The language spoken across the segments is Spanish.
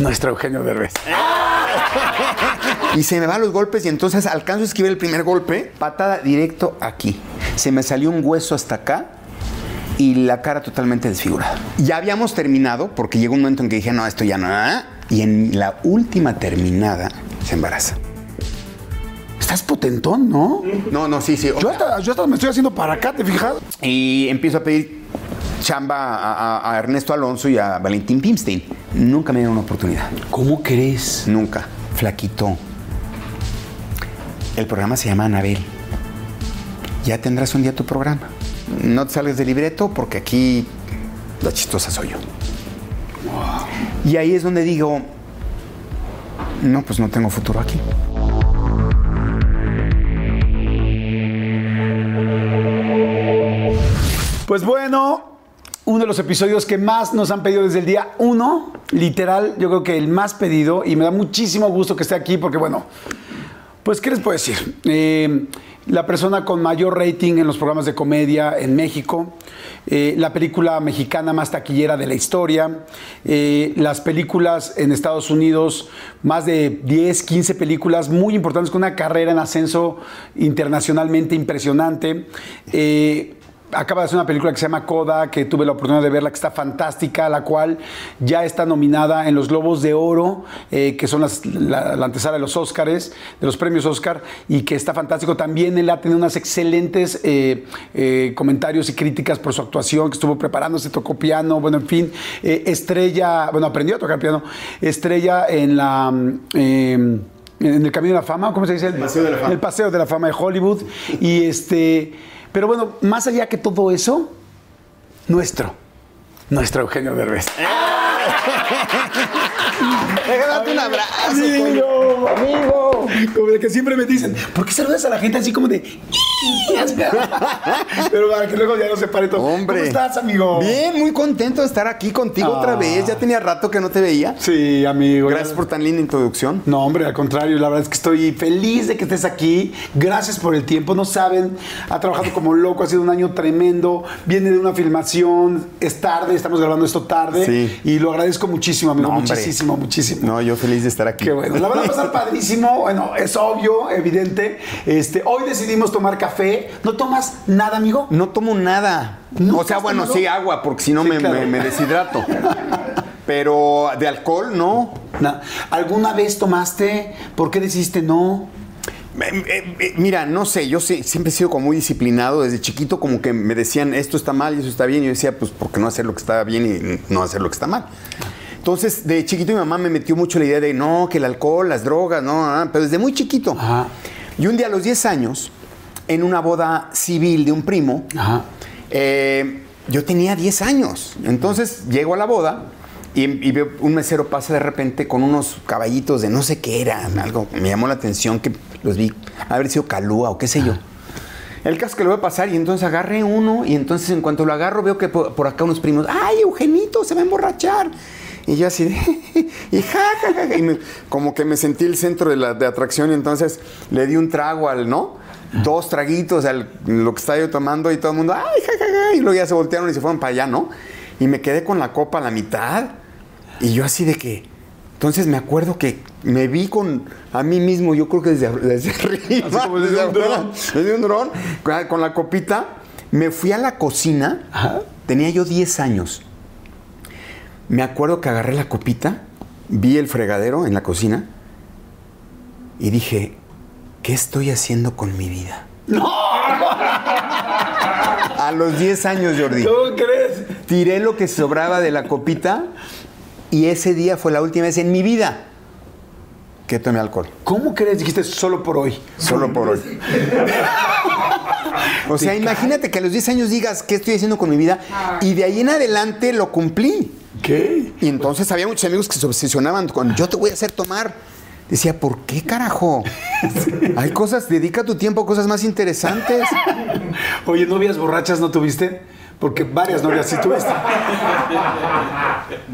nuestro Eugenio Derbez. Y se me van los golpes y entonces alcanzo a esquivar el primer golpe, patada directo aquí. Se me salió un hueso hasta acá y la cara totalmente desfigurada. Ya habíamos terminado porque llegó un momento en que dije, no, esto ya no. Y en la última terminada se embaraza. Estás potentón, ¿no? No, no, sí, sí. Yo hasta, yo hasta me estoy haciendo para acá, ¿te fijas? Y empiezo a pedir chamba a, Ernesto Alonso y a Valentín Pimstein. Nunca me dieron una oportunidad. ¿Cómo crees? Nunca. Flaquito. El programa se llama Anabel. Ya tendrás un día tu programa. No te sales del libreto porque aquí la chistosa soy yo. Y ahí es donde digo, no, pues no tengo futuro aquí. Pues bueno, uno de los episodios que más nos han pedido desde el día uno, literal, yo creo que el más pedido, y me da muchísimo gusto que esté aquí porque, bueno, pues, ¿qué les puedo decir? Eh, la persona con mayor rating en los programas de comedia en México, eh, la película mexicana más taquillera de la historia, eh, las películas en Estados Unidos, más de 10, 15 películas muy importantes con una carrera en ascenso internacionalmente impresionante acaba de hacer una película que se llama Coda, que tuve la oportunidad de verla, que está fantástica, la cual ya está nominada en los Globos de Oro, eh, que son la, antesala de los Óscares, de los premios Óscar, y que está fantástico. También él ha tenido unas excelentes eh, eh, comentarios y críticas por su actuación, que estuvo preparándose, tocó piano, bueno, en fin, estrella, bueno, aprendió a tocar piano, estrella en la en el Camino de la Fama, ¿cómo se dice? El Paseo de la Fama. El Paseo de la Fama de Hollywood. Y este pero bueno, más allá que todo eso, nuestro, nuestro Eugenio Derbez. Déjame un abrazo. Amigo, amigo. Como de que siempre me dicen, ¿por qué saludas a la gente así como de... Pero para que luego ya no se pare todo. Hombre. ¿Cómo estás, amigo? Bien, muy contento de estar aquí contigo otra ah. vez. Ya tenía rato que no te veía. Sí, amigo. Gracias por tan linda introducción. No, hombre, al contrario. La verdad es que estoy feliz de que estés aquí. Gracias por el tiempo. No saben, ha trabajado como loco. Ha sido un año tremendo. Viene de una filmación. Es tarde, estamos grabando esto tarde. Sí. Y lo agradezco muchísimo, amigo. muchísimo, muchísimo. No, yo feliz de estar aquí. Qué bueno. La verdad va a estar padrísimo. Bueno, es obvio, evidente. Este, hoy decidimos tomar café. ¿No tomas nada, amigo? No tomo nada. o sea, bueno, sí agua, porque si no me, deshidrato. Pero de alcohol, no. ¿Alguna vez tomaste? ¿Por qué decidiste no? Mira, no sé, yo siempre he sido como muy disciplinado. Desde chiquito como que me decían esto está mal y eso está bien. Y yo decía, pues, ¿por qué no hacer lo que está bien y no hacer lo que está mal? Entonces, de chiquito mi mamá me metió mucho la idea de, no, que el alcohol, las drogas, no, ah", pero desde muy chiquito. Y un día a los 10 años, en una boda civil de un primo, eh, yo tenía 10 años. Entonces, llego a la boda y, veo un mesero pasa de repente con unos caballitos de no sé qué era, algo me llamó la atención que los vi haber sido calúa o qué sé yo. El caso que lo voy a pasar y entonces agarré uno y entonces en cuanto lo agarro veo que por, por acá unos primos, ¡ay, Eugenito, se va a emborrachar! Y yo así de, y ja, ja, ja, y como que me sentí el centro de la de atracción y entonces le di un trago al, ¿no? dos traguitos, al- lo que estaba yo tomando y todo el mundo, ay, ja, ja, ja", y luego ya se voltearon y se fueron para allá, ¿no? Y me quedé con la copa a la mitad y yo así de que, entonces me acuerdo que me vi con a mí mismo, yo creo que desde, desde arriba, Así como desde un afuera, dron. desde un dron, con, con la copita, me fui a la cocina, Ajá. tenía yo 10 años. Me acuerdo que agarré la copita, vi el fregadero en la cocina y dije, ¿qué estoy haciendo con mi vida? A los 10 años, Jordi. ¿Cómo crees? Tiré lo que sobraba de la copita y ese día fue la última vez en mi vida que tomé alcohol. ¿Cómo crees? Dijiste solo por hoy. Solo por hoy. O sea, imagínate que a los 10 años digas, ¿qué estoy haciendo con mi vida? Y de ahí en adelante lo cumplí. ¿Qué? Y entonces había muchos amigos que se obsesionaban con, yo te voy a hacer tomar. Decía, ¿por qué carajo? Hay cosas, dedica tu tiempo a cosas más interesantes. Oye, ¿novias borrachas no tuviste? Porque varias novias sí tuviste.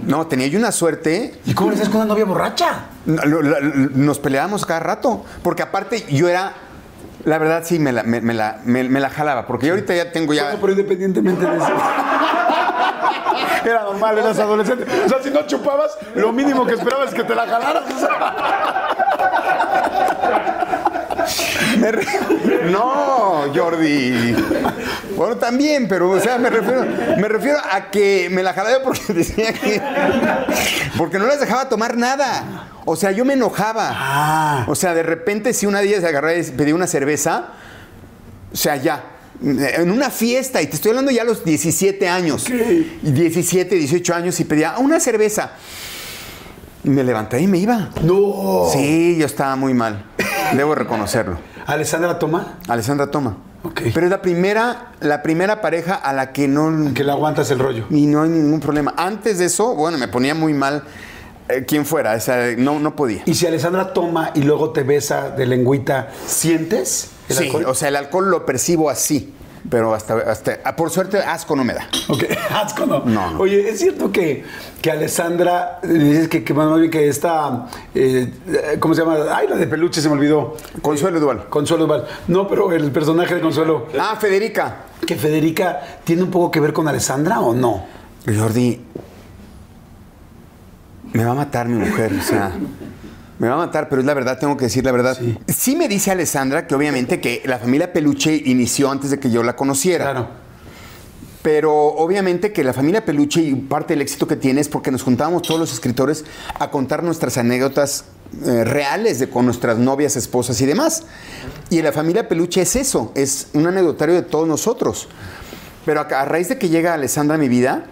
No, tenía yo una suerte. ¿Y cómo le haces con una novia borracha? Nos peleábamos cada rato. Porque aparte yo era, la verdad sí, me la, me, me la, me- me la jalaba. Porque yo ahorita ya tengo ya... Bueno, pero independientemente de eso. Era normal, eras adolescente. O sea, si no chupabas, lo mínimo que esperabas es que te la jalaras. No, Jordi. Bueno, también, pero, o sea, me refiero, me refiero a que me la jalaba porque decía que. Porque no les dejaba tomar nada. O sea, yo me enojaba. Ah. O sea, de repente, si una día se agarraba y pedía una cerveza, o sea, ya. En una fiesta, y te estoy hablando ya a los 17 años. ¿Qué? Y 17, 18 años, y pedía una cerveza. Me levanté y me iba. No. Sí, yo estaba muy mal. Debo reconocerlo. ¿Alessandra toma? Alessandra toma. Ok. Pero es la primera, la primera pareja a la que no, Que le aguantas el rollo. y no hay ningún problema. Antes de eso, bueno, me ponía muy mal eh, quien fuera. O sea, no, no podía. Y si Alessandra toma y luego te besa de lengüita, ¿sientes el Sí, alcohol? o sea, el alcohol lo percibo así. Pero hasta, hasta ah, por suerte, asco no me da. Ok, asco no. No, no. Oye, ¿es cierto que, que Alessandra, eh, dices que, que más bien que esta, eh, eh, ¿cómo se llama? Ay, la de peluche se me olvidó. Consuelo Duval. Consuelo Val. No, pero el personaje de Consuelo. Ah, Federica. ¿Que Federica tiene un poco que ver con Alessandra o no? Jordi, me va a matar mi mujer, o sea, me va a matar, pero es la verdad, tengo que decir la verdad. Sí. Sí, me dice Alessandra que obviamente que la familia Peluche inició antes de que yo la conociera. Claro. Pero obviamente que la familia Peluche y parte del éxito que tiene es porque nos juntábamos todos los escritores a contar nuestras anécdotas eh, reales de con nuestras novias, esposas y demás. Y la familia Peluche es eso, es un anecdotario de todos nosotros. Pero a, a raíz de que llega Alessandra a mi vida,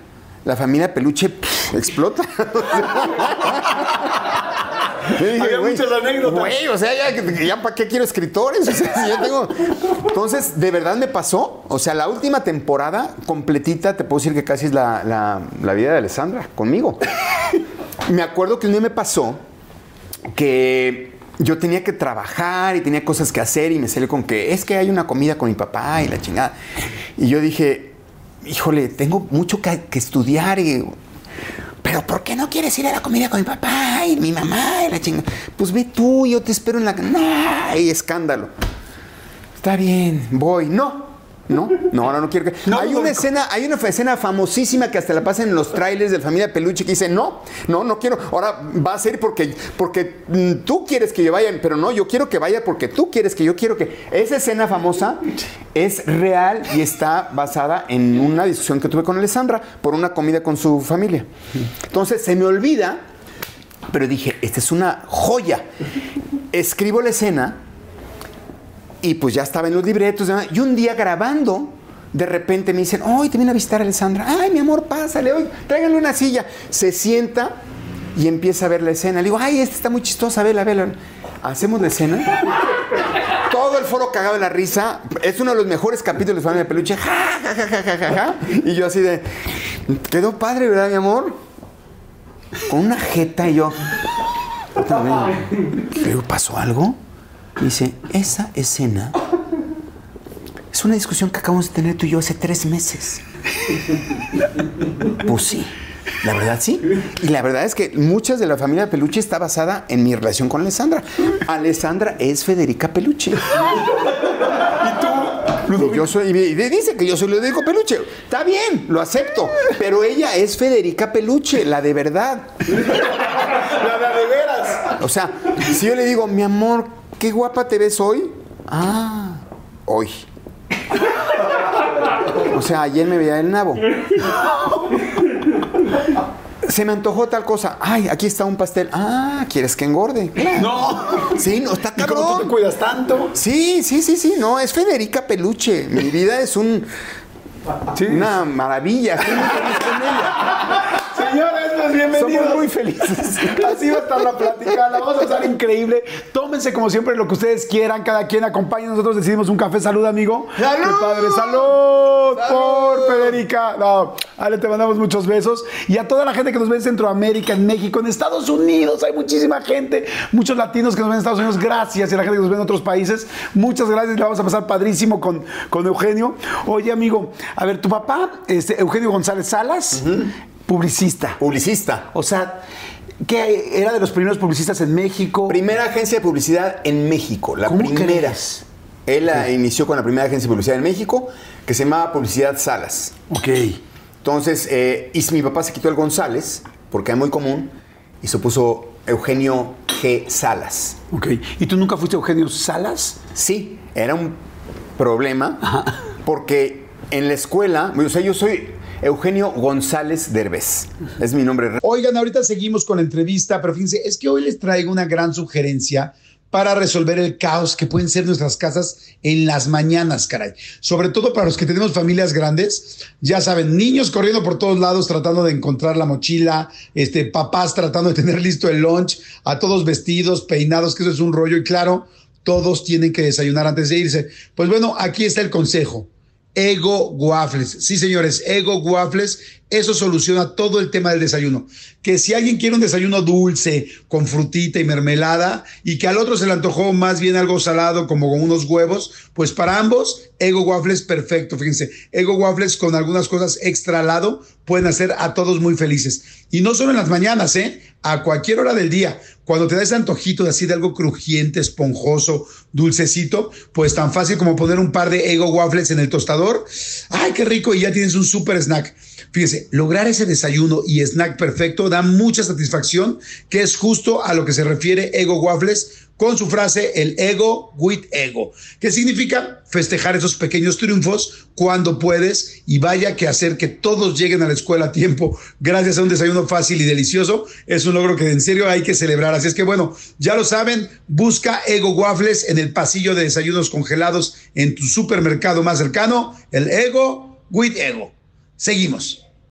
la familia Peluche pff, explota. Dije, Había güey, muchas anécdotas. Güey, o sea, ya, ya para qué quiero escritores. O sea, si ya tengo... Entonces, de verdad me pasó. O sea, la última temporada completita, te puedo decir que casi es la, la- la vida de Alessandra conmigo. Me acuerdo que un día me pasó que yo tenía que trabajar y tenía cosas que hacer y me salió con que es que hay una comida con mi papá y la chingada. Y yo dije, híjole, tengo mucho que, estudiar y... Pero ¿por qué no quieres ir a la comida con mi papá y mi mamá y la chingada? Pues ve tú, yo te espero en la... ¡No! Escándalo. Está bien, voy. No. No, no, ahora no quiero que. No, hay no, una no. escena, hay una escena famosísima que hasta la pasan en los trailers de Familia Peluche que dice, no, no, no quiero. Ahora va a ser porque, porque mm, tú quieres que yo vaya, pero no, yo quiero que vaya porque tú quieres que yo quiero que. Esa escena famosa es real y está basada en una discusión que tuve con Alessandra por una comida con su familia. Entonces se me olvida, pero dije, esta es una joya. Escribo la escena. Y pues ya estaba en los libretos. Y un día grabando, de repente me dicen, hoy te viene a visitar Alessandra. Ay, mi amor, pásale, hoy, tráiganle una silla. Se sienta y empieza a ver la escena. Le digo, ay, esta está muy chistosa, vela, vela. Hacemos la escena. Todo el foro cagado de la risa. Es uno de los mejores capítulos de Familia Peluche. Ja, ja, ja, ja, ja, ja. Y yo así de, quedó padre, ¿verdad, mi amor? Con una jeta y yo. Digo, ¿pasó algo? Dice, esa escena es una discusión que acabamos de tener tú y yo hace tres meses. Pues sí, la verdad sí. Y la verdad es que muchas de la familia Peluche está basada en mi relación con Alessandra. Alessandra es Federica Peluche. y tú, yo soy, y dice que yo soy Ludovico Peluche. Está bien, lo acepto. Pero ella es Federica Peluche, la de verdad. La de veras. O sea, si yo le digo, mi amor, qué guapa te ves hoy. Ah, hoy. O sea, ayer me veía el nabo. Se me antojó tal cosa. Ay, aquí está un pastel. Ah, ¿quieres que engorde? No. Sí, no, está ¿Y cómo tú te cabrón. cuidas tanto? Sí, sí, sí, sí. No, es Federica Peluche. Mi vida es un, Sí. una maravilla. Estoy muy feliz con ella. Señores, pues bienvenidos. Somos muy felices. Así va a estar la plática, la vamos a pasar increíble. Tómense como siempre lo que ustedes quieran, cada quien acompañe. Nosotros decidimos un café. Salud, amigo. ¡Salud! Qué padre. Salud, ¡Salud! por Federica. No, Ale, te mandamos muchos besos. Y a toda la gente que nos ve en Centroamérica, en México, en Estados Unidos, hay muchísima gente, muchos latinos que nos ven en Estados Unidos. Gracias. Y a la gente que nos ve en otros países, muchas gracias. La vamos a pasar padrísimo con, con Eugenio. Oye, amigo, a ver, tu papá, este, Eugenio González Salas, publicista. Publicista. O sea, que era de los primeros publicistas en México. Primera agencia de publicidad en México, la ¿Cómo primera. crees? Él la inició con la primera agencia de publicidad en México, que se llamaba Publicidad Salas. Ok. Entonces, eh, y mi papá se quitó el González, porque era muy común, y se puso Eugenio G. Salas. Ok. ¿Y tú nunca fuiste Eugenio Salas? Sí, era un problema, porque en la escuela, o sea, yo soy Eugenio González Derbez, es mi nombre. Oigan, ahorita seguimos con la entrevista, pero fíjense, es que hoy les traigo una gran sugerencia para resolver el caos que pueden ser nuestras casas en las mañanas, caray. Sobre todo para los que tenemos familias grandes, ya saben, niños corriendo por todos lados tratando de encontrar la mochila, este, papás tratando de tener listo el lunch, a todos vestidos, peinados, que eso es un rollo y claro, todos tienen que desayunar antes de irse. Pues bueno, aquí está el consejo. Ego Waffles. Sí, señores, Ego Waffles. Eso soluciona todo el tema del desayuno. Que si alguien quiere un desayuno dulce, con frutita y mermelada, y que al otro se le antojó más bien algo salado, como con unos huevos, pues para ambos, Ego Waffles perfecto. Fíjense, Ego Waffles con algunas cosas extra al pueden hacer a todos muy felices. Y no solo en las mañanas, ¿eh? A cualquier hora del día. Cuando te da ese antojito de así de algo crujiente, esponjoso, dulcecito, pues tan fácil como poner un par de Ego Waffles en el tostador. ¡Ay, qué rico! Y ya tienes un super snack. Lograr ese desayuno y snack perfecto da mucha satisfacción, que es justo a lo que se refiere Ego Waffles con su frase el ego with ego, que significa festejar esos pequeños triunfos cuando puedes y vaya que hacer que todos lleguen a la escuela a tiempo gracias a un desayuno fácil y delicioso es un logro que en serio hay que celebrar. Así es que bueno, ya lo saben, busca Ego Waffles en el pasillo de desayunos congelados en tu supermercado más cercano, el Ego with Ego. Seguimos.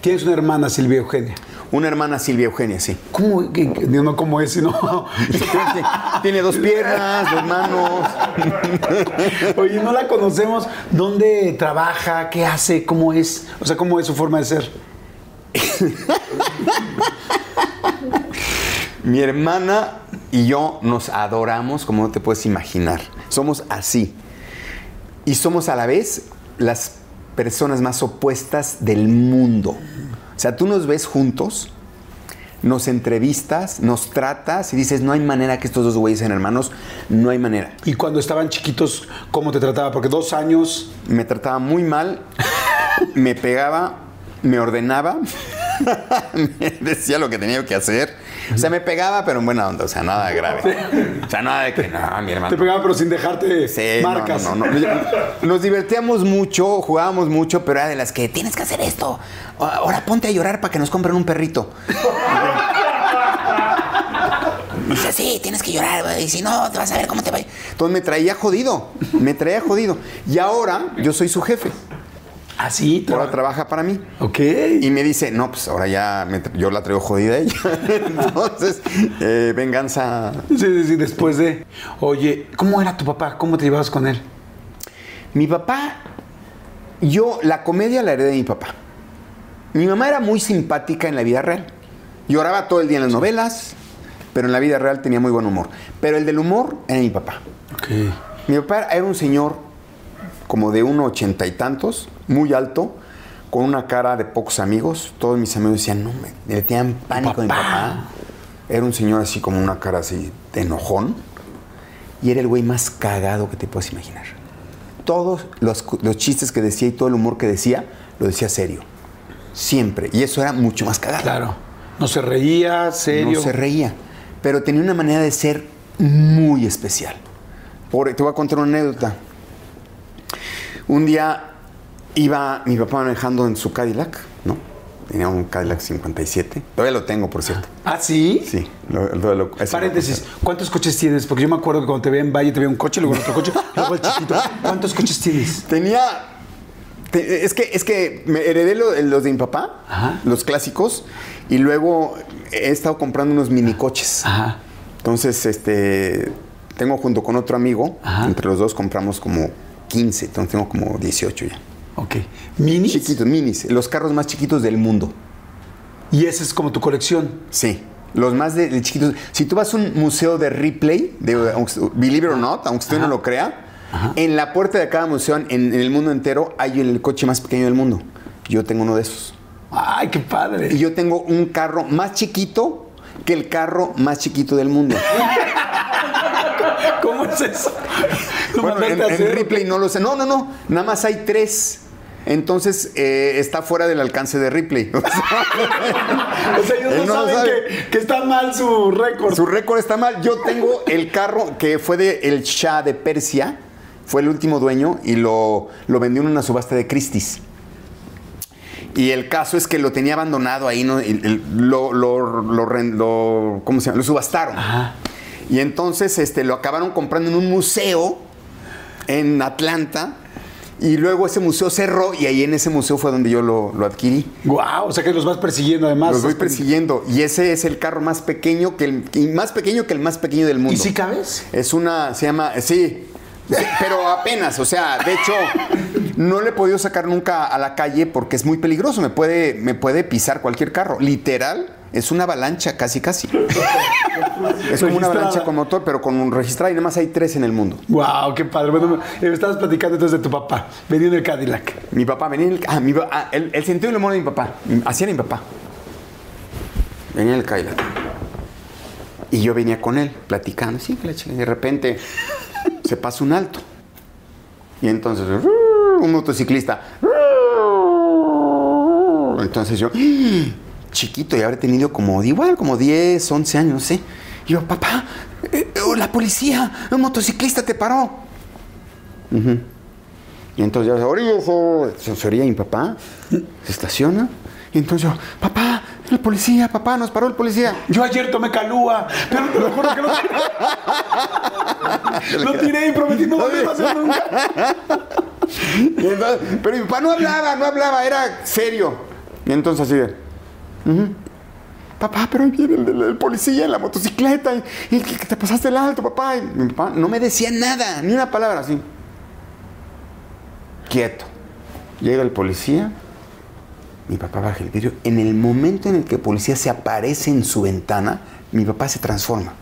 Tienes una hermana, Silvia Eugenia. Una hermana Silvia Eugenia, sí. ¿Cómo? no, ¿cómo es? sino- Tiene dos piernas, dos manos. Oye, no la conocemos. ¿Dónde trabaja? ¿Qué hace? ¿Cómo es? O sea, ¿cómo es su forma de ser? Mi hermana y yo nos adoramos como no te puedes imaginar. Somos así. Y somos a la vez las personas más opuestas del mundo. O sea, tú nos ves juntos, nos entrevistas, nos tratas y dices, no hay manera que estos dos güeyes sean hermanos, no hay manera. Y cuando estaban chiquitos, ¿cómo te trataba? Porque dos años. Me trataba muy mal, me pegaba, me ordenaba, me decía lo que tenía que hacer. O sea, me pegaba, pero en buena onda, o sea, nada grave. O sea, nada de que, no, mi hermano. Te pegaba, pero sin dejarte Sí, marcas. no, no, no. Nos divertíamos mucho, jugábamos mucho, pero era de las que tienes que hacer esto. Ahora ponte a llorar para que nos compren un perrito. Dice, sí, tienes que llorar, güey, y si no, te vas a ver cómo te va. Entonces me traía jodido, me traía jodido. Y ahora yo soy su jefe. ¿Así? Ahora trabaja para mí. Ok. Y me dice, no, pues ahora ya me- yo la traigo jodida a ella. Entonces, eh, venganza. Sí, sí, sí, después de... Oye, ¿cómo era tu papá? ¿Cómo te llevabas con él? Mi papá, yo la comedia la heredé de mi papá. Mi mamá era muy simpática en la vida real. Lloraba todo el día en las novelas, pero en la vida real tenía muy buen humor. Pero el del humor era mi papá. Ok. Mi papá era un señor como de uno ochenta y tantos, muy alto, con una cara de pocos amigos. Todos mis amigos decían, no, me, le tenían pánico a mi Papá. papá. Era un señor así como una cara así de enojón. Y era el güey más cagado que te puedes imaginar. Todos los, los chistes que decía y todo el humor que decía, lo decía serio. Siempre. Y eso era mucho más cagado. Claro. No se reía, serio. No se reía. Pero tenía una manera de ser muy especial. Por, te voy a contar una anécdota. Un día iba mi papá manejando en su Cadillac, ¿no? Tenía un Cadillac 57. Todavía lo tengo, por cierto. ¿Ah, sí? Sí. lo- lo- Paréntesis, ¿cuántos coches tienes? Porque yo me acuerdo que cuando te veía en Valle te veía un coche, luego otro coche, luego el chiquito. ¿Cuántos coches tienes? Tenía. te- es que, es que me heredé lo- los de mi papá, Ajá. los clásicos, y luego he estado comprando unos minicoches. Ajá. Entonces, este, tengo junto con otro amigo, Ajá. entre los dos compramos como 15, entonces tengo como 18 ya. Ok. ¿Minis? Chiquitos, minis, los carros más chiquitos del mundo. Y esa es como tu colección. Sí, los más de, de chiquitos. Si tú vas a un museo de Ripley, de, believe it or not, aunque usted no lo crea, en la puerta de cada museo en, en el mundo entero hay el coche más pequeño del mundo. Yo tengo uno de esos. Ay, qué Y padre. yo tengo un carro más chiquito que el carro más chiquito del mundo. ¿Cómo es eso? ¿Lo Bueno, en, en? Ripley no lo sé. No, no, no. Nada más hay tres. Entonces eh, está fuera del alcance de Ripley. O sea, ellos no, saben sabe. que, que está mal su récord. Su récord está mal. Yo tengo el carro que fue de el Shah de Persia. Fue el último dueño y lo, lo vendió en una subasta de Christie's. Y el caso es que lo tenía abandonado ahí, ¿no? El- lo, lo, lo- ¿cómo se llama? Lo subastaron. Y entonces este, lo acabaron comprando en un museo en Atlanta. Y luego ese museo cerró y ahí en ese museo fue donde yo lo, lo adquirí. Guau, o sea que los vas persiguiendo además. Los voy persiguiendo. Y ese es el carro más pequeño que el y más pequeño que el más pequeño del mundo. ¿Y si cabes? Es una, se llama, sí, sí, pero apenas, o sea, de hecho, no le he podido sacar nunca a la calle porque es muy peligroso, me puede, me puede pisar cualquier carro. Literal, es una avalancha, casi, casi. Es como una Registrada. avalancha con motor, pero con un registrado y nada más hay tres en el mundo. Guau, qué padre. Bueno, me estabas platicando entonces de tu papá. Venía en el Cadillac. Mi papá venía en el, ah, mi ah, el, el sentido del humor de mi papá, hacía mi papá. Venía en el Cadillac. Y yo venía con él, platicando, sí. Y de repente se pasa un alto. Y entonces, un motociclista. Entonces yo, chiquito, y habré tenido como, igual, como 10, 11 años, no sé. Y yo, papá, eh, eh, la policía, un motociclista te paró. Y entonces ya se se, orilla mi papá, se estaciona. Y entonces yo, papá, el policía, papá, nos paró el policía. Yo ayer tomé calúa, pero te lo juro que no tiré. Lo tiré y prometí no volverlo a hacer nunca. Entonces- pero mi papá no hablaba, no hablaba, era serio. Y entonces así de, "Ujú. papá, pero ahí viene el, policía en la motocicleta y, que, te pasaste el alto, papá. Mi papá no me decía nada, ni una palabra así. Quieto. Llega el policía, mi papá baja el vidrio. En el momento en el que el policía se aparece en su ventana, mi papá se transforma.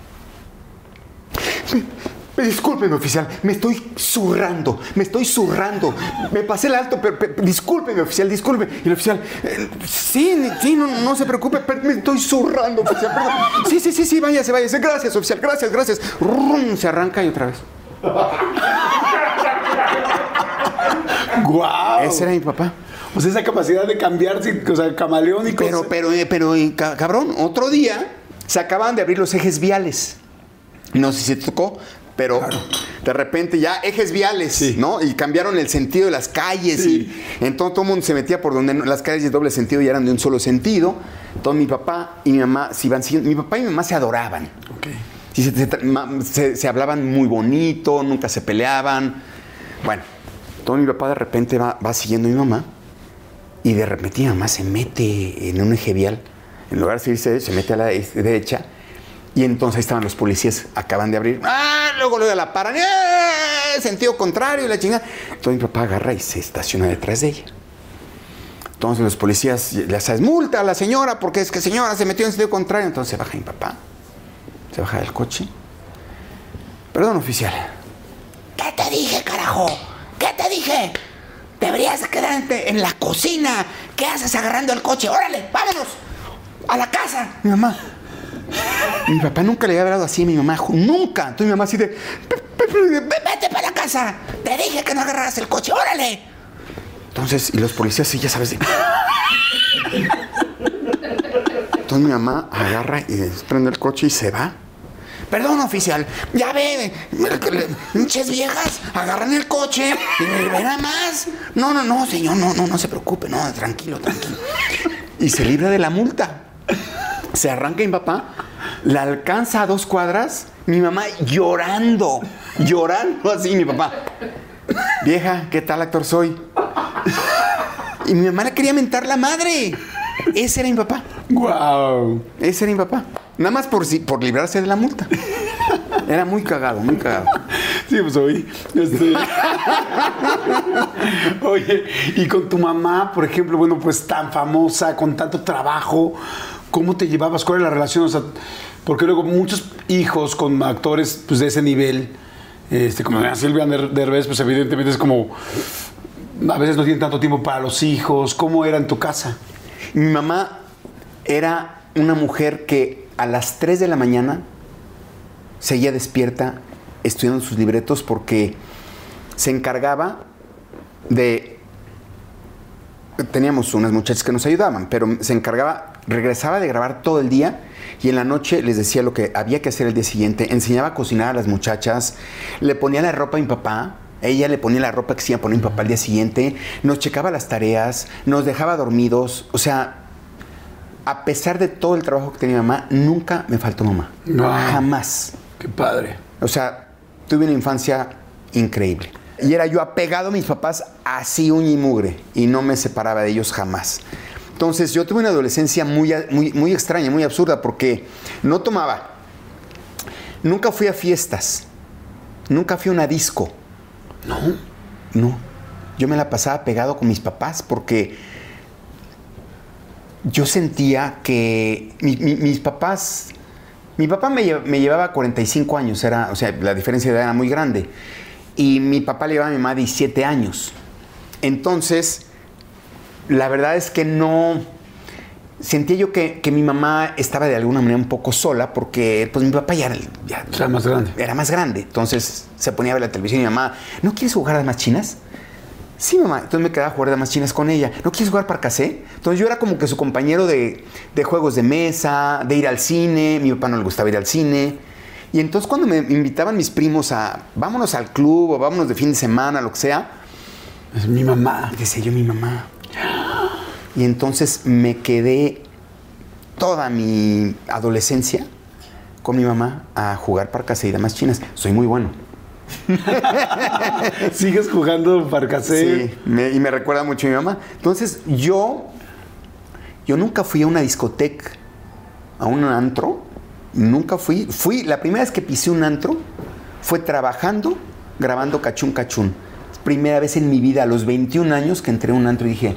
Me- me- Discúlpeme, oficial, me estoy zurrando, me estoy zurrando. Me pasé el alto, pero, pero- discúlpeme, oficial, disculpe. Y el oficial, eh, sí, sí, no, no se preocupe, pero me estoy zurrando, oficial. perdón. Sí, sí, sí, sí, váyase, váyase. Gracias, oficial, gracias, gracias. Rum, se arranca y otra vez. Guau. Ese era mi papá. O sea, esa capacidad de cambiarse, o sea, camaleónico. Pero, pero, eh, pero, eh, ca- cabrón, otro día se acaban de abrir los ejes viales. No sé si te tocó, pero de repente ya ejes viales, Sí. ¿no? Y cambiaron el sentido de las calles Sí. y entonces todo el mundo se metía por donde no- las calles de doble sentido ya eran de un solo sentido. Entonces mi papá y mi mamá se iban siguiendo. Mi papá y mi mamá se adoraban. Ok. Sí, se, se- se- hablaban muy bonito, nunca se peleaban. Bueno, todo mi papá de repente va, va siguiendo a mi mamá Y de repente mi mamá se mete en un eje vial. En lugar de irse, se mete a la derecha. Y entonces ahí estaban los policías, acaban de abrir. ¡Ah! Luego luego la paran. ¡Eh! Sentido contrario, la chingada. Entonces mi papá agarra y se estaciona detrás de ella. Entonces los policías, ya sabes, multa a la señora porque es que señora se metió en sentido contrario. Entonces se baja mi papá. Se baja del coche. Perdón, oficial. ¿Qué te dije, carajo? ¿Qué te dije? Deberías quedarte en la cocina. ¿Qué haces agarrando el coche? Órale, vámonos. A la casa. Mi mamá. Mi papá nunca le había hablado así a mi mamá. Nunca. Entonces mi mamá así de... Vete para la casa. Te dije que no agarraras el coche. Órale. Entonces, y los policías sí, ya sabes. De... Entonces mi mamá agarra y prende el coche y se va. Perdón, oficial, ya ve, muchas viejas agarran el coche y verán más. No, no, no, señor, no, no, no se preocupe, no, tranquilo, tranquilo. Y se libra de la multa. Se arranca mi papá, la alcanza a dos cuadras, mi mamá llorando, llorando así, mi papá. Vieja, ¿qué tal actor soy? Y mi mamá le quería mentar la madre. Ese era mi papá. Wow. Ese era mi papá. Nada más por, si- por librarse de la multa. Era muy cagado, muy cagado. Sí, pues oí. Este... Oye, y con tu mamá, por ejemplo, bueno, pues tan famosa, con tanto trabajo, ¿cómo te llevabas? ¿Cuál era la relación? O sea, porque luego muchos hijos con actores pues, de ese nivel, este, como Silvia Der- Derbez, pues evidentemente es como. A veces no tienen tanto tiempo para los hijos. ¿Cómo era en tu casa? Mi mamá era una mujer que a las 3 de la mañana seguía despierta estudiando sus libretos porque se encargaba de... Teníamos unas muchachas que nos ayudaban, pero se encargaba, regresaba de grabar todo el día y en la noche les decía lo que había que hacer el día siguiente, enseñaba a cocinar a las muchachas, le ponía la ropa a mi papá, ella le ponía la ropa que se iba a poner mi papá al día siguiente, nos checaba las tareas, nos dejaba dormidos, o sea, a pesar de todo el trabajo que tenía mi mamá, nunca me faltó mamá. Wow. Jamás. Qué padre. O sea, tuve una infancia increíble. Y era yo apegado a mis papás así uña y mugre. Y no me separaba de ellos jamás. Entonces yo tuve una adolescencia muy, muy, muy extraña, muy absurda, porque no tomaba. Nunca fui a fiestas. Nunca fui a una disco. ¿No? No. Yo me la pasaba pegado con mis papás porque yo sentía que mi- mi- mis papás. Mi papá me, me llevaba 45 años, era, o sea, la diferencia de edad era muy grande. Y mi papá le llevaba a mi mamá 17 años. Entonces, la verdad es que no. Sentía yo que, que mi mamá estaba de alguna manera un poco sola porque pues mi papá ya era, ya sea, más grande. era más grande. Entonces se ponía a ver la televisión y mi mamá, ¿no quieres jugar a damas chinas? Sí, mamá. Entonces me quedaba a jugar damas chinas con ella. ¿No quieres jugar parcasé? Entonces yo era como que su compañero de, de juegos de mesa, de ir al cine. Mi papá no le gustaba ir al cine. Y entonces cuando me invitaban mis primos a vámonos al club o vámonos de fin de semana, lo que sea, Es mi mamá. decía yo mi mamá. Y entonces me quedé toda mi adolescencia con mi mamá a jugar parcasé y damas chinas. Soy muy bueno. ¿Sigues jugando parcasé? Sí, me- y me recuerda mucho a mi mamá. Entonces, yo, yo nunca fui a una discoteca, a un antro. Nunca fui. Fui, la primera vez que pisé un antro fue trabajando, grabando Cachún Cachún. Primera vez en mi vida, a los 21 años, que entré a un antro y dije,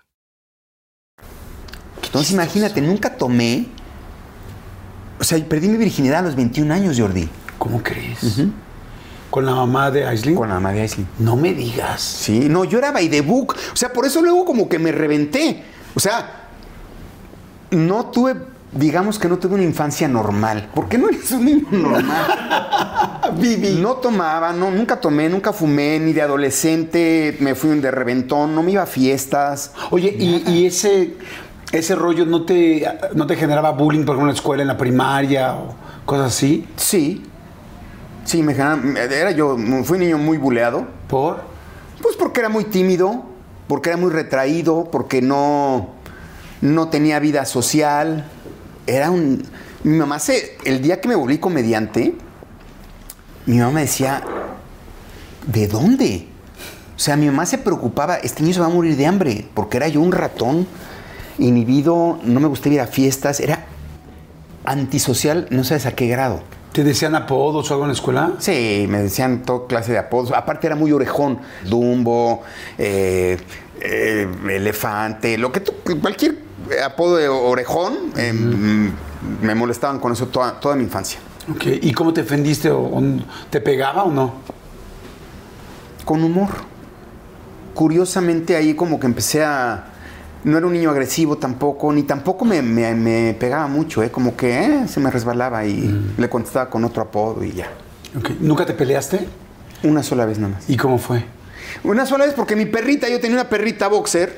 Entonces imagínate, nunca tomé. O sea, perdí mi virginidad a los 21 años, Jordi. ¿Cómo crees? ¿Con la mamá de Aislinn? Con la mamá de Aislinn. No me digas. Sí, no, yo era by the book. O sea, por eso luego como que me reventé. O sea, no tuve, digamos que no tuve una infancia normal. ¿Por qué no eres un niño normal? Vivi. No tomaba, no, nunca tomé, nunca fumé, ni de adolescente me fui un de reventón, no me iba a fiestas. Oye, ¿y, y ese, ese rollo no te, no te generaba bullying, por ejemplo, en la escuela, en la primaria o cosas así? Sí. Sí, me generaban- era yo, fui un niño muy buleado. ¿Por? Pues porque era muy tímido, porque era muy retraído, porque no, no tenía vida social. Era un. Mi mamá se. El día que me volví comediante, mi mamá me decía. ¿De dónde? O sea, mi mamá se preocupaba, este niño se va a morir de hambre, porque era yo un ratón inhibido, no me gustaba ir a fiestas, era antisocial, no sabes a qué grado. ¿Te decían apodos o algo en la escuela? Sí, me decían toda clase de apodos. Aparte era muy orejón. Dumbo, eh, eh, elefante, lo que tú, cualquier apodo de orejón, eh, mm, me molestaban con eso toda, toda mi infancia. ¿y cómo te ofendiste? ¿O, o ¿Te pegaba o no? Con humor. Curiosamente ahí como que empecé a... No era un niño agresivo tampoco, ni tampoco me, me- me pegaba mucho, ¿eh? como que eh, se me resbalaba y le contestaba con otro apodo y ya. Ok, ¿Nunca te peleaste? Una sola vez nada más. ¿Y cómo fue? Una sola vez porque mi perrita, yo tenía una perrita boxer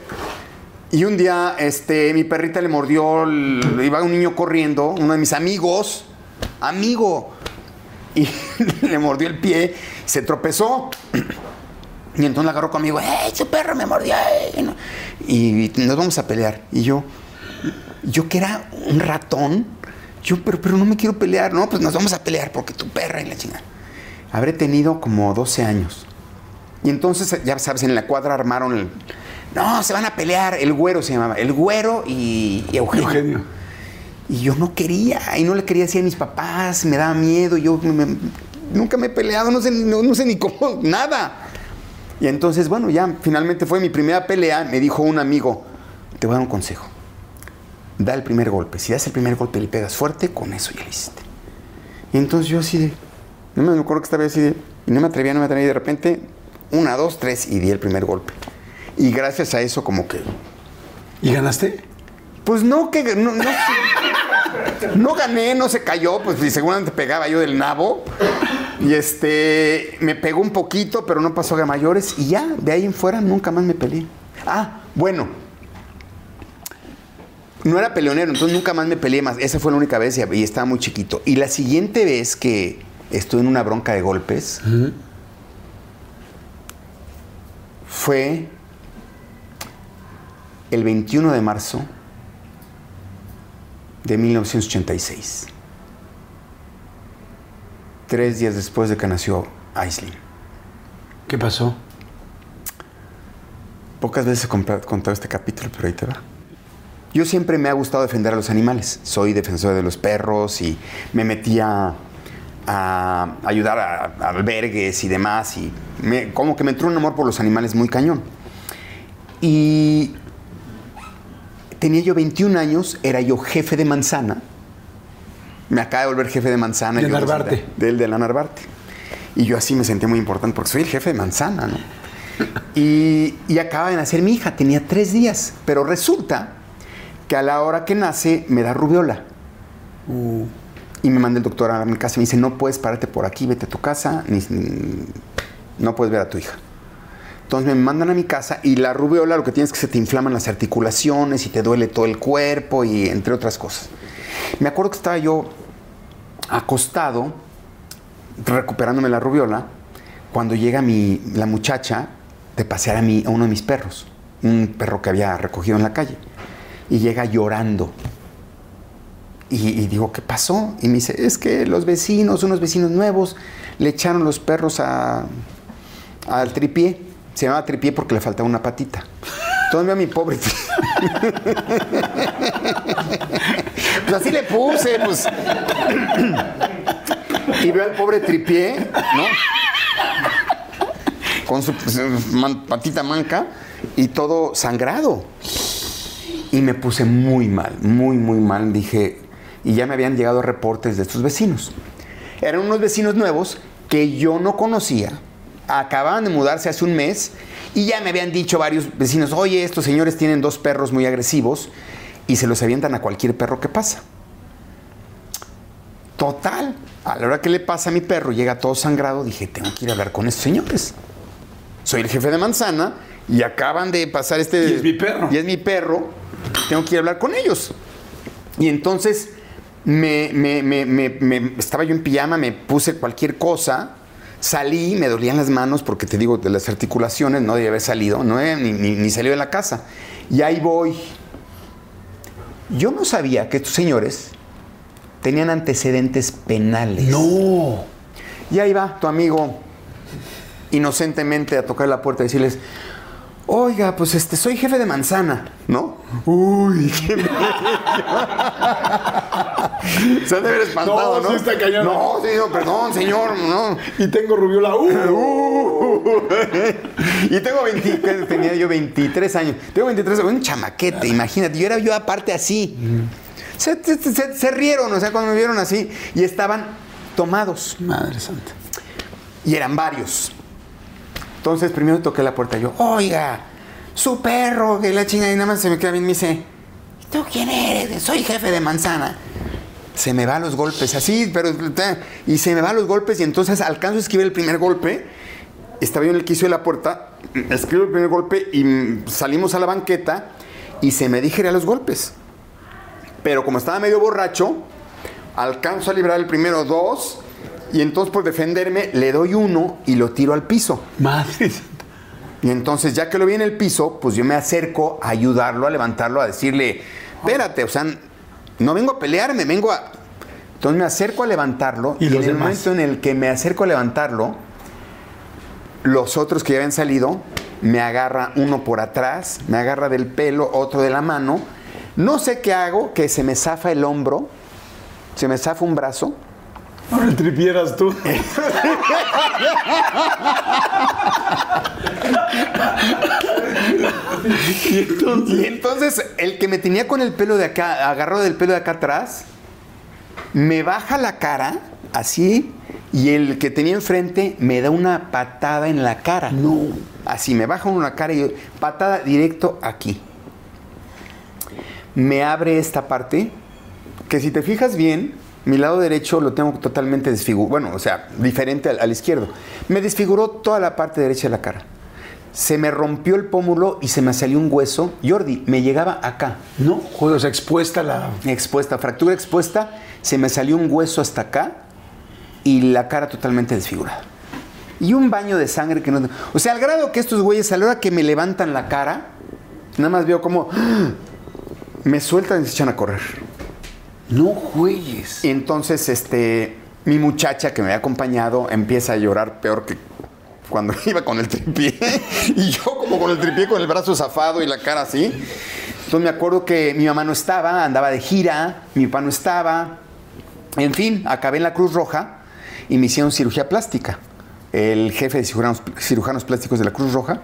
y un día este, mi perrita le mordió, iba un niño corriendo, uno de mis amigos, amigo, y le mordió el pie, se tropezó. Y entonces la agarró conmigo, ¡eh, su perro me mordió! eh", ¿no? Y nos vamos a pelear. Y yo, yo que era un ratón, yo, pero, pero no me quiero pelear, no, pues nos vamos a pelear porque tu perra y la chingada. Habré tenido como 12 años. Y entonces, ya sabes, en la cuadra armaron el. No, se van a pelear. El güero se llamaba. El güero y, y Eugenio. Eugenio. Y yo no quería. Y no le quería decir a mis papás. Me daba miedo. Yo me- nunca me he peleado. No sé, no sé ni cómo. Nada. Y entonces, bueno, ya finalmente fue mi primera pelea. Me dijo un amigo: Te voy a dar un consejo. Da el primer golpe. Si das el primer golpe y le pegas fuerte, con eso ya lo hiciste. Y entonces yo así de. No me acuerdo que estaba así de. Y no me atrevía, no me atrevía. Y de repente, una, dos, tres, y di el primer golpe. Y gracias a eso, como que. ¿Y ganaste? Pues no, que. No, no, no gané, no se cayó, pues y seguramente pegaba yo del nabo. Y este. Me pegó un poquito, pero no pasó a mayores. Y ya, de ahí en fuera, nunca más me peleé. Ah, bueno. No era peleonero, entonces nunca más me peleé más. Esa fue la única vez y, y estaba muy chiquito. Y la siguiente vez que estuve en una bronca de golpes fue el 21 de marzo de 1986. Tres días después de que nació Aislinn. ¿Qué pasó? Pocas veces he contado este capítulo, pero ahí te va. Yo siempre me ha gustado defender a los animales. Soy defensor de los perros y me metía a ayudar a, a albergues y demás. Y me- como que me entró un amor por los animales muy cañón. Y tenía yo 21 años, era yo jefe de manzana. Me acaba de volver jefe de manzana. De sé, Narvarte. Del de la Narvarte. Y yo así me sentí muy importante porque soy el jefe de manzana, ¿no? Y, y acaba de nacer mi hija, tenía tres días. Pero resulta que a la hora que nace me da rubiola. Y me manda el doctor a mi casa y me dice, no puedes pararte por aquí, vete a tu casa, ni, ni- no puedes ver a tu hija. Entonces me mandan a mi casa y la rubiola lo que tienes es que se te inflaman las articulaciones y te duele todo el cuerpo y entre otras cosas. Me acuerdo que estaba yo acostado, recuperándome la rubiola, cuando llega mi, la muchacha de pasear a, mi, a uno de mis perros, un perro que había recogido en la calle, y llega llorando. Y, y digo, ¿qué pasó? Y me dice, es que los vecinos, unos vecinos nuevos, le echaron los perros a, al tripié. Se llamaba tripié porque le faltaba una patita. Entonces a mi pobre. pues así le puse, pues. y veo al pobre tripié, ¿no? con su pues, man- patita manca y todo sangrado. Y me puse muy mal, muy, muy mal. Dije, y ya me habían llegado reportes de estos vecinos. Eran unos vecinos nuevos que yo no conocía. Acababan de mudarse hace un mes y ya me habían dicho varios vecinos, oye, estos señores tienen dos perros muy agresivos y se los avientan a cualquier perro que pasa. Total, a la hora que le pasa a mi perro, llega todo sangrado, dije, tengo que ir a hablar con estos señores. Soy el jefe de manzana y acaban de pasar este... Y es mi perro. Y es mi perro, tengo que ir a hablar con ellos. Y entonces me, me- me- me- me- estaba yo en pijama, me puse cualquier cosa, salí, me dolían las manos porque te digo, de las articulaciones no debía haber salido, no ni, ni, ni salió de la casa. Y ahí voy. Yo no sabía que estos señores tenían antecedentes penales. No. Y ahí va tu amigo inocentemente a tocar la puerta y decirles, oiga, pues este, soy jefe de manzana, ¿no? Uy, qué. Se han de haber espantado, No, ¿no? sí está cañón. No, sí, no, perdón, señor, no. Y tengo rubiola. Uh. y tengo 20, ¿qué tenía yo 23 años. Tengo 23 años, un chamaquete, imagínate. Yo era yo aparte así. Se, se- se- se rieron, o sea, cuando me vieron así. Y estaban tomados. Madre santa. Y eran varios. Entonces primero toqué la puerta. Yo, oiga, su perro, que la chinga. Y nada más se me queda bien. Me dice, ¿tú quién eres? Soy jefe de manzana. Se me va a los golpes, así, pero. Y se me va a los golpes. Y entonces alcanzo a escribir el primer golpe. Estaba yo en el quicio de la puerta. Escribo el primer golpe y salimos a la banqueta. Y se me dijeron los golpes. Pero como estaba medio borracho, alcanzo a librar el primero dos. Y entonces por defenderme le doy uno y lo tiro al piso. Madre santa. Y entonces ya que lo vi en el piso, pues yo me acerco a ayudarlo, a levantarlo, a decirle, espérate, o sea, no vengo a pelearme, vengo a... Entonces me acerco a levantarlo ¿Y y, los en el momento en el que me acerco a levantarlo, los otros que ya habían salido, me agarra uno por atrás, me agarra del pelo, otro de la mano. No sé qué hago, que se me zafa el hombro, se me zafa un brazo. Ahora el tripieras tú. Y entonces el que me tenía con el pelo de acá, agarrado del pelo de acá atrás, me baja la cara, así, y el que tenía enfrente me da una patada en la cara. No. Así, me baja una cara y yo, patada directo aquí. Me abre esta parte, que si te fijas bien, mi lado derecho lo tengo totalmente desfigurado. Bueno, o sea, diferente al, al izquierdo. Me desfiguró toda la parte derecha de la cara. Se me rompió el pómulo y se me salió un hueso. Jordi, me llegaba acá, No, joder, o sea, expuesta la. expuesta, fractura expuesta, se me salió un hueso hasta acá y la cara totalmente desfigurada. Y un baño de sangre que no... O sea, al grado que estos güeyes, a la hora que me levantan la cara, nada más veo como... Me sueltan y se echan a correr. No juegues. Entonces, este, mi muchacha que me había acompañado empieza a llorar peor que cuando iba con el tripié. y yo como con el tripié, con el brazo zafado y la cara así. Entonces me acuerdo que mi mamá no estaba, andaba de gira, mi papá no estaba. En fin, acabé en la Cruz Roja y me hicieron cirugía plástica. El jefe de cirujanos, cirujanos plásticos de la Cruz Roja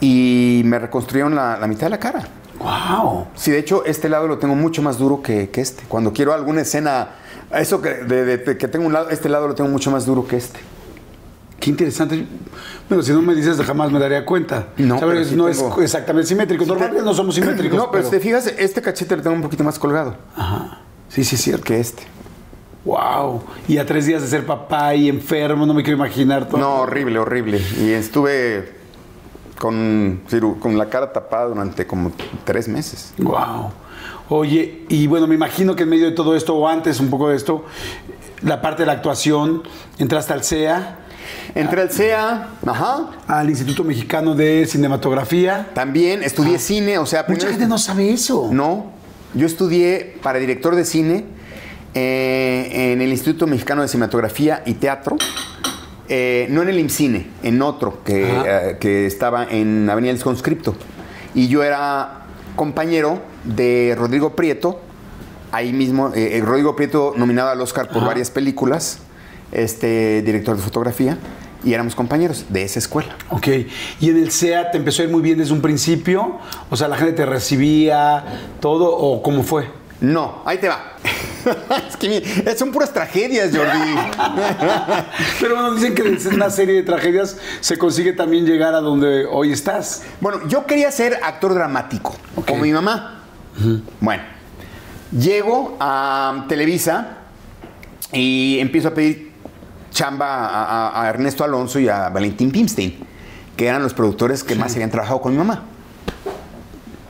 y me reconstruyeron la mitad de la cara. Wow. Sí, de hecho, este lado lo tengo mucho más duro que, que este. Cuando quiero alguna escena, eso que, de, de- de que tengo un lado, este lado lo tengo mucho más duro que este. Qué interesante. Bueno, si no me dices, jamás me daría cuenta. No, ¿Sabes? pero sí no tengo- es exactamente simétrico. Normalmente no somos simétricos. No, pero si te fijas, este cachete lo tengo un poquito más colgado Ajá. Sí, sí, cierto. que este. Wow. Y a tres días de ser papá y enfermo, no me quiero imaginar todo. No, horrible, horrible. Y estuve con, con la cara tapada durante como tres meses. Wow. Oye, y bueno, me imagino que en medio de todo esto, o antes un poco de esto, la parte de la actuación, entraste al CEA, Entré al CEA, ajá. al Instituto Mexicano de Cinematografía. También estudié cine, o sea, Ah. Mucha gente no sabe eso. No, yo estudié para director de cine eh, en el Instituto Mexicano de Cinematografía y Teatro. Eh, no en el IMCINE, en otro que, eh, que estaba en Avenida del Conscripto. Y yo era compañero de Rodrigo Prieto, ahí mismo, eh, eh, Rodrigo Prieto nominado al Oscar por Ajá. varias películas, este director de fotografía. y éramos compañeros de esa escuela. Ok. ¿Y en el SEA te empezó a ir muy bien desde un principio? O sea, la gente te recibía, todo, o cómo fue? No, ahí te va. es que son puras tragedias, Jordi. Pero bueno, dicen que en una serie de tragedias se consigue también llegar a donde hoy estás. bueno, yo quería ser actor dramático, Ok. como mi mamá. Bueno, llego a Televisa y empiezo a pedir chamba a, a- a Ernesto Alonso y a Valentín Pimstein, que eran los productores que más habían trabajado con mi mamá.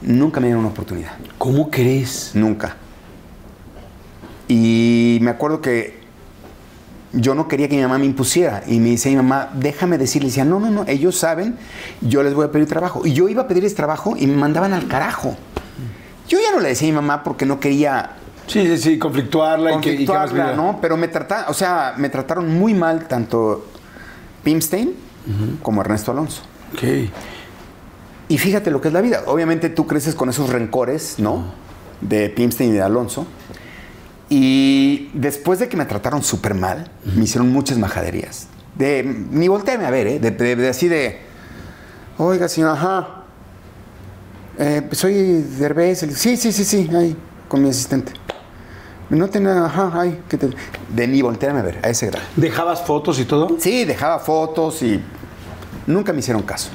Nunca me dieron una oportunidad. ¿Cómo crees? Nunca. Y me acuerdo que yo no quería que mi mamá me impusiera. Y me dice mi mamá, déjame decirle. Y decía, no, no, no, ellos saben, yo les voy a pedir trabajo. Y yo iba a pedirles trabajo y me mandaban al carajo. Yo ya no le decía a mi mamá porque no quería Sí, sí, sí, conflictuarla y que, y que más conflictuarla. ¿no? Pero me trataron, o sea, me trataron muy mal tanto Pimstein como Ernesto Alonso. Ok. Y fíjate lo que es la vida. Obviamente tú creces con esos rencores, ¿no? De Pimstein y de Alonso. Y después de que me trataron súper mal, me hicieron muchas majaderías. De, ni voltearme a ver, ¿eh? De, de- de así de, oiga, señor, ajá. Eh, soy Derbez. el- Sí, sí, sí, sí, ahí, con mi asistente. No tenía, ajá, ay, que te... De ni voltearme a ver, a ese grado. ¿Dejabas fotos y todo? Sí, dejaba fotos y nunca me hicieron caso.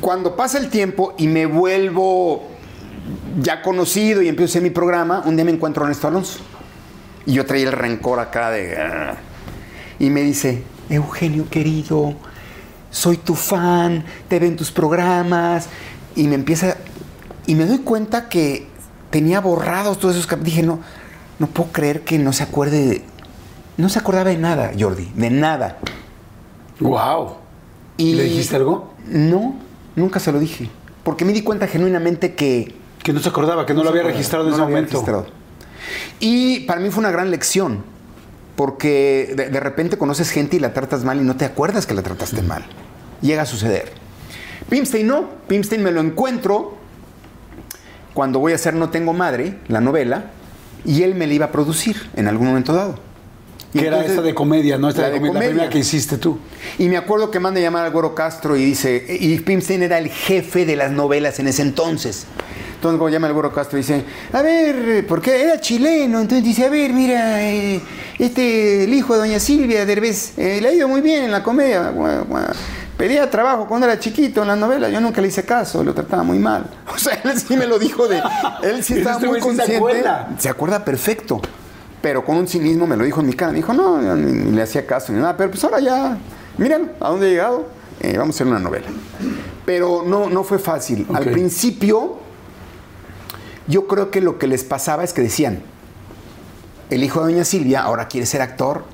Cuando pasa el tiempo y me vuelvo ya conocido y empiezo a hacer mi programa, un día me encuentro a Ernesto Alonso. Y yo traía el rencor acá de... Y me dice, Eugenio querido, soy tu fan, te ven tus programas. Y me empieza... Y me doy cuenta que tenía borrados todos esos... Dije, no, no puedo creer que no se acuerde de... No se acordaba de nada, Jordi, de nada. Wow. Y ¿Le dijiste algo? No, nunca se lo dije. Porque me di cuenta genuinamente que... Que no se acordaba, que no, lo había registrado en no ese lo había momento. registrado. Y para mí fue una gran lección. Porque de, de repente conoces gente y la tratas mal y no te acuerdas que la trataste mal. Llega a suceder. Pimstein no. Pimstein me lo encuentro cuando voy a hacer No Tengo Madre, la novela, y él me la iba a producir en algún momento dado. Y Que era esta de comedia, ¿no? Esta la de comedia, la primera que hiciste tú. Y me acuerdo que manda a llamar al Güero Castro y dice, y Pimstein era el jefe de las novelas en ese entonces. Entonces cuando llama el Güero Castro dice, a ver, porque era chileno, entonces dice, a ver, mira, eh, este, el hijo de doña Silvia Derbez, eh, le ha ido muy bien en la comedia. Pedía trabajo cuando era chiquito en las novelas, yo nunca le hice caso, lo trataba muy mal. O sea, él sí me lo dijo de, él sí estaba Este muy se consciente. acuerda. se acuerda perfecto. Pero con un cinismo me lo dijo en mi cara. Me dijo, no, yo ni, ni le hacía caso ni nada. Pero pues ahora ya, miren a dónde he llegado. Eh, vamos a hacer una novela. Pero no, no fue fácil. Al principio, yo creo que lo que les pasaba es que decían, el hijo de doña Silvia ahora quiere ser actor.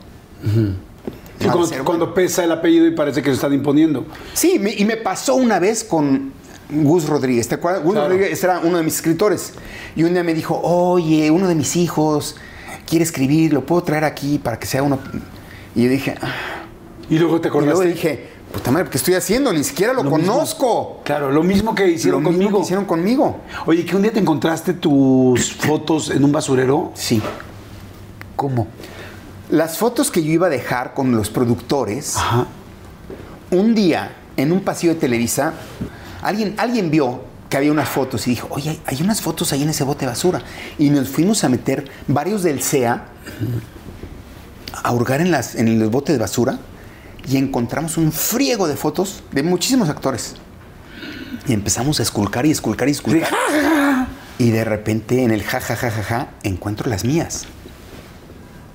De cuando, ser cuando pesa el apellido y parece que se están imponiendo. Sí, me- y me pasó una vez con Gus Rodríguez. ¿Te acuerdas? Gus Claro. Rodríguez era uno de mis escritores. Y un día me dijo, oye, uno de mis hijos quiere escribir, lo puedo traer aquí para que sea uno. Y yo dije, ah. Y luego te y luego acordaste. dije, puta madre, ¿qué estoy haciendo? Ni siquiera lo, Lo mismo. conozco. Claro, lo mismo que Lo hicieron mismo conmigo. que hicieron conmigo. Oye, que un día te encontraste tus fotos en un basurero. Sí. ¿Cómo? Las fotos que yo iba a dejar con los productores, Ajá. un día en un pasillo de Televisa, alguien, alguien vio que había unas fotos y dijo, oye, hay, hay unas fotos ahí en ese bote de basura. Y nos fuimos a meter varios del CEA a hurgar en, las, en el bote de basura y encontramos un friego de fotos de muchísimos actores. Y empezamos a esculcar y esculcar y esculcar. Y de repente en el ja, ja, ja, ja, ja, encuentro las mías.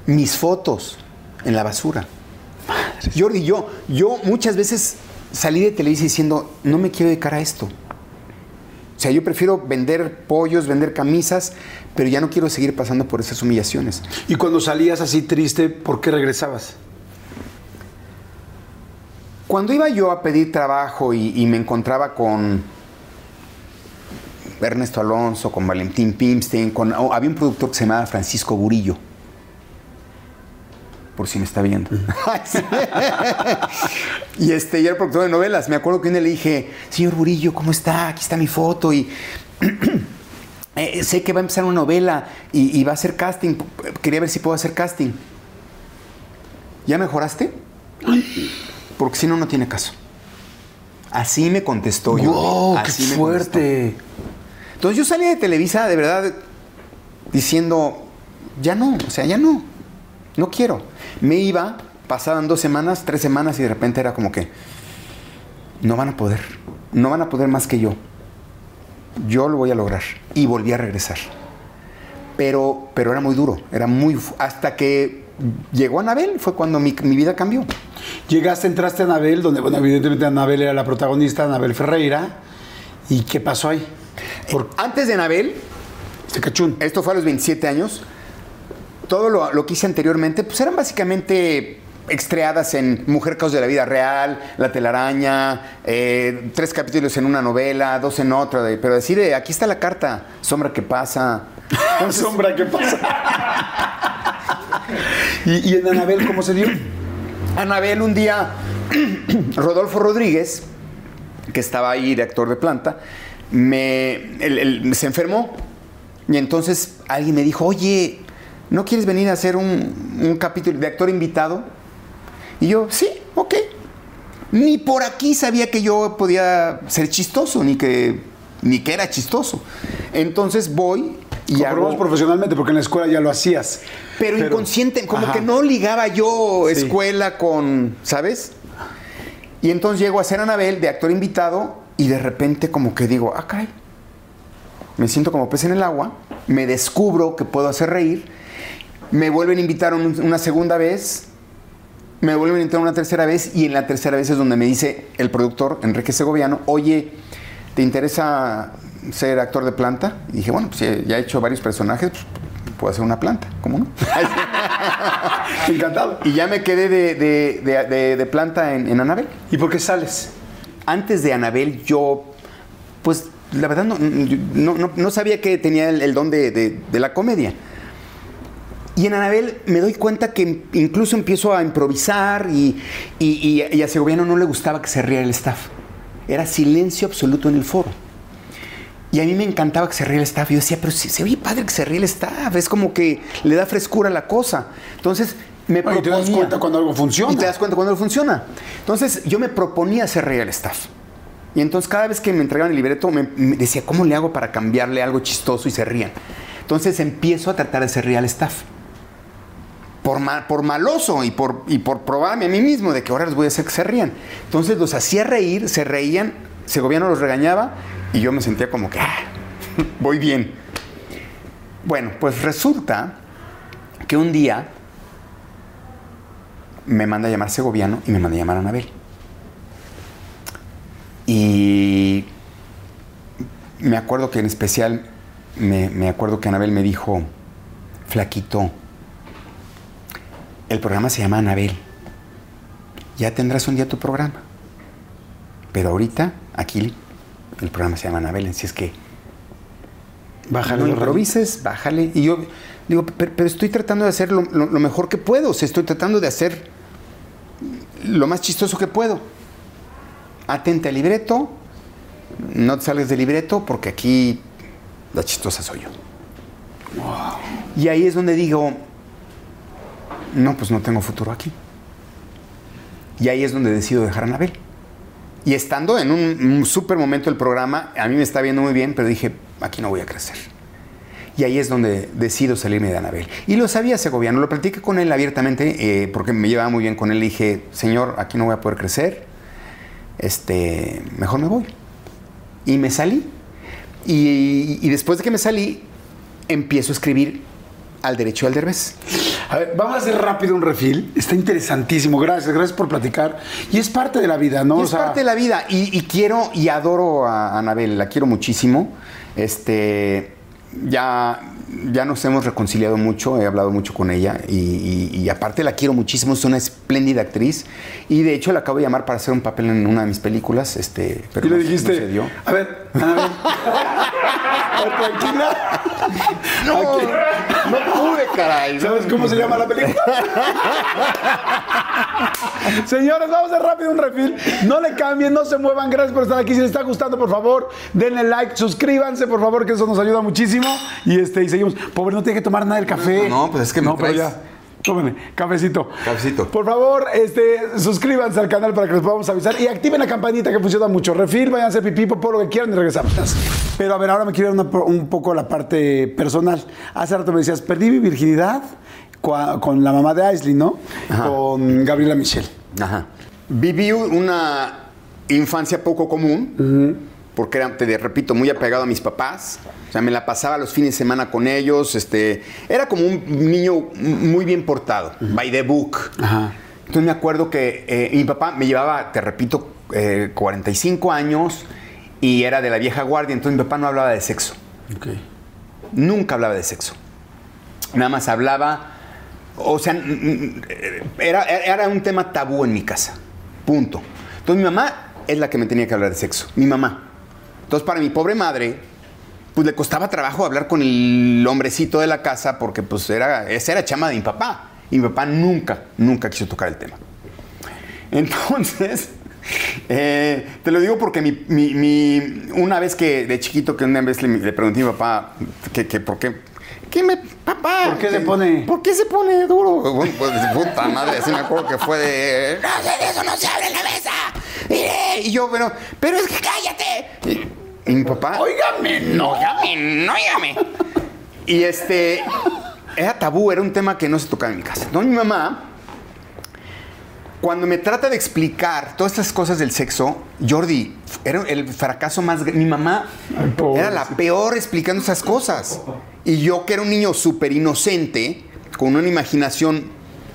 Mis fotos en la basura. Jordi, yo, yo muchas veces salí de televisión diciendo, no me quiero dedicar a esto. O sea, yo prefiero vender pollos, vender camisas, pero ya no quiero seguir pasando por esas humillaciones. Y cuando salías así triste, ¿por qué regresabas? Cuando iba yo a pedir trabajo y, y me encontraba con Ernesto Alonso, con Valentín Pimstein, con, oh, había un productor que se llamaba Francisco Burillo. Por si me está viendo. Y este, y era productor de novelas. Me acuerdo que un día le dije, señor Burillo, ¿cómo está? Aquí está mi foto y eh, sé que va a empezar una novela y, y va a hacer casting. Quería ver si puedo hacer casting. ¿Ya mejoraste? Porque si no, no tiene caso. Así me contestó yo. ¡Wow! ¡Qué Así me fuerte! contestó. Entonces yo salí de Televisa de verdad diciendo, ya no, o sea, ya no, no quiero. Me iba, pasaban dos semanas, tres semanas y de repente era como que, no van a poder, no van a poder más que yo. Yo lo voy a lograr. Y volví a regresar. Pero, pero era muy duro, era muy... Hasta que llegó Anabel fue cuando mi, mi vida cambió. Llegaste, entraste a Anabel, donde, bueno, evidentemente Anabel era la protagonista, Anabel Ferreira. ¿Y qué pasó ahí? Por Antes de Anabel, este cachún. esto fue a los 27 años, todo lo, lo que hice anteriormente, pues eran básicamente extreadas en Mujer Caos de la Vida Real, La Telaraña, eh, tres capítulos en una novela, dos en otra, de- pero decir, eh, aquí está la carta, Sombra que pasa. sombra, ¿qué pasa? ¿Y, y en Anabel cómo se dio? Anabel un día, Rodolfo Rodríguez, que estaba ahí de actor de planta, me, él- él se enfermó y entonces alguien me dijo, oye, ¿no quieres venir a hacer un, un capítulo de actor invitado? Y yo, sí, ok. Ni por aquí sabía que yo podía ser chistoso, ni que, ni que era chistoso. Entonces voy y hago... profesionalmente, porque en la escuela ya lo hacías. Pero, inconsciente, como Ajá. que no ligaba yo Sí. escuela con, ¿sabes? Y entonces llego a ser Anabel de actor invitado y de repente como que digo, ah, caray. Me siento como pez en el agua, me descubro que puedo hacer reír, me vuelven a invitar un- una segunda vez, me vuelven a invitar una tercera vez y en la tercera vez es donde me dice el productor Enrique Segoviano, oye, ¿te interesa ser actor de planta? Y dije, bueno, pues ya- he hecho varios personajes, pues puedo hacer una planta, ¿cómo no? Encantado. y ya me quedé de, de- de- planta en, en Anabel. ¿Y por qué sales? Antes de Anabel yo, pues la verdad no, no- no- no sabía que tenía el, el don de, la comedia. Y en Anabel me doy cuenta que incluso empiezo a improvisar y, y- y- y a Segoviano no le gustaba que se riera el staff. Era silencio absoluto en el foro. Y a mí me encantaba que se ría el staff. Yo decía, pero si se oye padre que se ríe el staff. Es como que le da frescura a la cosa. Entonces me Oye, te das proponía- cuenta cuando algo funciona. Y te das cuenta cuando algo funciona. Entonces yo me proponía hacer reír al staff. Y entonces cada vez que me entregaban el libreto me, me decía, ¿cómo le hago para cambiarle algo chistoso y se rían? Entonces empiezo a tratar de hacer reír al staff. Por, ma- por maloso y por, y por probarme a mí mismo de que ahora les voy a hacer que se rían. Entonces los hacía reír, se reían, Segoviano los regañaba y yo me sentía como que, ah, voy bien. Bueno, pues resulta que un día me manda a llamar Segoviano y me manda a llamar Anabel. Y me acuerdo que en especial, me, me acuerdo que Anabel me dijo, flaquito, el programa se llama Anabel. Ya tendrás un día tu programa. Pero ahorita, aquí, el programa se llama Anabel, así es que Bájale no los improvises, bájale. Y yo digo, pero, pero estoy tratando de hacer lo, lo- lo mejor que puedo. O sea, estoy tratando de hacer lo más chistoso que puedo. Atente al libreto. No te salgas del libreto porque aquí la chistosa soy yo. Y ahí es donde digo, no, pues no tengo futuro aquí. Y ahí es donde decido dejar a Anabel. Y estando en un, un súper momento del programa, a mí me está viendo muy bien, pero dije, aquí no voy a crecer. Y ahí es donde decido salirme de Anabel. Y lo sabía Segoviano, lo platiqué con él abiertamente, eh, porque me llevaba muy bien con él. Le dije, señor, aquí no voy a poder crecer, este, mejor me voy. Y me salí. Y, después de que me salí, empiezo a escribir al derecho y al derbez. A ver, vamos a hacer rápido un refil. Está interesantísimo. Gracias, gracias por platicar. Y es parte de la vida, ¿no? Y O es sea, parte de la vida. Y, y quiero y adoro a Anabel, la quiero muchísimo. Este, ya, ya nos hemos reconciliado mucho, he hablado mucho con ella y, y- y aparte la quiero muchísimo, es una espléndida actriz. Y de hecho la acabo de llamar para hacer un papel en una de mis películas, este, pero y le no- dijiste, no se dio. a ver, a ver. Tranquila. No, no pude, caray. ¿Sabes cómo se llama la película? Señores, vamos a hacer rápido un refil. No le cambien, no se muevan. Gracias por estar aquí. Si les está gustando, por favor, denle like, suscríbanse, por favor, que eso nos ayuda muchísimo. Y este, y seguimos. Pobre, no tiene que tomar nada del café. No, pues es que me No, pero traes- ya. Tómeme, cafecito. Cafecito. Por favor, este, suscríbanse al canal para que les podamos avisar y activen la campanita que funciona mucho. Refil, vayan a hacer pipí, por lo que quieran y regresamos. Pero a ver, ahora me quiero ir un poco a la parte personal. Hace rato me decías, perdí mi virginidad con la mamá de Aisley, ¿no? Con Gabriela Michelle. Ajá. Viví una infancia poco común, porque era, te repito, muy apegado a mis papás. O sea, me la pasaba los fines de semana con ellos. Este, era como un niño muy bien portado, by the book. Ajá. Entonces me acuerdo que eh, mi papá me llevaba, te repito, eh, 45 años y era de la vieja guardia. Entonces mi papá no hablaba de sexo. Nunca hablaba de sexo. Nada más hablaba, o sea, era, era un tema tabú en mi casa. Punto. Entonces mi mamá es la que me tenía que hablar de sexo. Mi mamá. Entonces para mi pobre madre, pues le costaba trabajo hablar con el hombrecito de la casa porque pues era, esa era chama de mi papá. Y mi papá nunca, nunca quiso tocar el tema. Entonces, eh, te lo digo porque mi, mi- mi- una vez que de chiquito, que una vez le, le pregunté a mi papá que, que por qué. ¿Qué me, papá? ¿Por qué se pone- ¿Por qué se pone duro? Pues puta madre, así me acuerdo que fue de. No, de eso no se abre la mesa. Mire. Y yo, pero, pero es que cállate. Y, mi papá. Óigame, no, óigame, no, óigame. Y este. Era tabú, era un tema que no se tocaba en mi casa. Entonces mi mamá cuando me trata de explicar todas estas cosas del sexo, Jordi, era el fracaso más... Mi mamá era la peor explicando esas cosas. Y yo, que era un niño súper inocente, con una imaginación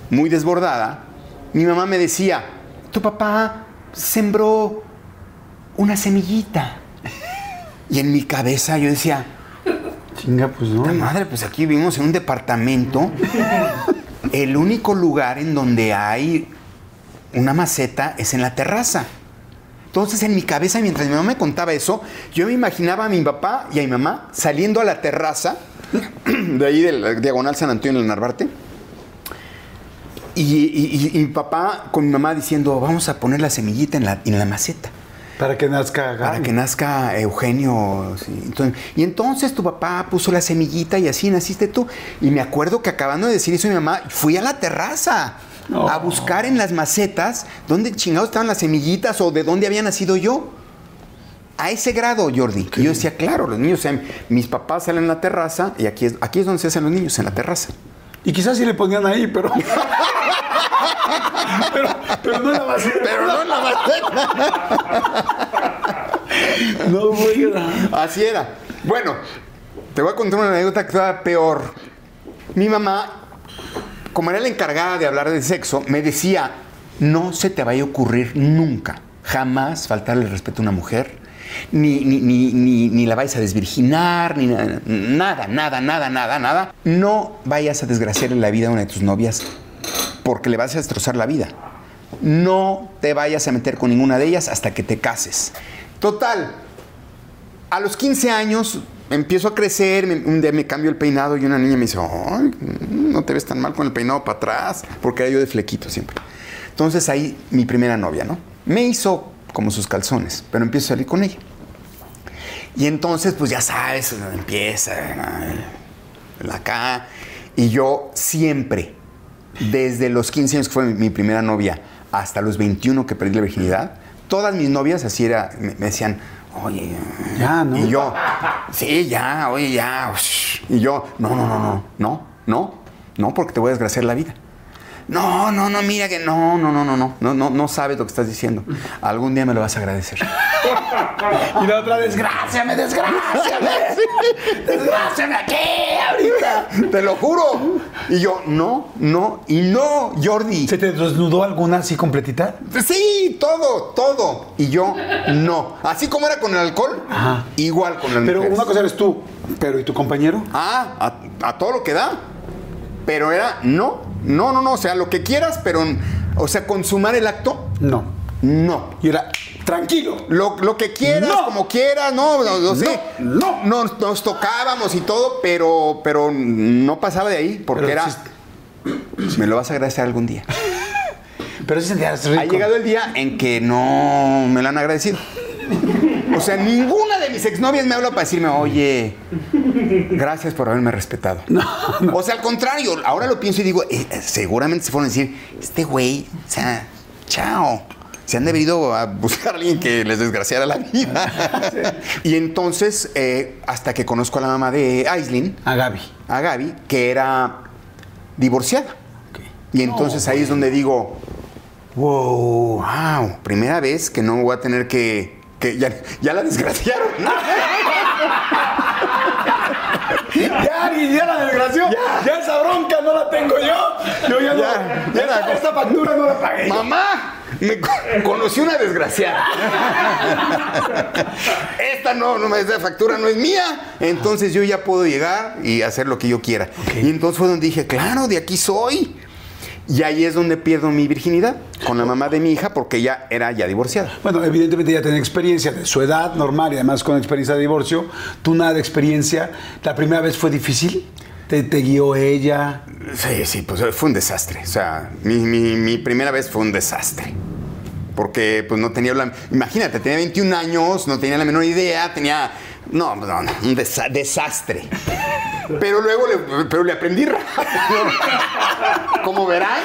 muy desbordada, mi mamá me decía, tu papá sembró una semillita. Y en mi cabeza yo decía, Chinga, pues no. "Puta madre, pues aquí vivimos en un departamento. El único lugar en donde hay una maceta es en la terraza. Entonces, en mi cabeza, mientras mi mamá me contaba eso, yo me imaginaba a mi papá y a mi mamá saliendo a la terraza, de ahí del diagonal San Antonio en el Narvarte. Y, y- y- y mi papá con mi mamá diciendo, vamos a poner la semillita en la, en la maceta. Para que nazca. Para que nazca Eugenio. sí. Entonces- y entonces tu papá puso la semillita y así naciste tú. Y me acuerdo que acabando de decir eso mi mamá, fui a la terraza a buscar en las macetas dónde chingados estaban las semillitas o de dónde había nacido yo. A ese grado, Jordi. Y yo decía, claro, los niños, o sea, mis papás salen en la terraza y aquí es, aquí es donde se hacen los niños, en la terraza. Y quizás sí le ponían ahí, pero. pero, pero no en la maceta. Pero no en la maceta. No, güey. Así era. Bueno, te voy a contar una anécdota que estaba peor. Mi mamá, como era la encargada de hablar de sexo, me decía, no se te vaya a ocurrir nunca, jamás faltarle el respeto a una mujer, ni, ni, ni, ni, la vayas a desvirginar, ni nada, nada, nada, nada, nada. No vayas a desgraciarle la vida a una de tus novias porque le vas a destrozar la vida. No te vayas a meter con ninguna de ellas hasta que te cases. Total, a los 15 años empiezo a crecer, me- un día me cambio el peinado y una niña me dice, no te ves tan mal con el peinado para atrás, porque era yo de flequito siempre. Entonces ahí mi primera novia, ¿no? Me hizo como sus calzones, pero empiezo a salir con ella. Y entonces, pues ya sabes, empieza la acá. Y yo siempre, desde los 15 años que fue mi, primera novia, hasta los 21 que perdí la virginidad, todas mis novias así era, me, me decían, oye, Ya, ¿no? Y yo, sí, ya, oye, ya. ush". Y yo, no, no, no, no, no, no, no, porque te voy a desgraciar la vida. No, no, no, mira que no, no, no, no, no, no, no, no sabes lo que estás diciendo. Algún día me lo vas a agradecer. Y la otra, desgraciame, desgraciame. desgraciame aquí, ahorita. Te lo juro. Y yo, no, no, y no, Jordi. ¿Se te desnudó alguna así completita? Sí, todo, todo. Y yo, no. Así como era con el alcohol, igual con el Pero una cosa eres tú, pero ¿y tu compañero? Ah, a, a todo lo que da. Pero era, no, no, no, no. O sea, lo que quieras, pero, o sea, consumar el acto, No. no. Y era, tranquilo. Lo, lo que quieras, No. como quieras, no, no, no sé. No, Nos, nos tocábamos y todo, pero, pero no pasaba de ahí, porque Pero era. sí- Me lo vas a agradecer algún día. Pero sí sentías rico. Ha llegado el día en que no me lo han agradecido. O sea, ninguna de mis exnovias me habla para decirme, oye, Gracias por haberme respetado. O sea, al contrario, ahora lo pienso y digo, eh, seguramente se fueron a decir, este güey, o sea, chao. Se han debido a buscar a alguien que les desgraciara la vida. y entonces, eh, hasta que conozco a la mamá de Aislinn, A Gaby. a Gaby, que era divorciada. Y entonces ahí es donde digo, wow, wow, primera vez que no voy a tener que... que ya, ya la desgraciaron. Ya, ya la desgració. Ya. esa bronca no la tengo yo. Yo ya, Ya, no. ya esta, la- esta factura no la pagué. ¡Mamá! Me co- conocí una desgraciada. Esta no, no esta factura no es mía. Entonces yo ya puedo llegar y hacer lo que yo quiera. Y entonces fue donde dije, claro, de aquí soy. Y ahí es donde pierdo mi virginidad con la mamá de mi hija porque ella era ya divorciada. Bueno, evidentemente ya tenía experiencia de su edad normal y además con experiencia de divorcio. Tú nada de experiencia. ¿La primera vez fue difícil? ¿Te, te guió ella? Sí, sí, pues fue un desastre. O sea, mi, mi- mi primera vez fue un desastre. Porque pues no tenía la... Imagínate, tenía 21 años, no tenía la menor idea, tenía... No, no, no, un desa- desastre. Pero luego le, pero le aprendí rápido. Como verán,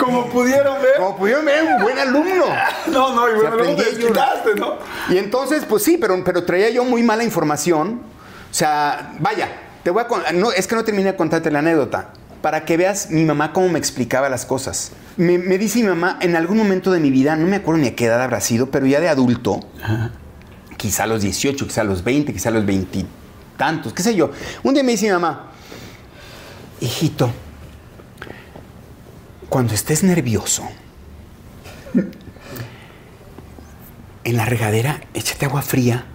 Como pudieron ver. como pudieron ver, un buen alumno. No, no, y bueno, luego te desquitaste, ¿no? Y entonces, pues sí, pero, pero traía yo muy mala información. O sea, vaya, te voy a no, es que no terminé de contarte la anécdota. Para que veas mi mamá cómo me explicaba las cosas. Me, me dice mi mamá, en algún momento de mi vida, no me acuerdo ni a qué edad habrá sido, pero ya de adulto, quizá a los 18, quizá a los 20, quizá a los 20 tantos, qué sé yo. Un día me dice mi mamá, hijito, cuando estés nervioso, en la regadera, échate agua fría.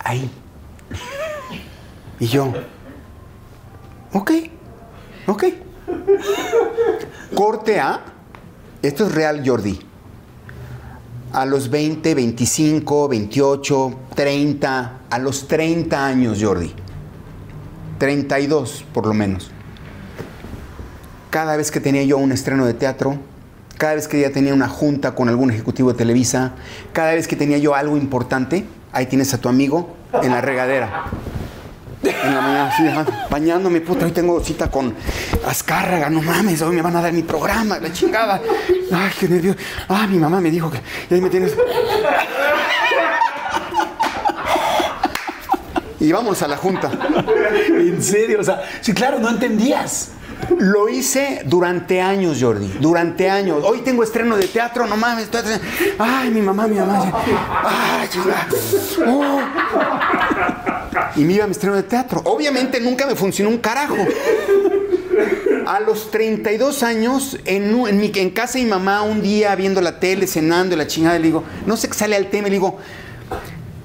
Ahí. Y yo, ok, ok. Corte A, esto es real, Jordi. A los 20, 25, 28, 30, a los 30 años, Jordi. 32, por lo menos. Cada vez que tenía yo un estreno de teatro, cada vez que ya tenía una junta con algún ejecutivo de Televisa, cada vez que tenía yo algo importante, ahí tienes a tu amigo en la regadera. En la mañana, así, bañándome, puta, hoy tengo cita con Azcárraga, no mames, hoy me van a dar mi programa, la chingada. Ay, qué nervioso. Ah, mi mamá me dijo que. Y ahí me tienes. Y vamos a la junta. En serio, o sea, sí, claro, no entendías. Lo hice durante años, Jordi. Durante años. Hoy tengo estreno de teatro, no mames. Ay, mi mamá, mi mamá. Ay, chinga. Oh. Y me iba a mi estreno de teatro. Obviamente nunca me funcionó un carajo. A los 32 años, en, en mi, en casa de mi mamá, un día viendo la tele, cenando y la chingada, le digo, no sé qué sale al tema, le digo,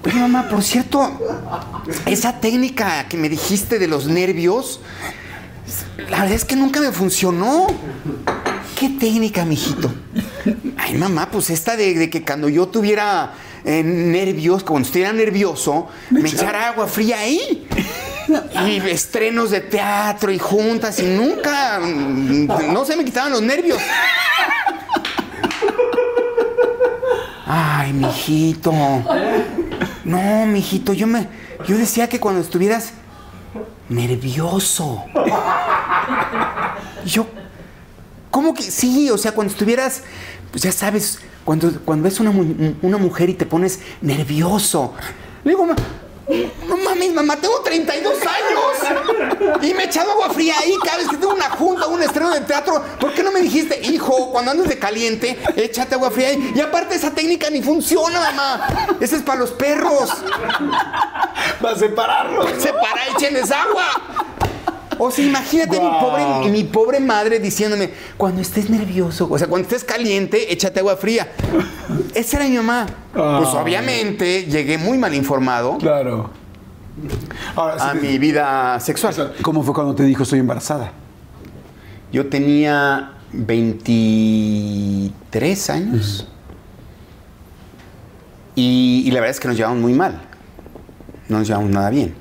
oye mamá, por cierto, esa técnica que me dijiste de los nervios, la verdad es que nunca me funcionó. ¿Qué técnica, mijito? Ay, mamá, pues esta de que cuando yo tuviera eh, nervios, cuando estuviera nervioso, me echara agua fría ahí. Y estrenos de teatro y juntas y nunca, no se me quitaban los nervios. Ay, mijito. No, mijito, yo me, yo decía que cuando estuvieras nervioso. Yo, ¿cómo que sí? O sea, cuando estuvieras, pues ya sabes, cuando, cuando ves una, una mujer y te pones nervioso. Le digo, "Ma- no mames, mamá, tengo 32 años. Y me he echado agua fría ahí cada vez que tengo una junta, un estreno de teatro. ¿Por qué no me dijiste, hijo, cuando andes de caliente, échate agua fría ahí? Y aparte esa técnica ni funciona, mamá. Esa es para los perros. Para separarlos. Se para, échenles agua. O sea, imagínate mi, pobre, mi pobre madre diciéndome, cuando estés nervioso, o sea, cuando estés caliente, échate agua fría. Esa era mi mamá. Pues obviamente llegué muy mal informado Claro. Ahora, a mi vida sexual. ¿Cómo fue cuando te dijo estoy embarazada? Yo tenía 23 años. Y, y la verdad es que nos llevamos muy mal. No nos llevamos nada bien.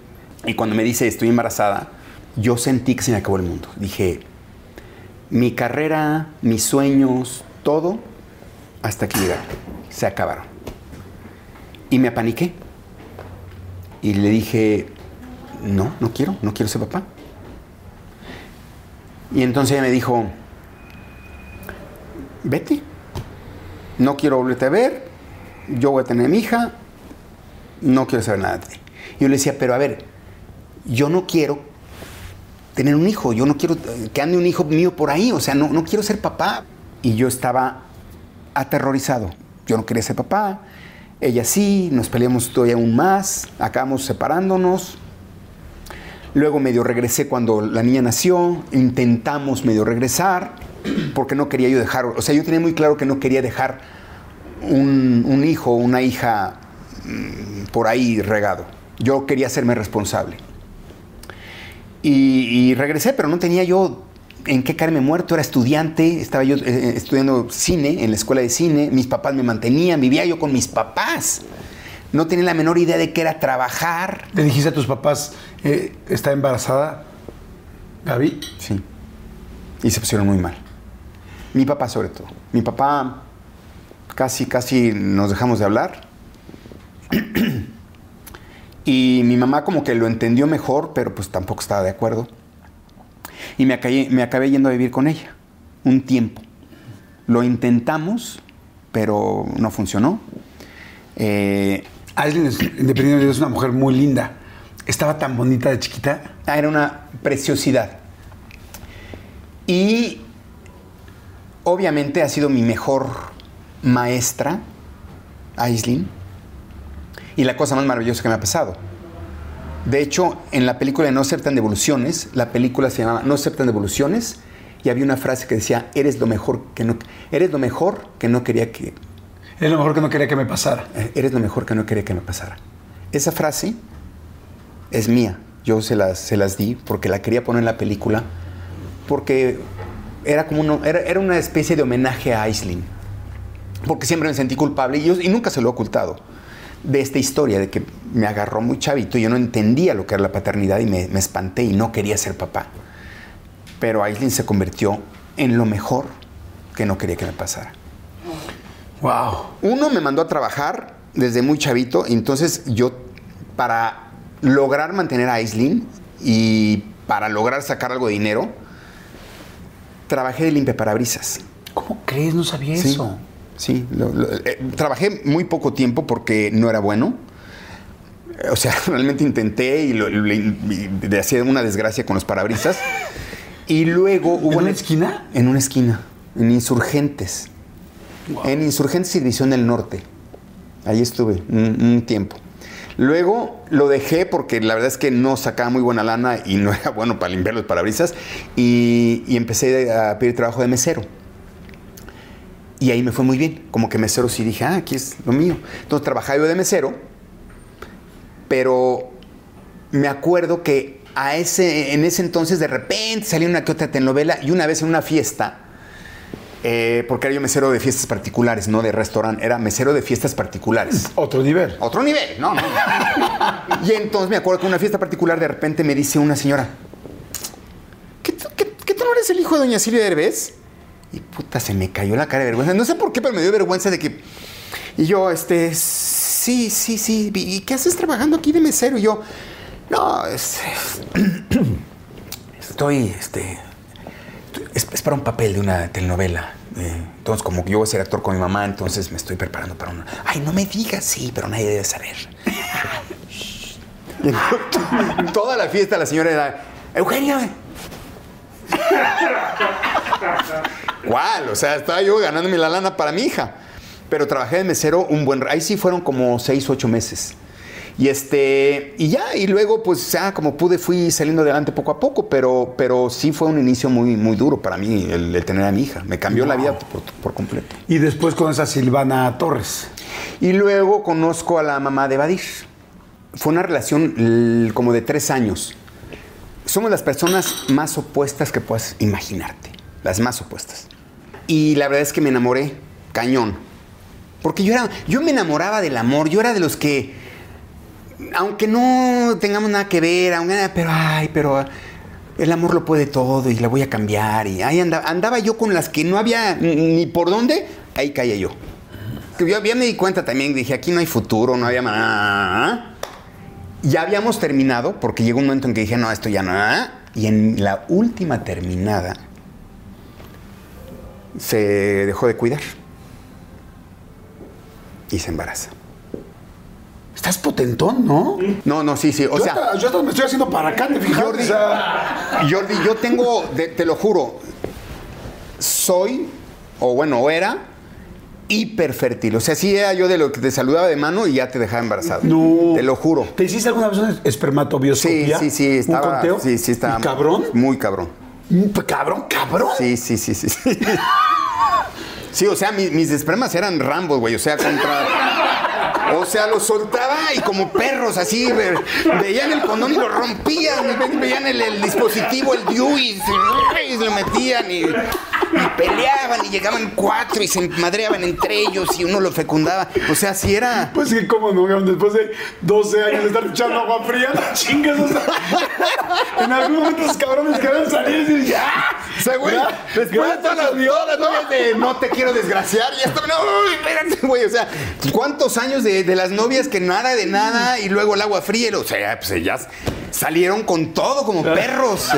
Y cuando me dice estoy embarazada, yo sentí que se me acabó el mundo. Dije, mi carrera, mis sueños, todo, hasta que llegaron. Se acabaron. Y me apaniqué. Y le dije, no, no quiero, no quiero ser papá. Y entonces ella me dijo, vete, no quiero volverte a ver, yo voy a tener a mi hija, no quiero saber nada de ti. Y yo le decía, pero a ver, yo no quiero tener un hijo, yo no quiero que ande un hijo mío por ahí, o sea, no, no quiero ser papá. Y yo estaba aterrorizado, yo no quería ser papá, ella sí, nos peleamos todavía aún más, acabamos separándonos. Luego medio regresé cuando la niña nació, intentamos medio regresar, porque no quería yo dejar, o sea, yo tenía muy claro que no quería dejar un, un hijo, una hija mm, por ahí regado. Yo quería hacerme responsable. Y, y regresé, pero no tenía yo en qué caerme muerto. Era estudiante, estaba yo eh, estudiando cine en la escuela de cine. Mis papás me mantenían, vivía yo con mis papás. No tenía la menor idea de qué era trabajar. ¿Le dijiste a tus papás, eh, está embarazada Gaby? Sí. Y se pusieron muy mal. Mi papá sobre todo. Mi papá casi, casi nos dejamos de hablar. y mi mamá como que lo entendió mejor, pero pues tampoco estaba de acuerdo. Y me acabé, me acabé yendo a vivir con ella un tiempo. Lo intentamos, pero no funcionó. Eh, Aislinn, independientemente, es una mujer muy linda. Estaba tan bonita de chiquita. Ah, era una preciosidad. Y obviamente ha sido mi mejor maestra, Aislinn, y la cosa más maravillosa que me ha pasado. De hecho, en la película de No aceptan devoluciones, la película se llamaba No aceptan devoluciones, y había una frase que decía, eres lo mejor que no, eres lo mejor que no quería que, Es lo mejor que no quería que me pasara. eh, eres lo mejor que no quería que me pasara. Esa frase es mía. Yo se las, se las di porque la quería poner en la película, porque era como uno- era, era una especie de homenaje a Aislinn. Porque siempre me sentí culpable y, yo, y nunca se lo he ocultado de esta historia de que me agarró muy chavito y yo no entendía lo que era la paternidad y me, me espanté y no quería ser papá. Pero Aislinn se convirtió en lo mejor que no quería que me pasara. Wow. Uno me mandó a trabajar desde muy chavito, entonces yo, para lograr mantener a Aislinn y para lograr sacar algo de dinero, trabajé de limpiaparabrisas. ¿Cómo crees? No sabía Sí, eso. Sí. lo- lo- eh, trabajé muy poco tiempo porque no era bueno. O sea, realmente intenté y, lo, y hacía una desgracia con los parabrisas. Y luego hubo... ¿En una esquina? En una esquina, en Insurgentes. En Insurgentes y División del Norte. Ahí estuve un, un tiempo. Luego lo dejé porque la verdad es que no sacaba muy buena lana y no era bueno para limpiar los parabrisas. Y, y empecé a pedir trabajo de mesero. Y ahí me fue muy bien. Como que mesero sí dije, ah, aquí es lo mío. Entonces trabajaba yo de mesero, pero me acuerdo que a ese, en ese entonces de repente salía una que otra telenovela y una vez en una fiesta, eh, porque era yo mesero de fiestas particulares, no de restaurante, era mesero de fiestas particulares. Otro nivel. Otro nivel, no, no. y entonces me acuerdo que en una fiesta particular de repente me dice una señora, ¿qué, qué- qué tú no eres el hijo de doña Silvia Derbez? Y puta, se me cayó la cara de vergüenza. No sé por qué, pero me dio vergüenza de que... Y yo, este, sí, sí, sí. ¿Y qué haces trabajando aquí de mesero? Y yo, no, es- estoy, este, es, es para un papel de una telenovela. Eh, entonces, como yo voy a ser actor con mi mamá, entonces me estoy preparando para una. Ay, no me digas, sí, pero nadie debe saber. Y entonces, Toda la fiesta la señora era, Eugenio. ¿Cuál? O sea, estaba yo ganándome la lana para mi hija. Pero trabajé de mesero un buen... Ahí sí fueron como seis, ocho meses. Y este, y ya, y luego pues ya como pude fui saliendo adelante poco a poco, pero, pero sí fue un inicio muy, muy duro para mí el, el tener a mi hija. Me cambió la vida por, por completo. Y después con esa Silvana Torres. Y luego conozco a la mamá de Badir. Fue una relación como de tres años. Somos las personas más opuestas que puedas imaginarte. Las más opuestas. Y la verdad es que me enamoré cañón. Porque yo era, yo me enamoraba del amor. Yo era de los que, aunque no tengamos nada que ver, aunque, pero ay, pero el amor lo puede todo y la voy a cambiar. Y ahí andaba, andaba yo con las que no había ni por dónde, ahí caía yo. Yo ya me di cuenta también, dije, aquí no hay futuro, no había nada. Ya habíamos terminado, porque llegó un momento en que dije, no, esto ya no. ¿eh? Y en la última terminada, se dejó de cuidar. Y se embaraza. Estás potentón, ¿no? No, no, sí, sí. O yo, sea, hasta, yo hasta me estoy haciendo para acá, ¿te fijas? Jordi, O sea, Jordi, yo tengo, de- te lo juro, soy, o bueno, era, hiperfértil. O sea, sí era yo de lo que te saludaba de mano y ya te dejaba embarazado. no. Te lo juro. ¿Te hiciste alguna vez una Sí, espermatobioscopia? sí, sí, estaba. ¿Un conteo? Sí, sí, estaba. ¿Y cabrón? Muy cabrón. Mm, Cabrón, cabrón. Sí, sí, sí, sí. Sí, Sí, o sea, mi- mis espermas eran Rambo, güey. O sea, contra. O sea, los soltaba y como perros, así. ve- Veían el condón y lo rompían. ve- Veían el, dispositivo, el DIU y se, lo metían y, peleaban y llegaban cuatro y se madreaban entre ellos y uno lo fecundaba. O sea, sí era. Pues sí, cómo no, después de 12 años de estar echando agua fría, chingas. o sea, en algún momento los cabrones querían salir y decir, ya. Sea, güey, después de todas las, novias de no te quiero desgraciar, y esto, no, espérate, güey, o sea, ¿cuántos años de, de las novias que nada de nada y luego el agua fría? O sea, pues ellas salieron con todo como perros.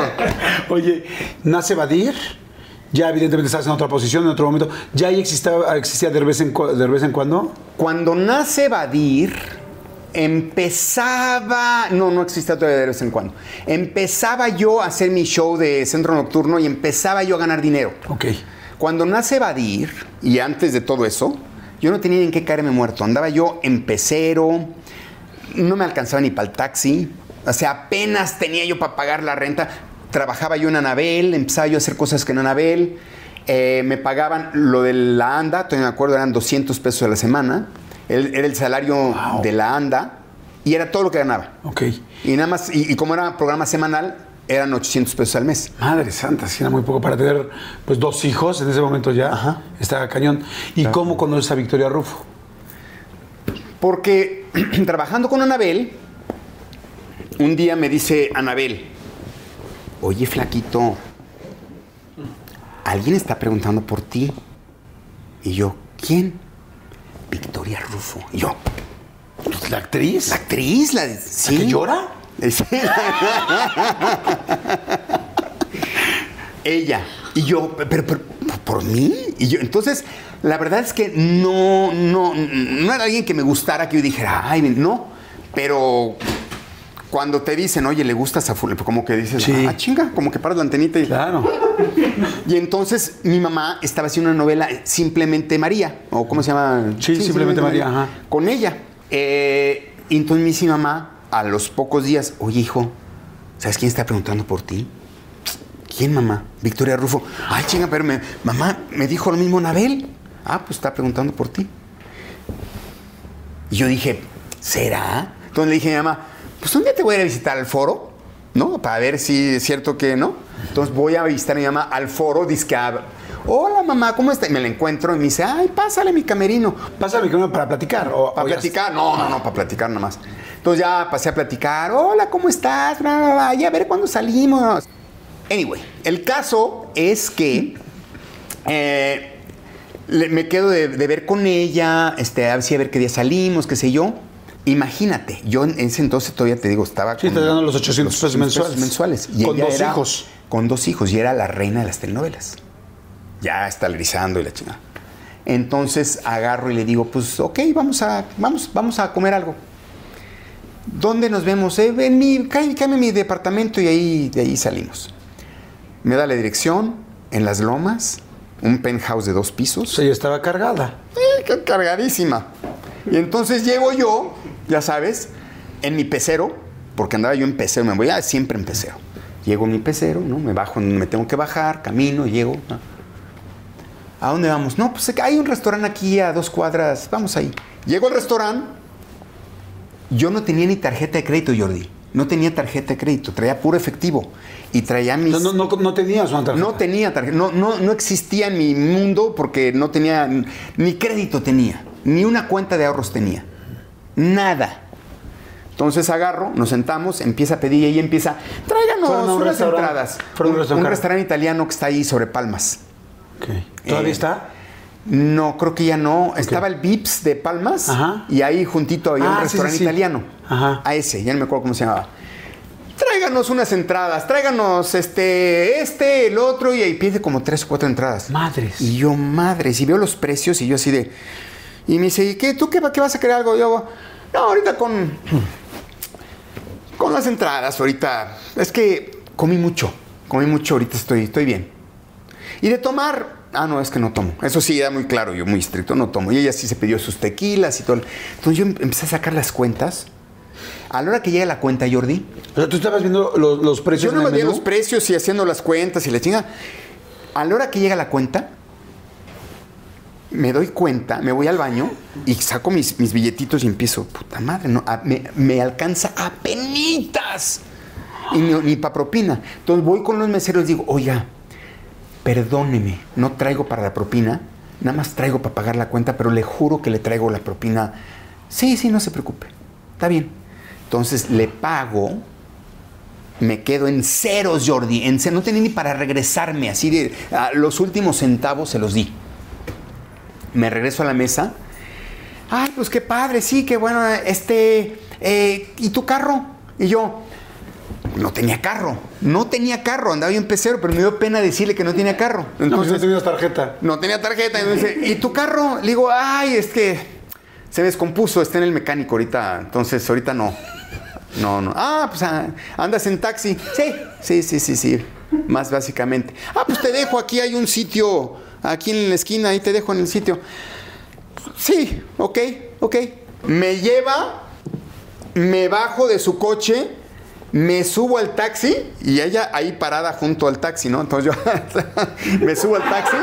Oye, nace Badir. Ya evidentemente estás en otra posición, en otro momento. ¿Ya ahí existía, existía de, vez en, cu- de vez en cuando? Cuando nace Badir, empezaba, no, no existía todavía de vez en cuando, empezaba yo a hacer mi show de centro nocturno y empezaba yo a ganar dinero. Ok. Cuando nace Badir, y antes de todo eso, yo no tenía en qué caerme muerto. Andaba yo en pecero, no me alcanzaba ni para el taxi. O sea, apenas tenía yo para pagar la renta. Trabajaba yo en Anabel, empezaba yo a hacer cosas que en Anabel. Eh, me pagaban lo de la ANDA, todavía me acuerdo, eran 200 pesos a la semana. El- era el salario de la ANDA y era todo lo que ganaba. Ok. Y nada más, y, y como era programa semanal, eran 800 pesos al mes. Madre santa, sí era muy poco para tener pues dos hijos en ese momento ya. Ajá. Estaba cañón. ¿Y cómo conoces a Victoria Rufo? Porque trabajando con Anabel, un día me dice Anabel, oye flaquito, alguien está preguntando por ti. Y yo, ¿quién? Victoria Rufo. Y yo, Pues, ¿La actriz? ¿la actriz? ¿La, sí? que llora? Sí. Ella. Y yo, pero, pero, ¿por mí? Y yo, entonces, la verdad es que no, no, no era alguien que me gustara, que yo dijera, ay, no. Pero cuando te dicen, oye, le gustas a fulano, como que dices, Sí. ah, chinga, como que paras la antenita y... Claro. Y entonces mi mamá estaba haciendo una novela Simplemente María, o ¿cómo se llama? Sí, Simplemente María, ajá. Con ella. Eh, y entonces me dice mi mamá, a los pocos días, oye hijo, ¿sabes quién está preguntando por ti? ¿Quién, mamá? Victoria Rufo. Ay, chinga, pero me- mamá me dijo lo mismo Nabel. Ah, pues está preguntando por ti. Y yo dije, ¿será? Entonces le dije a mi mamá, pues un día te voy a ir a visitar al foro, ¿no? Para ver si es cierto que no. Entonces voy a visitar a mi mamá al foro, dice hola mamá, ¿cómo está? Y me la encuentro y me dice, ay, pásale mi camerino. Pásame con para platicar. O, ¿Para o platicar? No, no, no, para platicar nada más. Entonces ya pasé a platicar. Hola, ¿cómo estás? Bla, bla, bla. Ya a ver cuándo salimos. Anyway, el caso es que eh, me quedo de, de ver con ella, este, a ver si a ver qué día salimos, qué sé yo. Imagínate, yo en ese entonces todavía te digo, estaba Sí, te dan los 800 pesos mensuales. mensuales. Y Con ella dos era- hijos. Con dos hijos. Y era la reina de las telenovelas. Ya está grisando y la chingada. Entonces agarro y le digo, pues ok, vamos a, vamos, vamos a comer algo. ¿Dónde nos vemos? Eh, en mi, cállame, mi departamento y ahí, de ahí salimos. Me da la dirección, en las lomas, un penthouse de dos pisos. O sea, estaba cargada. Cargadísima. Y entonces llego yo, ya sabes, en mi pecero, porque andaba yo en pecero, me voy a siempre en pecero. Llego en mi pecero, ¿no? Me bajo, me tengo que bajar, camino, llego. ¿no? ¿A dónde vamos? No, pues hay un restaurante aquí a dos cuadras, vamos ahí. Llego al restaurante, yo no tenía ni tarjeta de crédito, Jordi. No tenía tarjeta de crédito, traía puro efectivo. Y traía mis... No, no, no, no tenías una tarjeta. No tenía tarjeta, no, no, no existía en mi mundo porque no tenía, ni crédito tenía, ni una cuenta de ahorros tenía. Nada. Entonces agarro, nos sentamos, empieza a pedir y ella empieza, tráiganos unas entradas. Un un, restaurante. italiano que está ahí sobre Palmas. Ok. ¿Todavía Eh, está? No, creo que ya no. Estaba el Vips de Palmas Ajá. y ahí juntito había Ah, un sí, restaurante sí, sí. italiano. Ajá. A ese, ya no me acuerdo cómo se llamaba. Tráiganos unas entradas, tráiganos este, este, el otro, y ahí pide como tres o cuatro entradas. Madres. Y yo, madres, y veo los precios y yo así de. Y me dice, ¿y qué? ¿Tú qué, qué vas a querer algo? Y yo no, ahorita con. Con las entradas, ahorita. Es que comí mucho. Comí mucho, ahorita estoy, estoy bien. Y de tomar, ah, no, es que no tomo. Eso sí, era muy claro, yo muy estricto, no tomo. Y ella sí se pidió sus tequilas y todo. Entonces yo em- empecé a sacar las cuentas. A la hora que llega la cuenta, Jordi, O sea, tú estabas viendo los, los precios yo no veía los precios y haciendo las cuentas y la chinga. A la hora que llega la cuenta, me doy cuenta, me voy al baño y saco mis, mis billetitos y empiezo, puta madre, no, me, me alcanza a penitas. Y ni, para propina. Entonces voy con los meseros y digo, oiga, perdóneme, no traigo para la propina, nada más traigo para pagar la cuenta, pero le juro que le traigo la propina. Sí, sí, no se preocupe, está bien. Entonces le pago, me quedo en ceros, Jordi, en ceros, no tenía ni para regresarme, así de los últimos centavos se los di. Me regreso a la mesa. Ay, pues qué padre, sí, qué bueno. Este, eh, ¿y tu carro? Y yo, no tenía carro, no tenía carro, andaba yo en pecero, pero me dio pena decirle que no tenía carro. No, pues Entonces, no tenías tarjeta. no tenía tarjeta. Dice, ¿y tu carro? Le digo, ay, es que se descompuso, está en el mecánico ahorita. Entonces, ahorita no. No, no. Ah, pues ah, andas en taxi. Sí, sí, sí, sí, sí. Más básicamente. Ah, pues te dejo, aquí hay un sitio, aquí en la esquina, ahí te dejo en el sitio. Sí, ok, ok. Me lleva, me bajo de su coche, me subo al taxi y ella ahí parada junto al taxi, ¿no? Entonces yo me subo al taxi,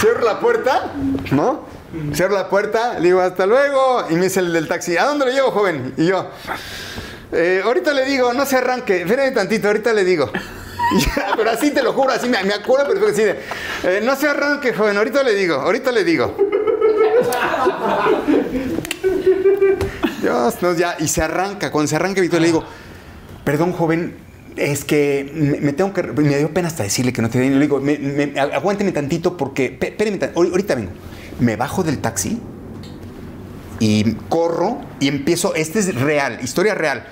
cierro la puerta, ¿no? Cierro la puerta, le digo hasta luego y me dice el del taxi, ¿a dónde lo llevo, joven? Y yo, "Eh, ahorita le digo, no se arranque, espérame tantito, ahorita le digo. Pero así te lo juro, así me, me acuerdo, pero así de, "Eh, no se arranque, joven, ahorita le digo, ahorita le digo. Dios, no, ya, y se arranca. Cuando se arranca, Víctor, le digo, perdón, joven, es que me, tengo que. Me dio pena hasta decirle que no te dinero. Le digo, me- me- aguánteme tantito porque. Espéreme, ahorita vengo. Me bajo del taxi y corro y empiezo. Este es real, historia real.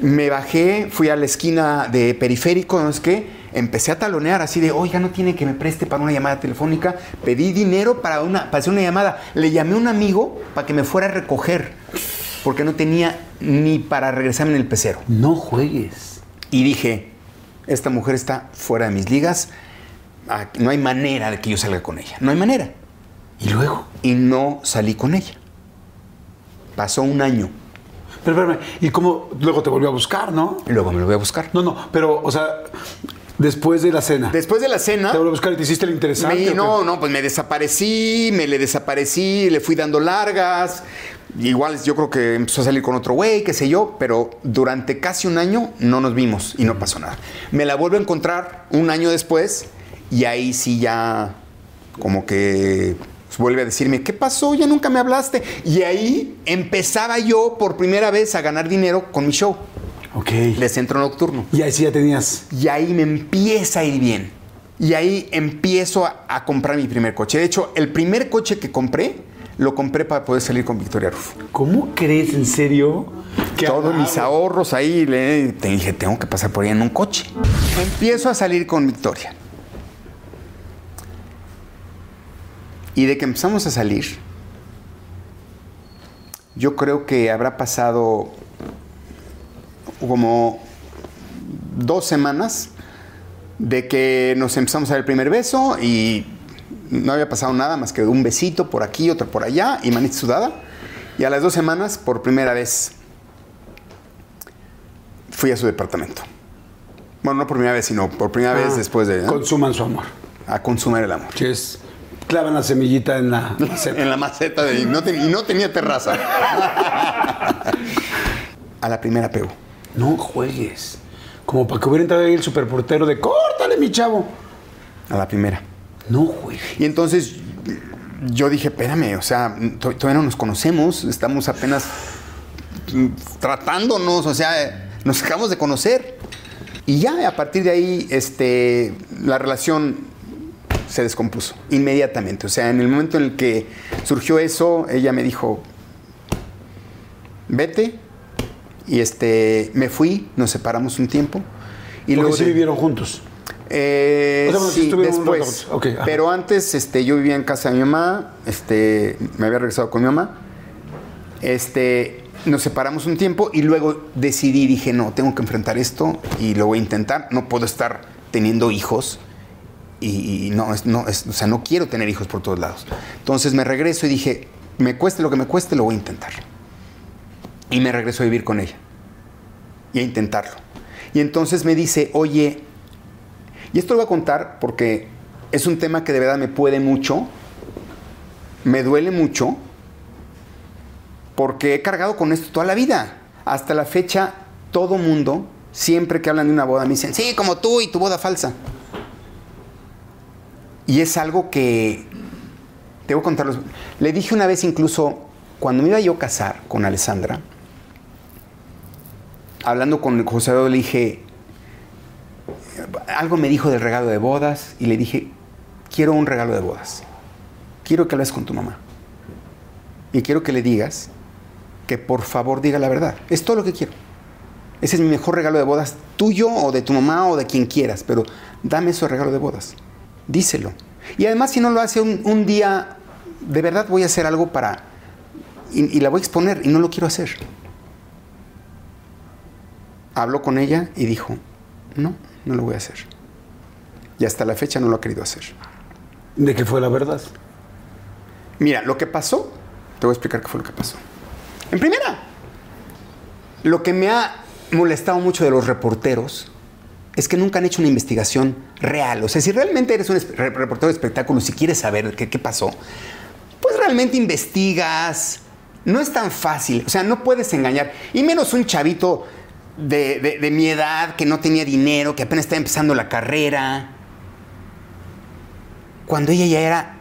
Me bajé, fui a la esquina de periférico, no sé qué. Empecé a talonear así de, oiga, no tiene que me preste para una llamada telefónica. Pedí dinero para, una, para hacer una llamada. Le llamé a un amigo para que me fuera a recoger, porque no tenía ni para regresarme en el pecero. No juegues. Y dije, esta mujer está fuera de mis ligas, ah, no hay manera de que yo salga con ella, no hay manera. ¿Y luego? Y no salí con ella. Pasó un año, Pero espérame, ¿y cómo luego te volvió a buscar, no? luego me lo voy a buscar. No, no, pero, o sea, después de la cena. Después de la cena... Te volvió a buscar y te hiciste el interesante. Me- no, no, pues me desaparecí, me le desaparecí, le fui dando largas. Igual yo creo que empezó a salir con otro güey, qué sé yo, pero durante casi un año no nos vimos y no pasó nada. Me la vuelvo a encontrar un año después y ahí sí ya como que vuelve a decirme, ¿qué pasó? Ya nunca me hablaste. Y ahí empezaba yo por primera vez a ganar dinero con mi show Ok. de centro nocturno. Y ahí sí ya tenías. Y ahí me empieza a ir bien. Y ahí empiezo a, a comprar mi primer coche. De hecho, el primer coche que compré, lo compré para poder salir con Victoria Rufo. ¿Cómo crees en serio que Todos mis ahorros ahí, le, te dije, tengo que pasar por ahí en un coche. Empiezo a salir con Victoria. Y de que empezamos a salir, yo creo que habrá pasado como dos semanas de que nos empezamos a dar el primer beso y no había pasado nada más que un besito por aquí, otro por allá y manita sudada. Y a las dos semanas, por primera vez, fui a su departamento. Bueno, no por primera vez, sino por primera vez Ah, después de... Consuman su amor. A consumar el amor. Que es. Clavan la semillita en la maceta. En la maceta de... Y no, y no tenía terraza. a la primera pego. No juegues. Como para que hubiera entrado ahí el superportero de córtale, mi chavo. A la primera. No juegues. Y entonces yo dije, espérame, o sea, to- todavía no nos conocemos, estamos apenas tratándonos, o sea, nos acabamos de conocer. Y ya a partir de ahí, este, la relación se descompuso inmediatamente. O sea, en el momento en el que surgió eso, ella me dijo, vete. Y este, me fui, nos separamos un tiempo. Y luego sí vivieron juntos. Eh, sí, después. pero antes este, yo vivía en casa de mi mamá, este, me había regresado con mi mamá. Este, nos separamos un tiempo y luego decidí, dije, no, tengo que enfrentar esto y lo voy a intentar. No puedo estar teniendo hijos y, no, no o sea, no quiero tener hijos por todos lados. Entonces me regreso y dije, me cueste lo que me cueste, lo voy a intentar. Y me regreso a vivir con ella y a intentarlo. Y entonces me dice, oye, y esto lo voy a contar porque es un tema que de verdad me puede mucho, me duele mucho, porque he cargado con esto toda la vida. Hasta la fecha, todo mundo, siempre que hablan de una boda, me dicen, sí, como tú y tu boda falsa. Y es algo que, te voy a contar. Le dije una vez incluso, cuando me iba yo a casar con Alessandra, hablando con José Eduardo, le dije, algo me dijo del regalo de bodas y le dije, quiero un regalo de bodas. Quiero que hables con tu mamá. Y quiero que le digas que por favor diga la verdad. Es todo lo que quiero. Ese es mi mejor regalo de bodas, tuyo o de tu mamá o de quien quieras, pero dame ese regalo de bodas. Díselo. Y además si no lo hace un, día, de verdad voy a hacer algo para... Y, y la voy a exponer y no lo quiero hacer. Habló con ella y dijo, no, no lo voy a hacer. Y hasta la fecha no lo ha querido hacer. ¿De qué fue la verdad? Mira, lo que pasó, te voy a explicar qué fue lo que pasó. En primera, lo que me ha molestado mucho de los reporteros es que nunca han hecho una investigación real. O sea, si realmente eres un reportero de espectáculos y quieres saber qué, qué pasó, pues realmente investigas. No es tan fácil. O sea, no puedes engañar. Y menos un chavito de, de, mi edad, que no tenía dinero, que apenas estaba empezando la carrera. Cuando ella ya era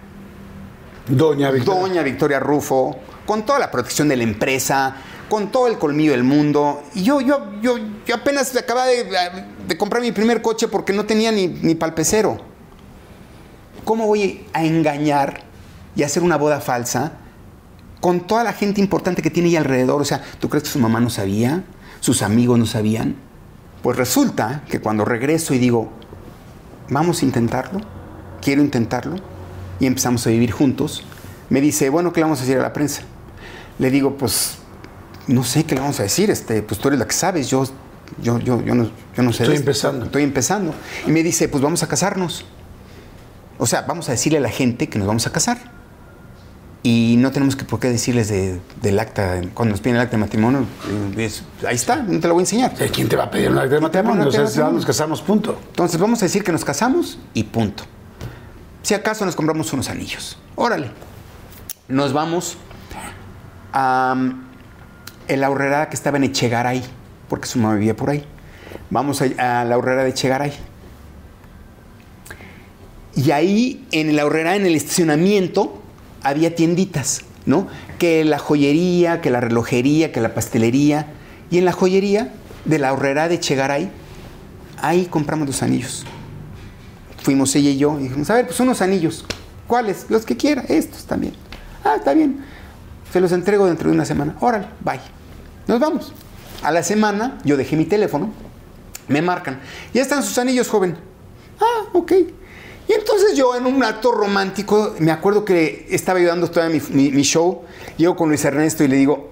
Doña Victoria. Doña Victoria Rufo, con toda la protección de la empresa, con todo el colmillo del mundo. Y yo, yo, yo, yo apenas acababa de, comprar mi primer coche porque no tenía ni, ni palpecero. ¿Cómo voy a engañar y hacer una boda falsa con toda la gente importante que tiene ahí alrededor? O sea, ¿tú crees que su mamá no sabía? sus amigos no sabían. Pues resulta que cuando regreso y digo, vamos a intentarlo, quiero intentarlo, y empezamos a vivir juntos, me dice, bueno, ¿qué le vamos a decir a la prensa? Le digo, pues, no sé qué le vamos a decir, este, pues tú eres la que sabes, yo, yo, yo, yo, no, yo no sé. Estoy empezando. Estoy empezando. Y me dice, pues vamos a casarnos. O sea, vamos a decirle a la gente que nos vamos a casar. Y no tenemos que por qué decirles del acta, cuando nos piden el acta de matrimonio, eh, ahí está, no te lo voy a enseñar. ¿Quién te va a pedir un acta de matrimonio? O sea, nos casamos, punto. Entonces vamos a decir que nos casamos y punto. Si acaso nos compramos unos anillos. Órale. Nos vamos a la horrera que estaba en Echegaray, porque su mamá vivía por ahí. Vamos a, la horrera de Echegaray. Y ahí, en la horrera, en el estacionamiento, había tienditas, ¿no? Que la joyería, que la relojería, que la pastelería. Y en la joyería de la horrera de Chegaray, ahí compramos los anillos. Fuimos ella y yo y dijimos, a ver, pues unos anillos. ¿Cuáles? Los que quiera, estos también. Ah, está bien. Se los entrego dentro de una semana. Órale, bye. Nos vamos. A la semana yo dejé mi teléfono, me marcan. Ya están sus anillos, joven. Ah, ok. Y entonces yo en un acto romántico, me acuerdo que estaba ayudando todavía mi, mi, show, llego con Luis Ernesto y le digo,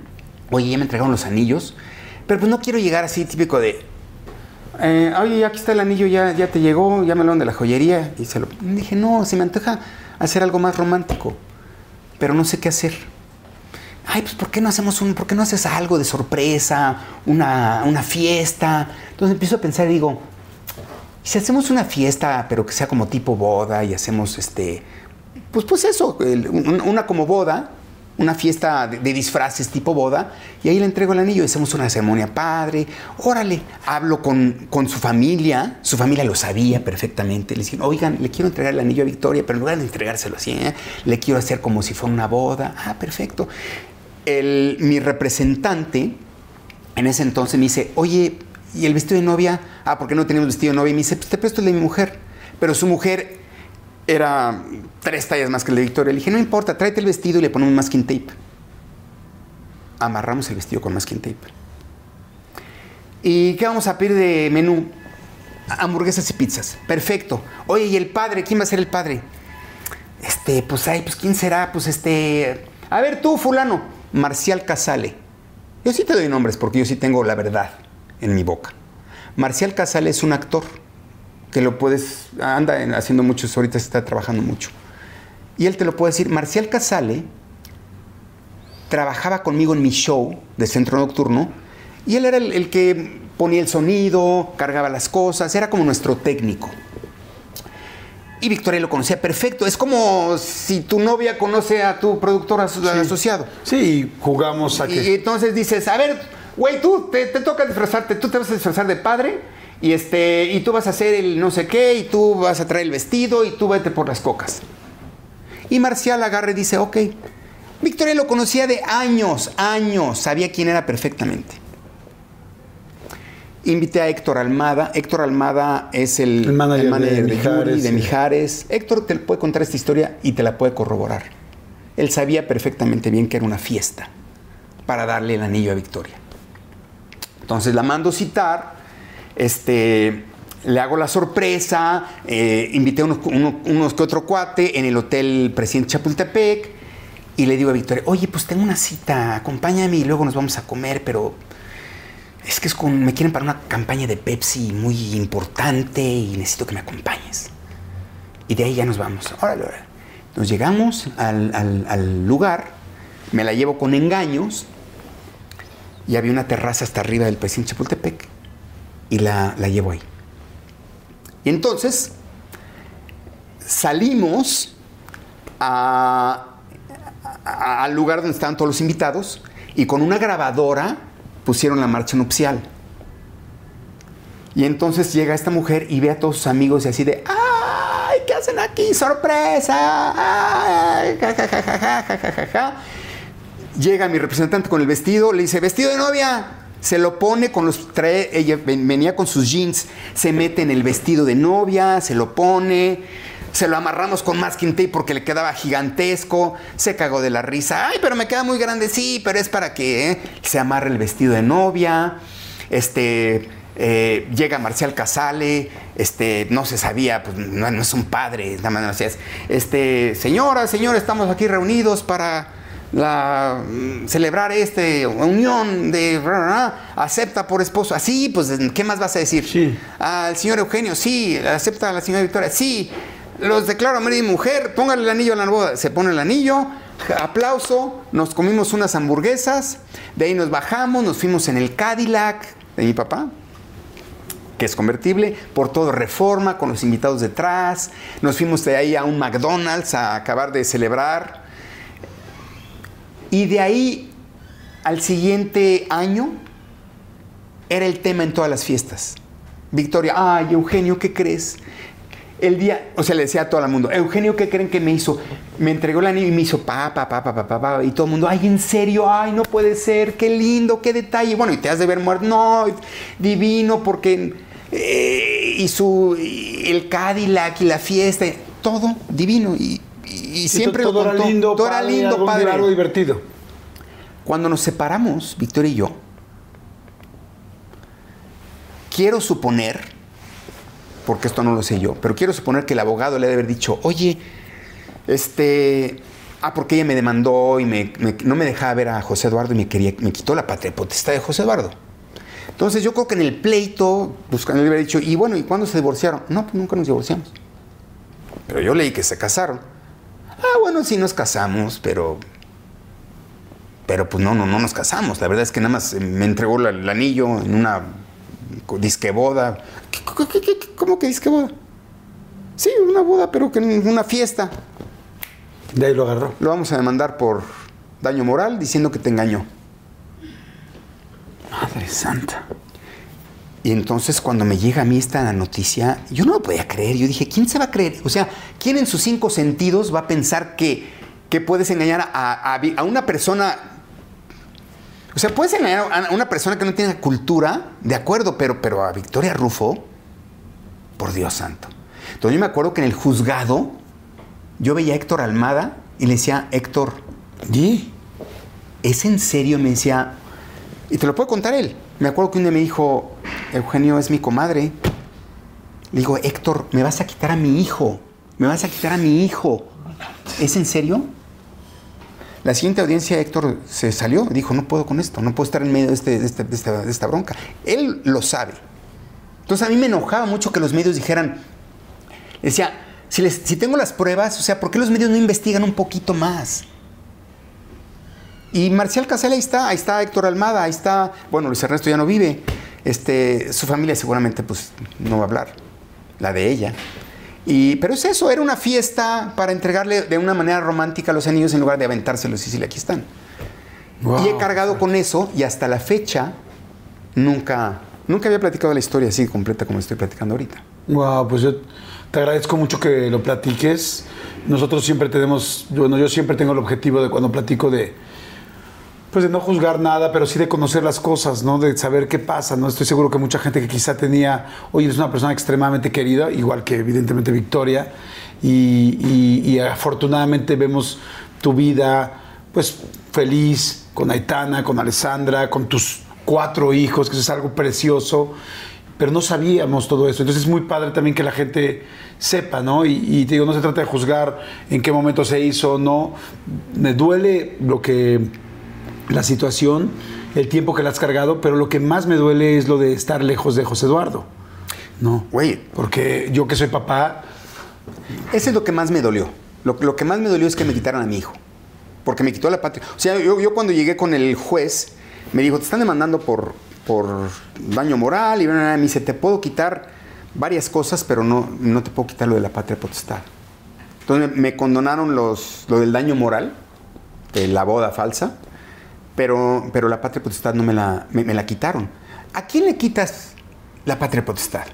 oye, ya me entregaron los anillos, pero pues no quiero llegar así típico de, eh, oye, aquí está el anillo, ya, ya te llegó, ya me lo de la joyería. Y se lo dije, no, se me antoja hacer algo más romántico, pero no sé qué hacer. Ay, pues ¿por qué no hacemos un, por qué no haces algo de sorpresa, una, una fiesta? Entonces empiezo a pensar y digo, si hacemos una fiesta, pero que sea como tipo boda y hacemos este, pues, pues eso, una como boda, una fiesta de, disfraces tipo boda, y ahí le entrego el anillo hacemos una ceremonia padre. Órale, hablo con, con su familia, su familia lo sabía perfectamente. Le dicen, oigan, le quiero entregar el anillo a Victoria, pero en lugar de entregárselo así, ¿eh? le quiero hacer como si fuera una boda. Ah, perfecto. Mi representante en ese entonces me dice, oye, ¿y el vestido de novia? Ah, ¿por qué no tenemos vestido de novia? Y me dice, pues te presto el de mi mujer. Pero su mujer era tres tallas más que el de Victoria. Le dije, no importa, tráete el vestido y le ponemos masking tape. Amarramos el vestido con masking tape. ¿Y qué vamos a pedir de menú? Hamburguesas y pizzas. Perfecto. Oye, ¿y el padre? ¿Quién va a ser el padre? Este, pues, ay, pues, ¿quién será? Pues, este... A ver, tú, fulano. Marcial Casale. Yo sí te doy nombres porque yo sí tengo la verdad en mi boca. Marcial Casale es un actor que lo puedes, anda haciendo muchos, ahorita está trabajando mucho. Y él te lo puede decir, Marcial Casale trabajaba conmigo en mi show de Centro Nocturno y él era el que ponía el sonido, cargaba las cosas, era como nuestro técnico. Y Victoria lo conocía perfecto. Es como si tu novia conoce a tu productor aso- asociado. Sí, jugamos a Y que. entonces dices, a ver, güey, tú te, te toca disfrazarte, tú te vas a disfrazar de padre y este y tú vas a hacer el no sé qué y tú vas a traer el vestido y tú vete por las cocas. Y Marcial agarra y dice, ok. Victoria lo conocía de años, años, sabía quién era perfectamente. Invité a Héctor Almada. Héctor Almada es el, El manager de Yuri, Mijares, de sí. Mijares. Héctor te puede contar esta historia y te la puede corroborar. Él sabía perfectamente bien que era una fiesta para darle el anillo a Victoria. Entonces la mando citar, este, le hago la sorpresa, eh, invité a unos, uno- unos que otro cuate en el hotel Presidente Chapultepec y le digo a Victoria, oye, pues tengo una cita, acompáñame y luego nos vamos a comer, pero es que es con, me quieren para una campaña de Pepsi muy importante y necesito que me acompañes. Y de ahí ya nos vamos. Órale, órale. Nos llegamos al, lugar, me la llevo con engaños y había una terraza hasta arriba del presidente Chapultepec y la, la llevo ahí. Y entonces salimos al lugar donde estaban todos los invitados y con una grabadora pusieron la marcha nupcial. Y entonces llega esta mujer y ve a todos sus amigos y así de, ¡ay! ¿Qué hacen aquí? ¡Sorpresa! ¡Ay! Ja, ja, ja, llega mi representante con el vestido, le dice, vestido de novia. Se lo pone con los tres, ella venía con sus jeans, se mete en el vestido de novia, se lo pone se lo amarramos con masking tape porque le quedaba gigantesco, se cagó de la risa, ay, pero me queda muy grande, sí, pero es para que ¿eh?". se amarre el vestido de novia, este, eh, llega Marcial Casale, este, no se sabía, pues no, no es un padre, nada más no sé, es, este, señora, señor, estamos aquí reunidos para la mm, celebrar este unión de acepta por esposo así pues qué más vas a decir Sí. al señor Eugenio sí acepta a la señora Victoria sí los declaro marido y mujer póngale el anillo a la boda se pone el anillo aplauso nos comimos unas hamburguesas de ahí nos bajamos nos fuimos en el Cadillac de mi papá que es convertible, por todo reforma, con los invitados detrás. Nos fuimos de ahí a un McDonald's a acabar de celebrar. Y de ahí al siguiente año era el tema en todas las fiestas. Victoria, ay, Eugenio, ¿qué crees? El día, o sea, le decía a todo el mundo, Eugenio, ¿qué creen que me hizo? Me entregó el anillo y me hizo pa, pa, pa, pa, pa, pa, pa, y todo el mundo, ay, en serio, ay, no puede ser, qué lindo, qué detalle. Bueno, y te has de ver muerto, no, divino, porque, eh, y su, y el Cadillac y la fiesta, todo divino, y, y- y siempre todo lo era contó. lindo, todo era padre, lindo, padre. algo divertido. Cuando nos separamos, Victoria y yo, quiero suponer, porque esto no lo sé yo, pero quiero suponer que el abogado le debe haber dicho, oye, este, ah, porque ella me demandó y me- no me dejaba ver a José Eduardo y me, quería, me quitó la patria potestad de José Eduardo. Entonces yo creo que en el pleito, buscando, le hubiera dicho, y bueno, ¿y cuándo se divorciaron? No, pues nunca nos divorciamos. Pero yo leí que se casaron. Ah, bueno, sí nos casamos, pero pero pues no, no, no nos casamos. La verdad es que nada más eh, me entregó el anillo en una disque boda. ¿Qué- qué- qué- qué- ¿Cómo que disque boda? Sí, una boda, pero que en una fiesta. De ahí lo agarró. Lo vamos a demandar por daño moral diciendo que te engañó. Madre santa. Y entonces cuando me llega a mí esta noticia, yo no lo podía creer. Yo dije, ¿quién se va a creer? O sea, ¿quién en sus cinco sentidos va a pensar que, que puedes engañar a, a- a una persona? O sea, puedes engañar a una persona que no tiene cultura, de acuerdo, pero, pero a Victoria Rufo, por Dios santo. Entonces yo me acuerdo que en el juzgado yo veía a Héctor Almada y le decía, Héctor, ¿Y? ¿es en serio? Me decía, y te lo puedo contar él. Me acuerdo que un día me dijo, Eugenio es mi comadre. Le digo, Héctor, me vas a quitar a mi hijo. Me vas a quitar a mi hijo. ¿Es en serio? La siguiente audiencia, Héctor se salió. Dijo, no puedo con esto. No puedo estar en medio de, este- este- de esta, bronca. Él lo sabe. Entonces a mí me enojaba mucho que los medios dijeran, decía, si, tengo las pruebas, o sea, ¿por qué los medios no investigan un poquito más? Y Marcial Casal ahí está, ahí está Héctor Almada, ahí está, bueno, Luis Ernesto ya no vive, este, su familia seguramente pues no va a hablar, la de ella. Y, pero es eso, era una fiesta para entregarle de una manera romántica los anillos en lugar de aventárselos y decirle, aquí están. Wow. Y he cargado con eso y hasta la fecha nunca, nunca había platicado la historia así completa como estoy platicando ahorita. Wow, pues yo te agradezco mucho que lo platiques. Nosotros siempre tenemos, bueno, yo siempre tengo el objetivo de cuando platico de, pues de no juzgar nada, pero sí de conocer las cosas, ¿no? De saber qué pasa, ¿no? Estoy seguro que mucha gente que quizá tenía, oye, es una persona extremadamente querida, igual que evidentemente Victoria, y, afortunadamente vemos tu vida, pues feliz, con Aitana, con Alessandra, con tus cuatro hijos, que eso es algo precioso pero no sabíamos todo eso. Entonces es muy padre también que la gente sepa, ¿no? Y, te digo, no se trata de juzgar en qué momento se hizo no. Me duele lo que, la situación, el tiempo que la has cargado, pero lo que más me duele es lo de estar lejos de José Eduardo. No. Güey. Porque yo que soy papá, Eso es lo que más me dolió. Lo, lo que más me dolió es que me quitaran a mi hijo. Porque me quitó la patria. O sea, yo, yo cuando llegué con el juez, me dijo, te están demandando por, por daño moral. Y me dice, te puedo quitar varias cosas, pero no, no te puedo quitar lo de la patria potestad. Entonces me, me condonaron los, lo del daño moral, de la boda falsa, pero, pero la patria potestad no me la, me, me la quitaron. ¿A quién le quitas la patria potestad?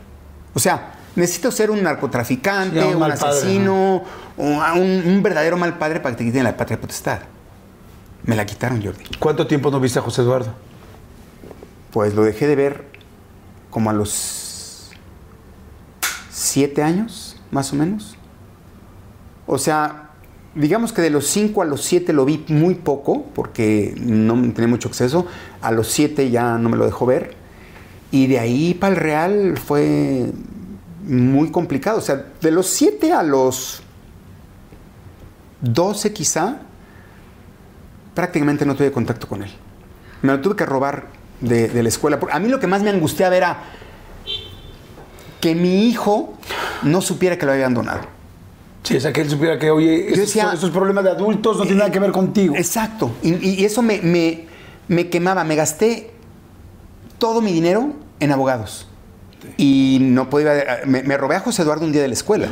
O sea, necesito ser un narcotraficante, Sí, un padre, asesino, a un, un verdadero mal padre para que te quiten la patria potestad. Me la quitaron, Jordi. ¿cuánto tiempo no viste a José Eduardo? Pues lo dejé de ver como a los siete años, más o menos. O sea, digamos que de los cinco a los siete lo vi muy poco, porque no tenía mucho acceso. A los siete ya no me lo dejó ver. Y de ahí para el Real fue muy complicado. O sea, de los siete a los 12 quizá, prácticamente no tuve contacto con él. Me lo tuve que robar de, de la escuela. A mí lo que más me angustiaba era que mi hijo no supiera que lo había abandonado. Sí, o sea, que él supiera que, oye, estos, decía- estos problemas de adultos no tienen nada que ver contigo. Exacto. Y, eso me, me- me quemaba. Me gasté todo mi dinero en abogados. Y no podía. Me, me robé a José Eduardo un día de la escuela.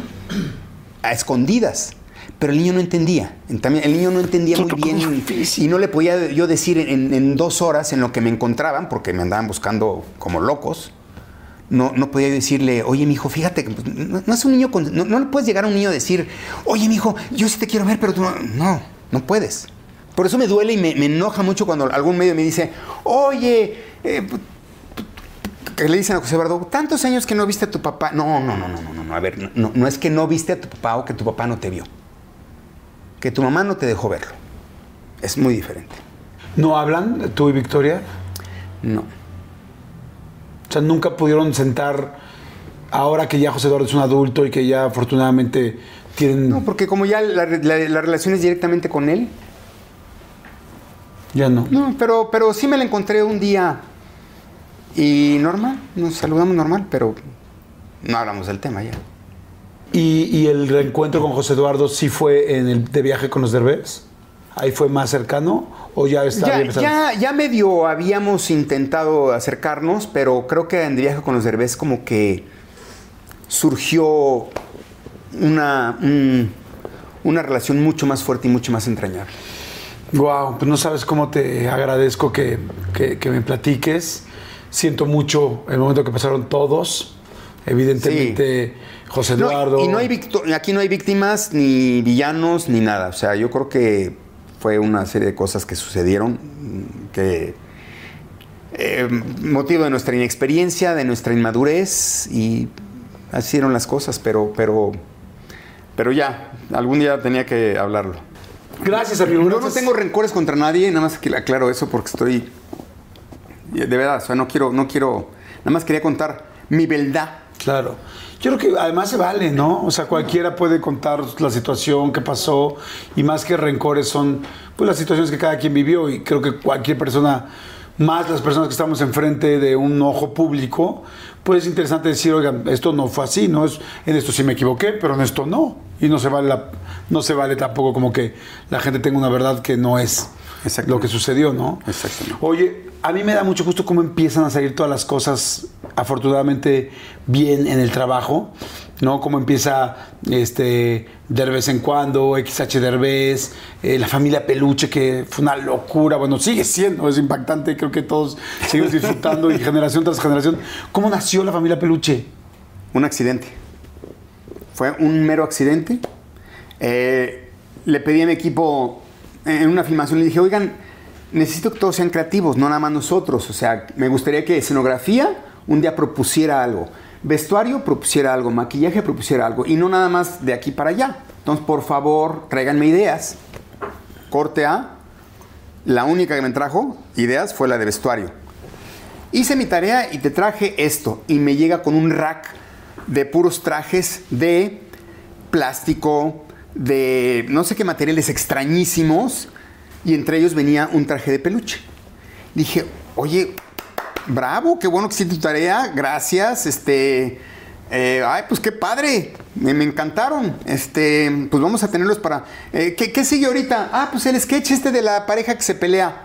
A escondidas. Pero el niño no entendía. También el niño no entendía muy bien. Y no le podía yo decir en, en dos horas en lo que me encontraban, porque me andaban buscando como locos. No, no podía yo decirle, oye, mi hijo, fíjate que pues, no, no es un niño. con- no, no le puedes llegar a un niño a decir, oye, mi hijo, yo sí te quiero ver, pero tú no. No, no puedes. Por eso me duele y me, me enoja mucho cuando algún medio me dice, oye, eh, que le dicen a José Eduardo, tantos años que no viste a tu papá. No, no, no, no, no, no, no. A ver, no, no es que no viste a tu papá o que tu papá no te vio. Que tu mamá no te dejó verlo. Es muy diferente. ¿No hablan tú y Victoria? No. O sea, nunca pudieron sentar, ahora que ya José Eduardo es un adulto y que ya afortunadamente tienen... No, porque como ya la, la- la relación es directamente con él. ya no. No, pero, pero sí me la encontré un día y normal, nos saludamos normal, pero no hablamos del tema ya. ¿Y, y el reencuentro con José Eduardo sí fue en el de viaje con los Derbez? ¿Ahí fue más cercano o ya está Ya, bien ya, ya medio habíamos intentado acercarnos, pero creo que en viaje con los Derbez como que surgió una, un- una relación mucho más fuerte y mucho más entrañable. Wow, pues no sabes cómo te agradezco que, que- que me platiques. Siento mucho el momento que pasaron todos. Evidentemente, José No, Eduardo. y no hay aquí no hay víctimas, ni villanos, ni nada. O sea, yo creo que fue una serie de cosas que sucedieron que eh, motivo de nuestra inexperiencia, de nuestra inmadurez y así eran las cosas, pero, pero Pero ya, algún día tenía que hablarlo. Gracias, amigo. Yo no tengo rencores contra nadie, nada más que aclaro eso porque estoy. De verdad, o sea, no quiero, no quiero. Nada más quería contar mi verdad. Claro. Yo creo que además se vale, ¿no? O sea, cualquiera puede contar la situación que pasó y más que rencores son pues las situaciones que cada quien vivió y creo que cualquier persona, más las personas que estamos enfrente de un ojo público, pues es interesante decir, oigan, esto no fue así, ¿no? Es, en esto sí me equivoqué, pero en esto no. Y no se vale la- no se vale tampoco como que la gente tenga una verdad que no es lo que sucedió, ¿no? Exactamente. Oye, a mí me da mucho gusto cómo empiezan a salir todas las cosas afortunadamente bien en el trabajo, ¿no? Cómo empieza este de vez en cuando, XH Derbez, eh, la familia Peluche, que fue una locura, bueno, sigue siendo, es impactante, creo que todos seguimos disfrutando y generación tras generación. ¿Cómo nació la familia Peluche? Un accidente. Fue un mero accidente. Eh, le pedí a mi equipo en una filmación, le dije, oigan, necesito que todos sean creativos, no nada más nosotros. O sea, me gustaría que escenografía un día propusiera algo, vestuario propusiera algo, maquillaje propusiera algo, y no nada más de aquí para allá. Entonces, por favor, tráiganme ideas. Corte A, la única que me trajo ideas fue la de vestuario. Hice mi tarea y te traje esto. Y me llega con un rack de puros trajes de plástico, de no sé qué materiales extrañísimos. Y entre ellos venía un traje de peluche. Dije, oye, bravo, qué bueno que hiciste tu tarea, gracias. Este, eh, ay, pues qué padre, me, encantaron. Este, pues vamos a tenerlos para. eh, ¿qué, ¿Qué sigue ahorita? Ah, pues el sketch este de la pareja que se pelea.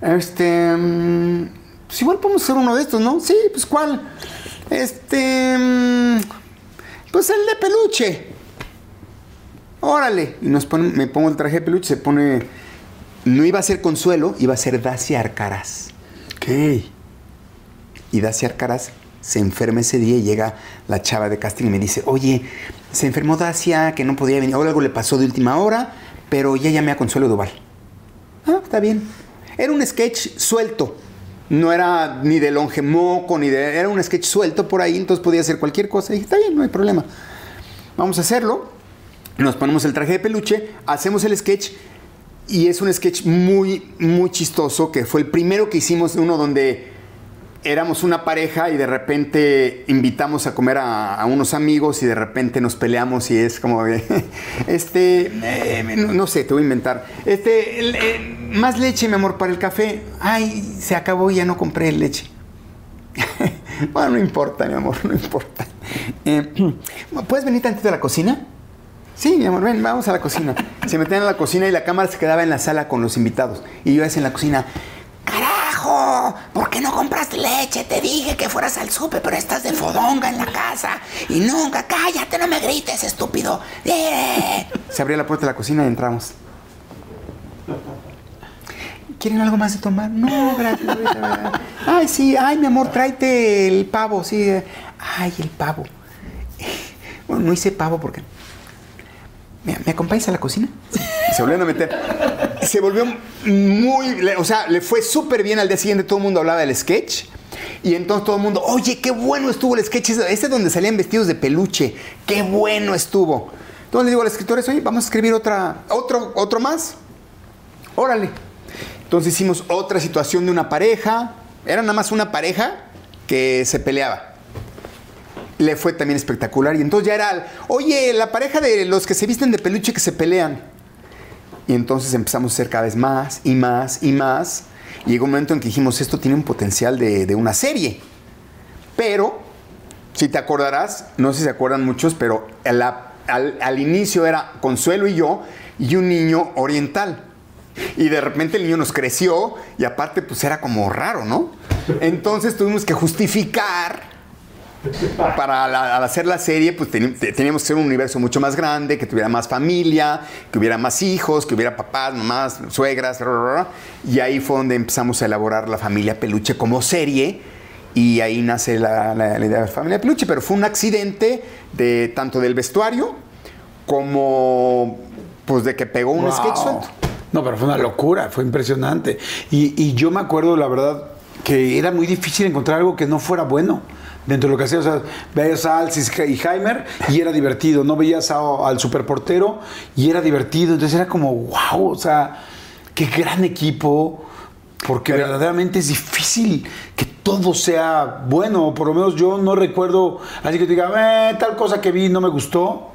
Este. mm, Pues igual podemos hacer uno de estos, ¿no? Sí, pues ¿cuál? Este. mm, Pues el de peluche. Órale. Y nos pone, me pongo el traje de peluche, se pone. No iba a ser Consuelo, iba a ser Dacia Arcaraz. ¿Qué? Y Dacia Arcaraz se enferma ese día y llega la chava de casting y me dice, oye, se enfermó Dacia, que no podía venir, ahora algo le pasó de última hora, pero ya llamé a Consuelo Duval. Ah, está bien. Era un sketch suelto. No era ni de longe moco, ni de... Era un sketch suelto por ahí, entonces podía hacer cualquier cosa. Y dije, está bien, no hay problema. Vamos a hacerlo. Nos ponemos el traje de peluche, hacemos el sketch y es un sketch muy, muy chistoso, que fue el primero que hicimos, uno donde éramos una pareja y de repente invitamos a comer a, a unos amigos y de repente nos peleamos y es como de, este, eh, no, sé, te voy a inventar. Este, eh, más leche, mi amor, para el café. Ay, se acabó, ya no compré leche. bueno, no importa, mi amor, no importa. Eh, ¿Puedes venir tantito a la cocina? Sí, mi amor, ven, vamos a la cocina. Se metían a la cocina y la cámara se quedaba en la sala con los invitados. Y yo decía en la cocina, ¿Por qué no compraste leche? Te dije que fueras al súper, pero estás de fodonga en la casa. Y nunca, cállate, no me grites, estúpido. ¡Eh! Se abrió la puerta de la cocina y entramos. ¿Quieren algo más de tomar? No, gracias. Ay, sí, ay, mi amor, tráete el pavo, sí. Ay, el pavo. Bueno, no hice pavo porque... ¿Me, me acompañas a la cocina? Se volvieron a meter. Se volvió muy... O sea, le fue súper bien al día siguiente. Todo el mundo hablaba del sketch. Y entonces todo el mundo, oye, qué bueno estuvo el sketch. Ese ese donde salían vestidos de peluche. Qué bueno estuvo. Entonces le digo a los escritores, oye, vamos a escribir otra, otro, otro más. Órale. Entonces hicimos otra situación de una pareja. Era nada más una pareja que se peleaba. Le fue también espectacular. Y entonces ya era, oye, la pareja de los que se visten de peluche que se pelean. Y entonces empezamos a hacer cada vez más y más y más. Y llegó un momento en que dijimos, esto tiene un potencial de, de una serie. Pero, si te acordarás, no sé si se acuerdan muchos, pero al, al inicio era Consuelo y yo y un niño oriental. Y de repente el niño nos creció y aparte pues era como raro, ¿no? Entonces tuvimos que justificar para la- al hacer la serie, pues teníamos que ser un universo mucho más grande, que tuviera más familia, que hubiera más hijos, que hubiera papás, mamás, suegras, ra, ra, ra. y ahí fue donde empezamos a elaborar la familia Peluche como serie. Y ahí nace la, la- la idea de la familia Peluche, pero fue un accidente de tanto del vestuario como pues de que pegó un Wow. sketch suelto. No, pero fue una locura, fue impresionante. Y, y yo me acuerdo, la verdad, que era muy difícil encontrar algo que no fuera bueno dentro de lo que hacía. O sea, veías a Alcis y Heimer y era divertido. No veías a- al superportero y era divertido. Entonces era como, wow, o sea, qué gran equipo. Porque verdaderamente es difícil que todo sea bueno. Por lo menos yo no recuerdo, así que te diga, "Eh, tal cosa que vi no me gustó.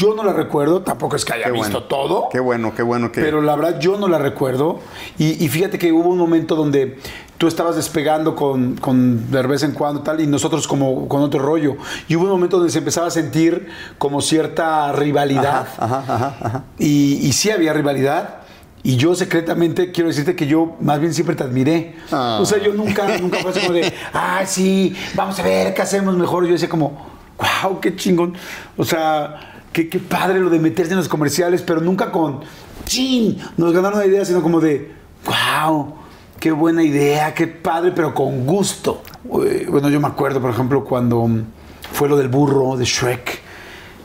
Yo no la recuerdo, tampoco es que haya Qué visto bueno. todo. Qué bueno, qué bueno que. Pero la verdad yo no la recuerdo. Y, y fíjate que hubo un momento donde tú estabas despegando con, con de vez en cuando tal, y nosotros como con otro rollo. Y hubo un momento donde se empezaba a sentir como cierta rivalidad. Ajá, ajá, ajá. Y, y sí había rivalidad. Y yo secretamente quiero decirte que yo más bien siempre te admiré. Ah. O sea, yo nunca, nunca fue así como de, ah, sí, vamos a ver qué hacemos mejor. Yo decía como, wow, qué chingón. O sea, qué, qué padre lo de meterse en los comerciales, pero nunca con, chin, nos ganaron una idea, sino como de, wow, qué buena idea, qué padre, pero con gusto. Eh, Bueno, yo me acuerdo, por ejemplo, cuando fue lo del burro de Shrek.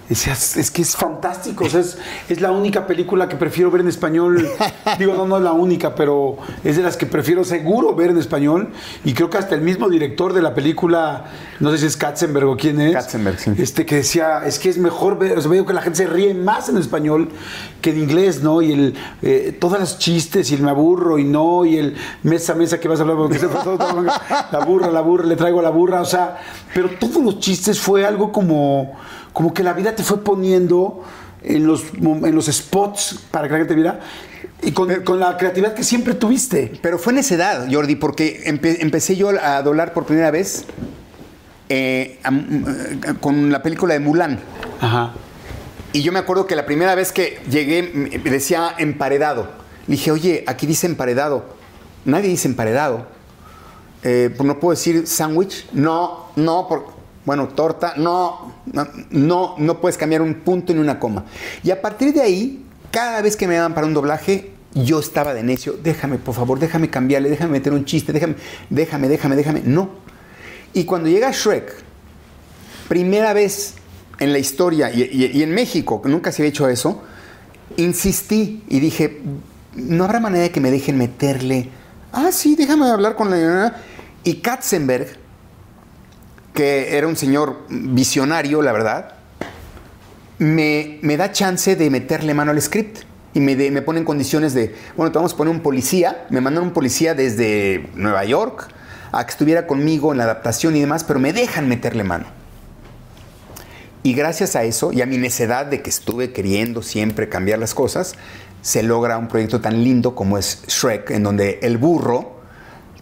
Decías, es que es fantástico, o sea, es, es la única película que prefiero ver en español. Digo, no, no es la única, pero es de las que prefiero seguro ver en español. Y creo que hasta el mismo director de la película, no sé si es Katzenberg o quién es, Katzenberg, sí. este, que decía, es que es mejor ver, o sea, veo que la gente se ríe más en español que en inglés, ¿no? Y el, eh, todos los chistes, y el me aburro y no, y el mesa, mesa que vas a hablar, porque se todo, la burra, la burra, le traigo a la burra, o sea, pero todos los chistes fue algo como, como que la vida te fue poniendo en los, en los spots para que la gente viera, y con, con la creatividad que siempre tuviste. Pero fue necedad, Jordi, porque empe- empecé yo a doblar por primera vez eh, eh, con la película de Mulan. Ajá. Y yo me acuerdo que la primera vez que llegué me decía emparedado. Le dije, oye, aquí dice emparedado. Nadie dice emparedado. Eh, pues no puedo decir sándwich. No, no, por, bueno, torta. No, no, no, puedes cambiar un punto ni una coma. Y a partir de ahí, cada vez que me daban para un doblaje, yo estaba de necio. Déjame, por favor, déjame cambiarle, déjame meter un chiste, déjame, déjame, déjame, déjame. No. Y cuando llega Shrek, primera vez en la historia y, en México, nunca se había hecho eso, insistí y dije, no habrá manera de que me dejen meterle. Ah, sí, déjame hablar con la... Y Katzenberg, que era un señor visionario, la verdad, me, me da chance de meterle mano al script. Y me, me pone en condiciones de, bueno, te vamos a poner un policía. Me mandan un policía desde Nueva York a que estuviera conmigo en la adaptación y demás, pero me dejan meterle mano. Y gracias a eso y a mi necedad de que estuve queriendo siempre cambiar las cosas, se logra un proyecto tan lindo como es Shrek, en donde el burro,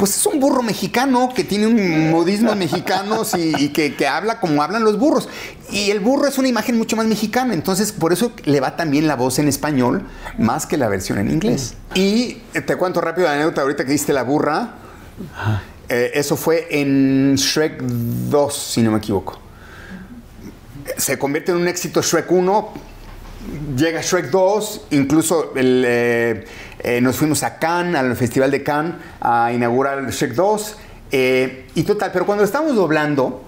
pues es un burro mexicano que tiene un modismo mexicanos y, y que, que habla como hablan los burros. Y el burro es una imagen mucho más mexicana, entonces por eso le va también la voz en español más que la versión en inglés. Y eh, te cuento rápido la anécdota ahorita que diste la burra. Eh, eso fue en Shrek 2, si no me equivoco se convierte en un éxito Shrek 1, llega Shrek 2, incluso el, eh, eh, nos fuimos a Cannes, al Festival de Cannes, a inaugurar Shrek 2. eh, y total, pero cuando estábamos doblando,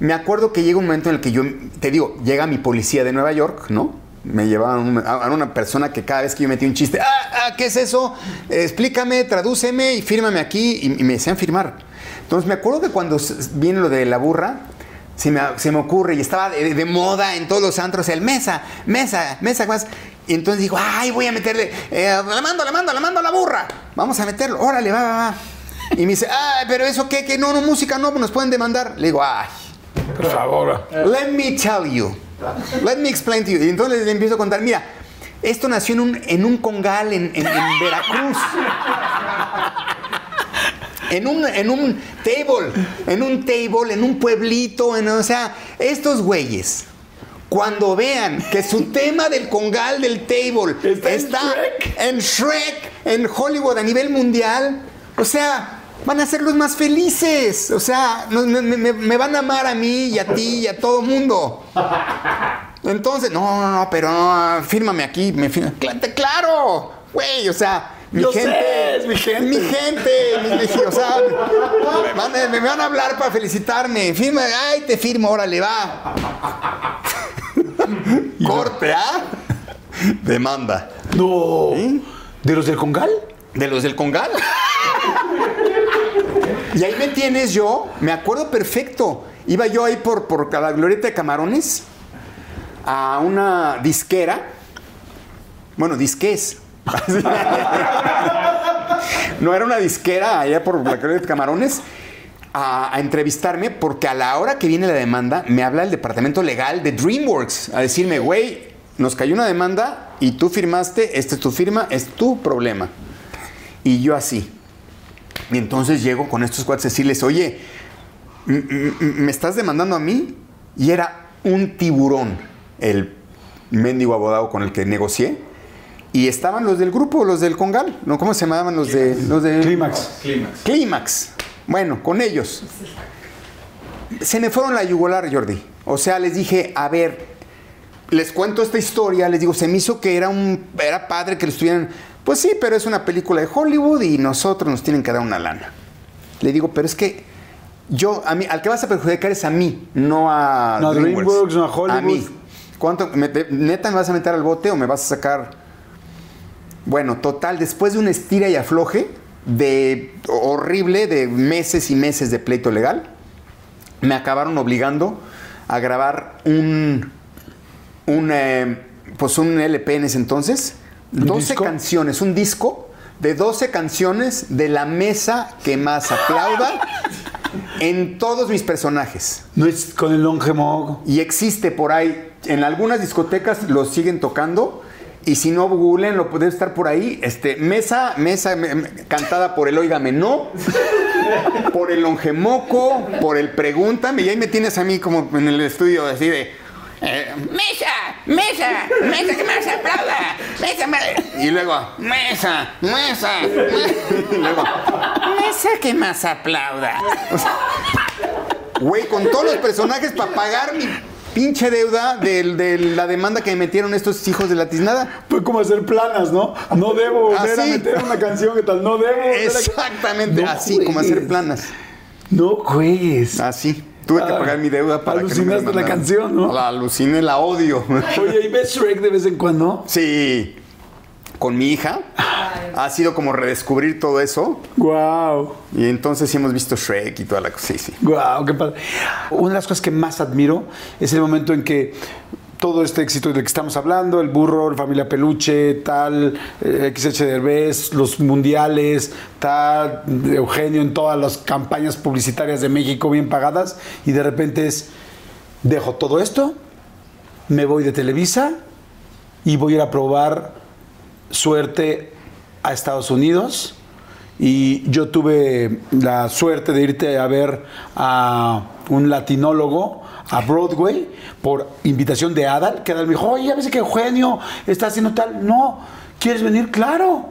me acuerdo que llega un momento en el que yo, te digo, llega mi policía de Nueva York, ¿no? Me llevaban a una persona que cada vez que yo metía un chiste, ah, ah, ¿qué es eso? Explícame, tradúceme y fírmame aquí. Y, me decían firmar. Entonces me acuerdo que cuando viene lo de la burra, se me, se me ocurre y estaba de, de moda en todos los antros el mesa, mesa, mesa, más. Y entonces digo, ay, voy a meterle, eh, le mando, le mando, le mando a la burra. Vamos a meterlo, órale, va, va, va. Y me dice, ay, pero eso qué, que no, no, música no, nos pueden demandar. Le digo, ay, Por favor. Let me tell you. Let me explain to you. Y entonces le empiezo a contar, mira, esto nació en un, en un congal en, en- en Veracruz. En un, en un table, en un table, en un pueblito, en- o sea, estos güeyes, cuando vean que su tema del congal del table Está está, en Shrek. en Shrek, en Hollywood a nivel mundial, o sea, van a ser los más felices. O sea, me, me- me van a amar a mí y a ti y a todo mundo. Entonces, no, no, no, pero no, fírmame aquí. Me firma. Cla- Claro, güey, o sea, mi Yo sé, gente. es mi gente. Mi gente, mi- o sea, me van, a, me van a hablar para felicitarme. Firma, ay, te firmo, órale, va. Corte, ¿ah? Demanda. No. ¿De los del Congal? ¿De los del Congal? Y ahí me tienes yo, me acuerdo perfecto. Iba yo ahí por, por la glorieta de camarones a una disquera. Bueno, disqués. no era una disquera allá por la glorieta de camarones. A, a entrevistarme porque a la hora que viene la demanda me habla el departamento legal de DreamWorks a decirme, güey, nos cayó una demanda y tú firmaste, esta es tu firma, es tu problema. Y yo así. Y entonces llego con estos cuates a decirles, oye, ¿me estás demandando a mí? Y era un tiburón el mendigo abogado con el que negocié. Y estaban los del grupo, los del Congal, ¿no? ¿Cómo se llamaban los de los de Clímax. Clímax. Bueno, con ellos. Se me fueron la yugular, Jordi. O sea, les dije, a ver, les cuento esta historia, les digo, se me hizo que era un era padre que lo estuvieran. Pues sí, pero es una película de Hollywood y nosotros nos tienen que dar una lana. Le digo, pero es que yo, a mí, al que vas a perjudicar es a mí, no a No a DreamWorks, no a Hollywood. A mí. ¿Cuánto, me- ¿Neta me vas a meter al bote o me vas a sacar? Bueno, total, después de un estira y afloje de horrible, de meses y meses de pleito legal, me acabaron obligando a grabar un, un eh, pues un LP en ese entonces, ¿Un 12 disco? canciones, un disco de 12 canciones de la mesa que más aplauda en todos mis personajes. No es con el longe. Y existe por ahí, en algunas discotecas lo siguen tocando. Y si no, googleen, lo puede estar por ahí. Este, mesa, mesa me- me- cantada por el Óigame No, por el Longemoco, por el Pregúntame. Y ahí me tienes a mí como en el estudio así de. eh, mesa, mesa, mesa que más aplauda, mesa, me-". y luego, mesa, mesa, y luego, mesa que más aplauda. O sea, Güey, con todos los personajes para pagar mi pinche deuda de, la demanda que me metieron estos hijos de la tiznada. Fue como hacer planas, ¿no? No debo volver a meter una canción que tal, no debo Exactamente, No así como hacer planas. No juegues. Así. Tuve que Ah, pagar mi deuda para que no me alucinaste la canción, ¿no? La aluciné, la odio. Oye, ¿y ves Shrek de vez en cuando? Sí. Con mi hija. Ha sido como redescubrir todo eso. Wow. Y entonces sí hemos visto Shrek y toda la cosa. Sí, sí. Wow, qué padre. Una de las cosas que más admiro es el momento en que todo este éxito del que estamos hablando, el burro, la familia peluche, tal, eh, XH Derbez, los mundiales, tal, Eugenio en todas las campañas publicitarias de México bien pagadas, y de repente es, dejo todo esto, me voy de Televisa y voy a ir a probar suerte a Estados Unidos. Y yo tuve la suerte de irte a ver a un latinólogo a Broadway por invitación de Adal, que Adal me dijo, oye, ya ves que Eugenio está haciendo tal. No, ¿quieres venir? Claro,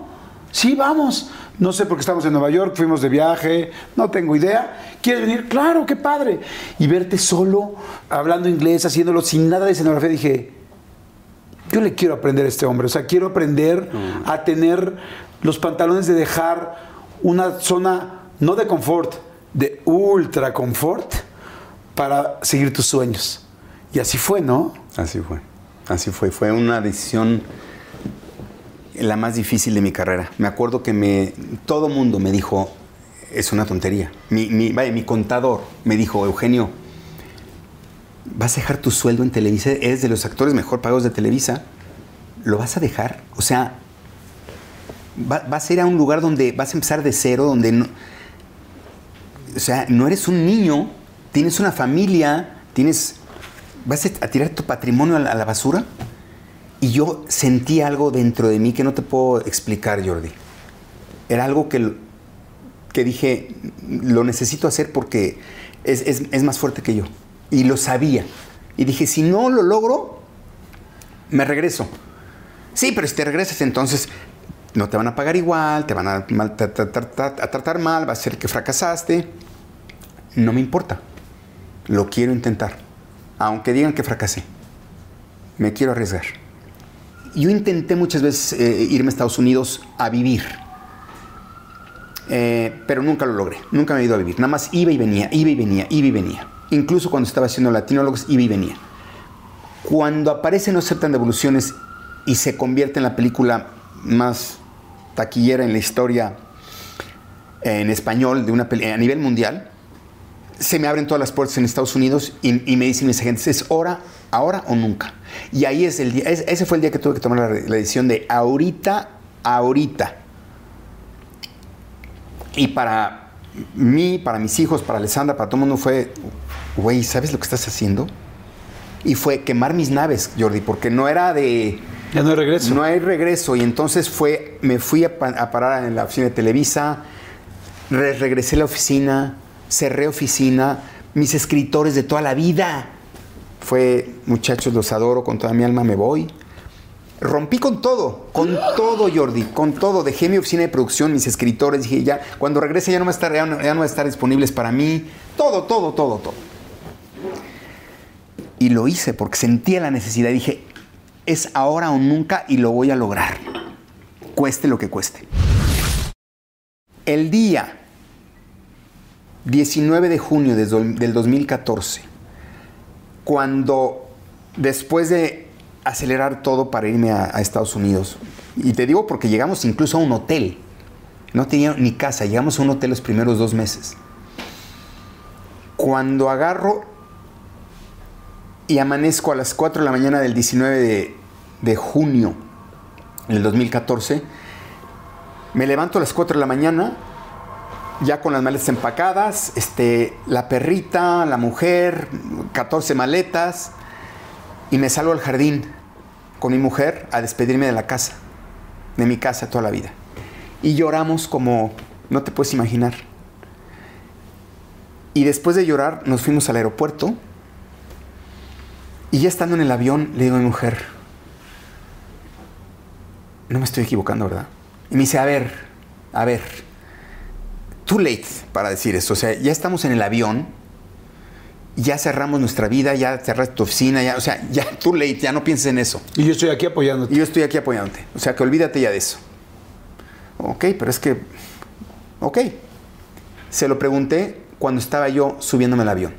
sí, vamos. No sé por qué estamos en Nueva York, fuimos de viaje, no tengo idea. ¿Quieres venir? Claro, qué padre. Y verte solo, hablando inglés, haciéndolo sin nada de escenografía, dije, yo le quiero aprender a este hombre. O sea, quiero aprender a tener los pantalones de dejar una zona, no de confort, de ultra confort, para seguir tus sueños. Y así fue, ¿no? Así fue. Así fue. Fue una decisión la más difícil de mi carrera. Me acuerdo que me, todo mundo me dijo, es una tontería. Vaya, mi contador me dijo, Eugenio, vas a dejar tu sueldo en Televisa, eres de los actores mejor pagados de Televisa, ¿lo vas a dejar? O sea, va- vas a ir a un lugar donde vas a empezar de cero, donde no... O sea, no eres un niño, tienes una familia, tienes... ¿Vas a tirar tu patrimonio a la, basura? Y yo sentí algo dentro de mí que no te puedo explicar, Jordi. Era algo que, que dije, lo necesito hacer porque es- es más fuerte que yo. Y lo sabía. Y dije, si no lo logro, me regreso. Sí, pero si te regresas, entonces no te van a pagar igual, te van a, mal- a tratar mal, va a ser que fracasaste. No me importa. Lo quiero intentar. Aunque digan que fracasé. Me quiero arriesgar. Yo intenté muchas veces eh, irme a Estados Unidos a vivir. Eh, pero nunca lo logré. Nunca me he ido a vivir. Nada más iba y venía, iba y venía, iba y venía. Incluso cuando estaba haciendo latinólogos, iba y venía. Cuando aparece No aceptan devoluciones y se convierte en la película más taquillera en la historia, en español de una a nivel mundial, se me abren todas las puertas en Estados Unidos y, y me dicen mis agentes, es hora, ahora o nunca. Y ahí es el día, es- ese fue el día que tuve que tomar la, la decisión de ahorita, ahorita. Y para mí, para mis hijos, para Alessandra, para todo el mundo fue, güey, ¿sabes lo que estás haciendo? Y fue quemar mis naves, Jordi, porque no era de... Ya no hay regreso. No hay regreso. Y entonces fue, me fui a, pa- a parar en la oficina de Televisa, re- regresé a la oficina, cerré oficina, mis escritores de toda la vida. Fue, muchachos, los adoro, con toda mi alma me voy. Rompí con todo, con todo, Jordi, con todo. Dejé mi oficina de producción, mis escritores, dije, ya, cuando regrese ya no va a estar, ya no, ya no va a estar disponibles para mí. Todo, todo, todo, todo. Y lo hice porque sentía la necesidad. Dije, es ahora o nunca y lo voy a lograr. Cueste lo que cueste. El día 19 de junio del 2014, cuando después de acelerar todo para irme a, a Estados Unidos, y te digo porque llegamos incluso a un hotel, no tenía ni casa, llegamos a un hotel los primeros dos meses. Cuando agarro y amanezco a las 4 de la mañana del 19 de, de junio del 2014. Me levanto a las 4 de la mañana, ya con las maletas empacadas, este, la perrita, la mujer, 14 maletas, y me salgo al jardín con mi mujer a despedirme de la casa, de mi casa toda la vida. Y lloramos como no te puedes imaginar. Y después de llorar nos fuimos al aeropuerto y ya estando en el avión, le digo a mi mujer, no me estoy equivocando, ¿verdad? Y me dice, a ver, a ver, too late para decir esto. O sea, ya estamos en el avión, ya cerramos nuestra vida, ya cerraste tu oficina, ya, o sea, ya too late, ya no pienses en eso. Y yo estoy aquí apoyándote. Y yo estoy aquí apoyándote. O sea, que olvídate ya de eso. Ok, pero es que, ok. Se lo pregunté cuando estaba yo subiéndome al avión.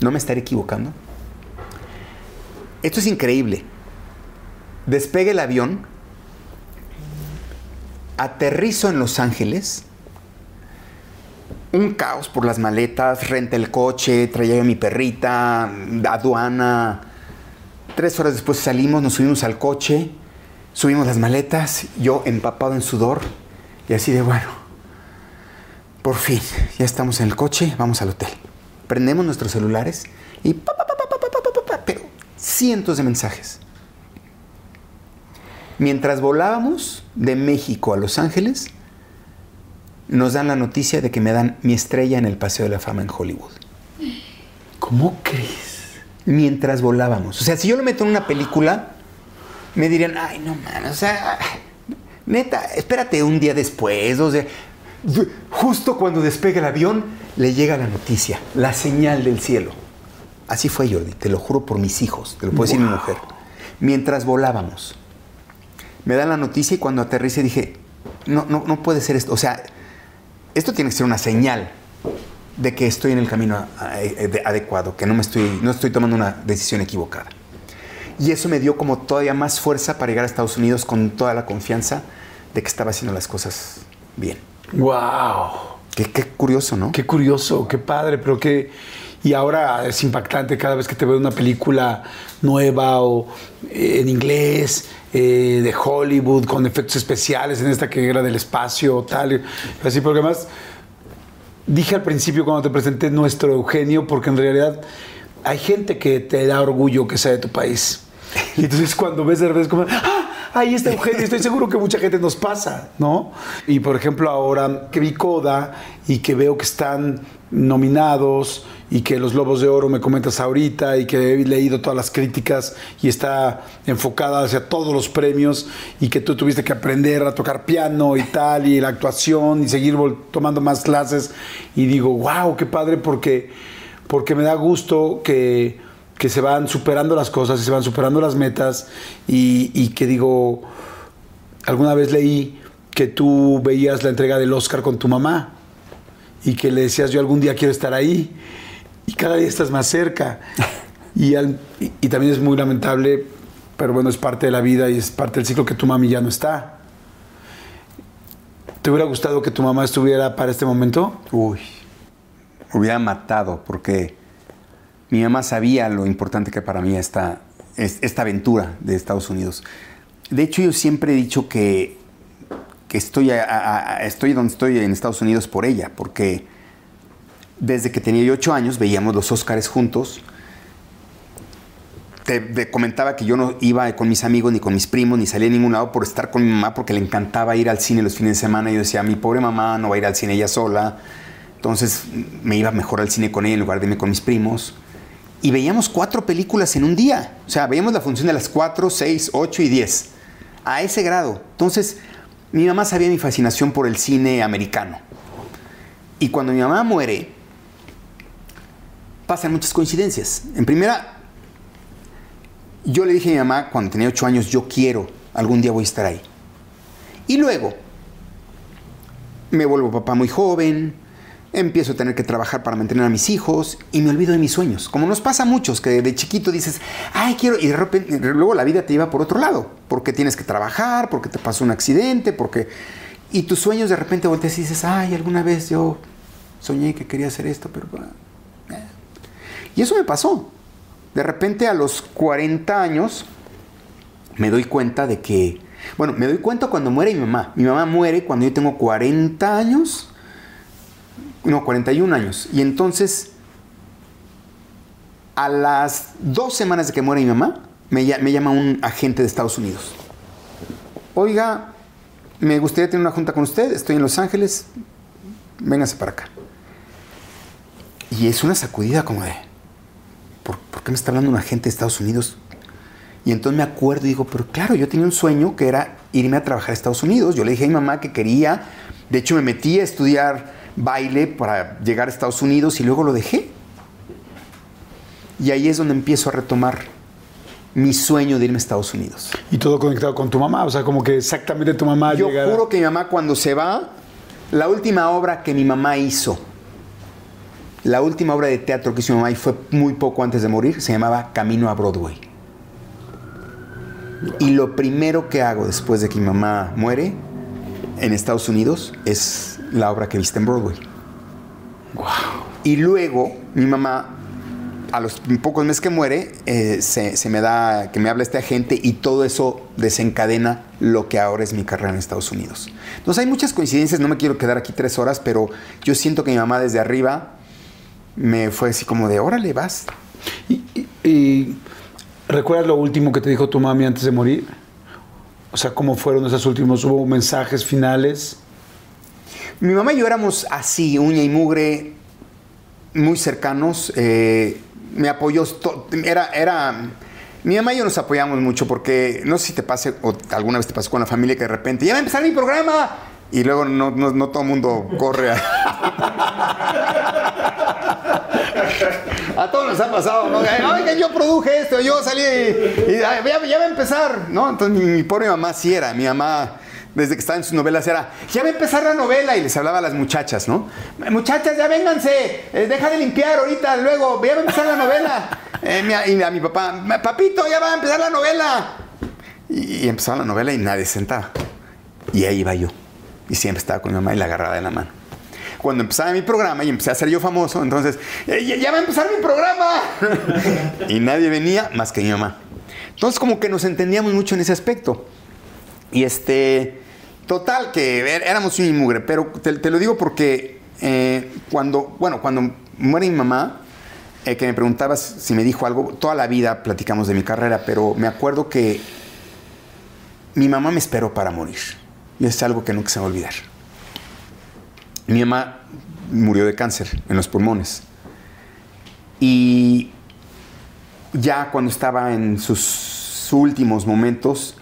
¿No me estaré equivocando? Esto es increíble. Despegue el avión, aterrizo en Los Ángeles, un caos por las maletas, renta el coche, traía a mi perrita, aduana. Tres horas después salimos, nos subimos al coche, subimos las maletas, yo empapado en sudor y así de bueno. Por fin, ya estamos en el coche, vamos al hotel. Prendemos nuestros celulares y pa, cientos de mensajes. Mientras volábamos de México a Los Ángeles, nos dan la noticia de que me dan mi estrella en el Paseo de la Fama en Hollywood. ¿Cómo crees? Mientras volábamos. O sea, si yo lo meto en una película, me dirían, ay, no mames, o sea, neta, espérate un día después, o sea, justo cuando despega el avión, le llega la noticia, la señal del cielo. Así fue, Jordi, te lo juro por mis hijos, te lo puedo decir mi mujer. Mientras volábamos, me dan la noticia y cuando aterrice dije, no, no, no puede ser esto. O sea, esto tiene que ser una señal de que estoy en el camino eh, de- adecuado, que no me estoy, no estoy tomando una decisión equivocada. Y eso me dio como todavía más fuerza para llegar a Estados Unidos con toda la confianza de que estaba haciendo las cosas bien. ¡Wow! Qué, qué curioso, ¿no? Qué curioso, qué padre, pero qué. Y ahora es impactante cada vez que te veo una película nueva o eh, en inglés, eh, de Hollywood, con efectos especiales, en esta que era del espacio, tal. Así, porque además dije al principio cuando te presenté nuestro Eugenio, porque en realidad hay gente que te da orgullo que sea de tu país. Y entonces cuando ves de es como, ¡ah! Ahí está Eugenio, estoy seguro que mucha gente nos pasa, ¿no? Y por ejemplo ahora que vi Coda y que veo que están nominados y que los Lobos de Oro me comentas ahorita y que he leído todas las críticas y está enfocada hacia todos los premios y que tú tuviste que aprender a tocar piano y tal y la actuación y seguir tomando más clases. Y digo, wow, qué padre porque, porque me da gusto que, que se van superando las cosas y se van superando las metas y, y que digo, alguna vez leí que tú veías la entrega del Oscar con tu mamá y que le decías yo algún día quiero estar ahí y cada día estás más cerca y, también es muy lamentable pero bueno es parte de la vida y es parte del ciclo que tu mami ya no está ¿Te hubiera gustado que tu mamá estuviera para este momento? Uy, hubiera matado porque mi mamá sabía lo importante que para mí esta, esta aventura de Estados Unidos. De hecho, yo siempre he dicho que, que estoy, estoy donde estoy en Estados Unidos por ella, porque desde que tenía yo ocho años veíamos los Óscares juntos. Te, comentaba que yo no iba con mis amigos ni con mis primos ni salía a ningún lado por estar con mi mamá porque le encantaba ir al cine los fines de semana. Yo decía, mi pobre mamá no va a ir al cine ella sola. Entonces me iba mejor al cine con ella en lugar de irme con mis primos y veíamos cuatro películas en un día. O sea, veíamos la función de las cuatro, seis, ocho y diez. A ese grado. Entonces, mi mamá sabía mi fascinación por el cine americano. Y cuando mi mamá muere, pasan muchas coincidencias. En primera, yo le dije a mi mamá cuando tenía ocho años, yo quiero, algún día voy a estar ahí. Y luego, me vuelvo papá muy joven, empiezo a tener que trabajar para mantener a mis hijos y me olvido de mis sueños. Como nos pasa a muchos, que de chiquito dices, ay, quiero, y de repente, luego la vida te lleva por otro lado, porque tienes que trabajar, porque te pasó un accidente, porque... Y tus sueños de repente volteas y dices, ay, alguna vez yo soñé que quería hacer esto, pero... Eh". Y eso me pasó. De repente a los 40 años me doy cuenta de que... Bueno, me doy cuenta cuando muere mi mamá. Mi mamá muere cuando yo tengo 40 años no, 41 años. Y entonces, a las dos semanas de que muere mi mamá, me, llama un agente de Estados Unidos. Oiga, me gustaría tener una junta con usted, estoy en Los Ángeles, véngase para acá. Y es una sacudida como de, ¿por, ¿por, qué me está hablando un agente de Estados Unidos? Y entonces me acuerdo y digo, pero claro, yo tenía un sueño que era irme a trabajar a Estados Unidos. Yo le dije a mi mamá que quería, de hecho me metí a estudiar baile para llegar a Estados Unidos y luego lo dejé. Y ahí es donde empiezo a retomar mi sueño de irme a Estados Unidos. Y todo conectado con tu mamá, o sea, como que exactamente tu mamá. Yo juro que mi mamá cuando se va, la última obra que mi mamá hizo, la última obra de teatro que hizo mi mamá y fue muy poco antes de morir, se llamaba Camino a Broadway. Y lo primero que hago después de que mi mamá muere en Estados Unidos es la obra que viste en Broadway. Wow. Y luego mi mamá, a los pocos meses que muere, eh, se, me da, que me habla este agente y todo eso desencadena lo que ahora es mi carrera en Estados Unidos. Entonces hay muchas coincidencias, no me quiero quedar aquí tres horas, pero yo siento que mi mamá desde arriba me fue así como de, órale, vas. ¿Y, y recuerdas lo último que te dijo tu mami antes de morir? O sea, ¿cómo fueron esos últimos? ¿Hubo mensajes finales? Mi mamá y yo éramos así, uña y mugre, muy cercanos. Eh, me apoyó, era, era, mi mamá y yo nos apoyamos mucho porque no sé si te pase o alguna vez te pasó con la familia que de repente ya va a empezar mi programa y luego no, todo el mundo corre a... a todos nos ha pasado, ¿no? Oigan, yo produje esto, yo salí y, ya, va a empezar, ¿no? Entonces mi pobre mamá sí era, mi mamá desde que estaba en sus novelas era, ya va a empezar la novela y les hablaba a las muchachas, ¿no? Muchachas, ya vénganse, eh, deja de limpiar ahorita, luego, ya va a empezar la novela. Eh, y a mi papá, papito, ya va a empezar la novela. Y, empezaba la novela y nadie se sentaba. Y ahí iba yo. Y siempre estaba con mi mamá y la agarraba de la mano. Cuando empezaba mi programa y empecé a ser yo famoso, entonces, eh, ya va a empezar mi programa. y nadie venía más que mi mamá. Entonces como que nos entendíamos mucho en ese aspecto. Y este, total, que er, éramos un mugre, pero te, lo digo porque eh, cuando, bueno, cuando muere mi mamá, eh, que me preguntabas si me dijo algo, toda la vida platicamos de mi carrera, pero me acuerdo que mi mamá me esperó para morir. Y es algo que nunca se va a olvidar. Mi mamá murió de cáncer en los pulmones. Y ya cuando estaba en sus últimos momentos,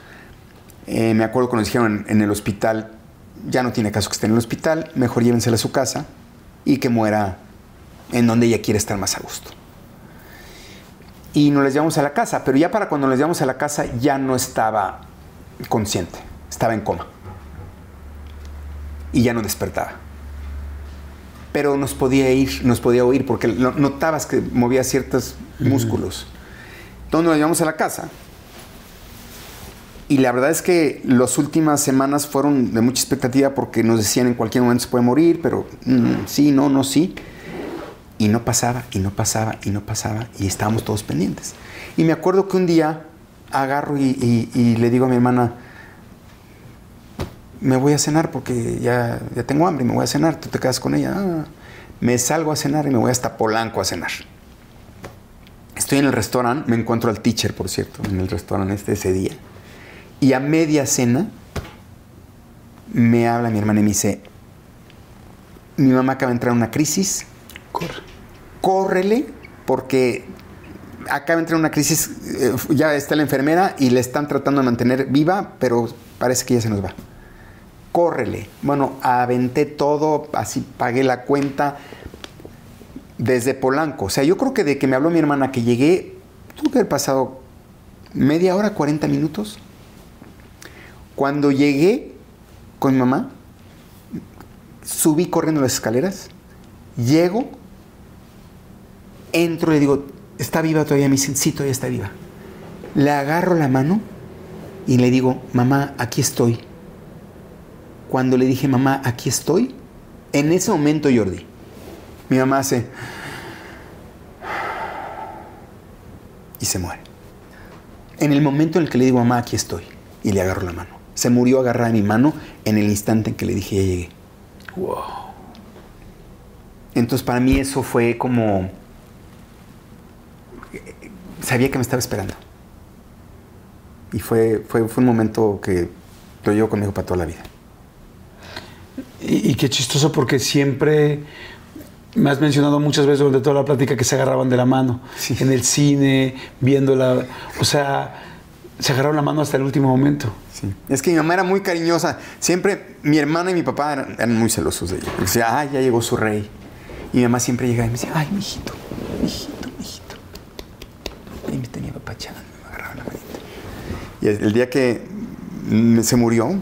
eh, me acuerdo cuando dijeron en, el hospital, ya no tiene caso que esté en el hospital, mejor llévensela a su casa y que muera en donde ella quiere estar más a gusto. Y nos les llevamos a la casa, pero ya para cuando nos llevamos a la casa ya no estaba consciente, estaba en coma. Y ya no despertaba. Pero nos podía ir, nos podía oír, porque notabas que movía ciertos músculos. Entonces nos llevamos a la casa Y la verdad es que las últimas semanas fueron de mucha expectativa porque nos decían en cualquier momento se puede morir, pero mm, sí, no, no, sí. Y no pasaba, y no pasaba, y no pasaba, y estábamos todos pendientes. Y me acuerdo que un día agarro y, y- y le digo a mi hermana, me voy a cenar porque ya, ya tengo hambre, me voy a cenar, tú te quedas con ella. "Ah". me salgo a cenar y me voy hasta Polanco a cenar. Estoy en el restaurante, me encuentro al teacher, por cierto, en el restaurante este ese día. Y a media cena me habla mi hermana y me dice, mi mamá acaba de entrar en una crisis, Corre. córrele porque acaba de entrar en una crisis, eh, ya está la enfermera y le están tratando de mantener viva, pero parece que ya se nos va. Córrele. Bueno, aventé todo, así pagué la cuenta desde Polanco. O sea, yo creo que de que me habló mi hermana que llegué, tuvo que haber pasado media hora, 40 minutos. Cuando llegué con mamá, subí corriendo las escaleras, llego, entro y le digo, ¿está viva todavía? Me dicen, sí, todavía está viva. Le agarro la mano y le digo, mamá, aquí estoy. Cuando le dije, mamá, aquí estoy, en ese momento, Jordi, mi mamá hace... Y se muere. En el momento en el que le digo, mamá, aquí estoy, y le agarro la mano. Se murió agarrada de mi mano en el instante en que le dije, ya llegué. Entonces para mí eso fue como... Sabía que me estaba esperando. Y fue, fue, fue un momento que lo llevo conmigo para toda la vida. Y, y qué chistoso porque siempre me has mencionado muchas veces durante toda la plática que se agarraban de la mano. Sí. En el cine, viéndola. O sea, se agarraron la mano hasta el último momento. Sí. Es que mi mamá era muy cariñosa. Siempre mi hermana y mi papá eran, eran muy celosos de ella. Decía, ay, ya llegó su rey. Y mi mamá siempre llegaba y me decía, ay, mijito, mijito, mijito. Y me tenía papachando, me agarraba la manita. Y el, día que se murió,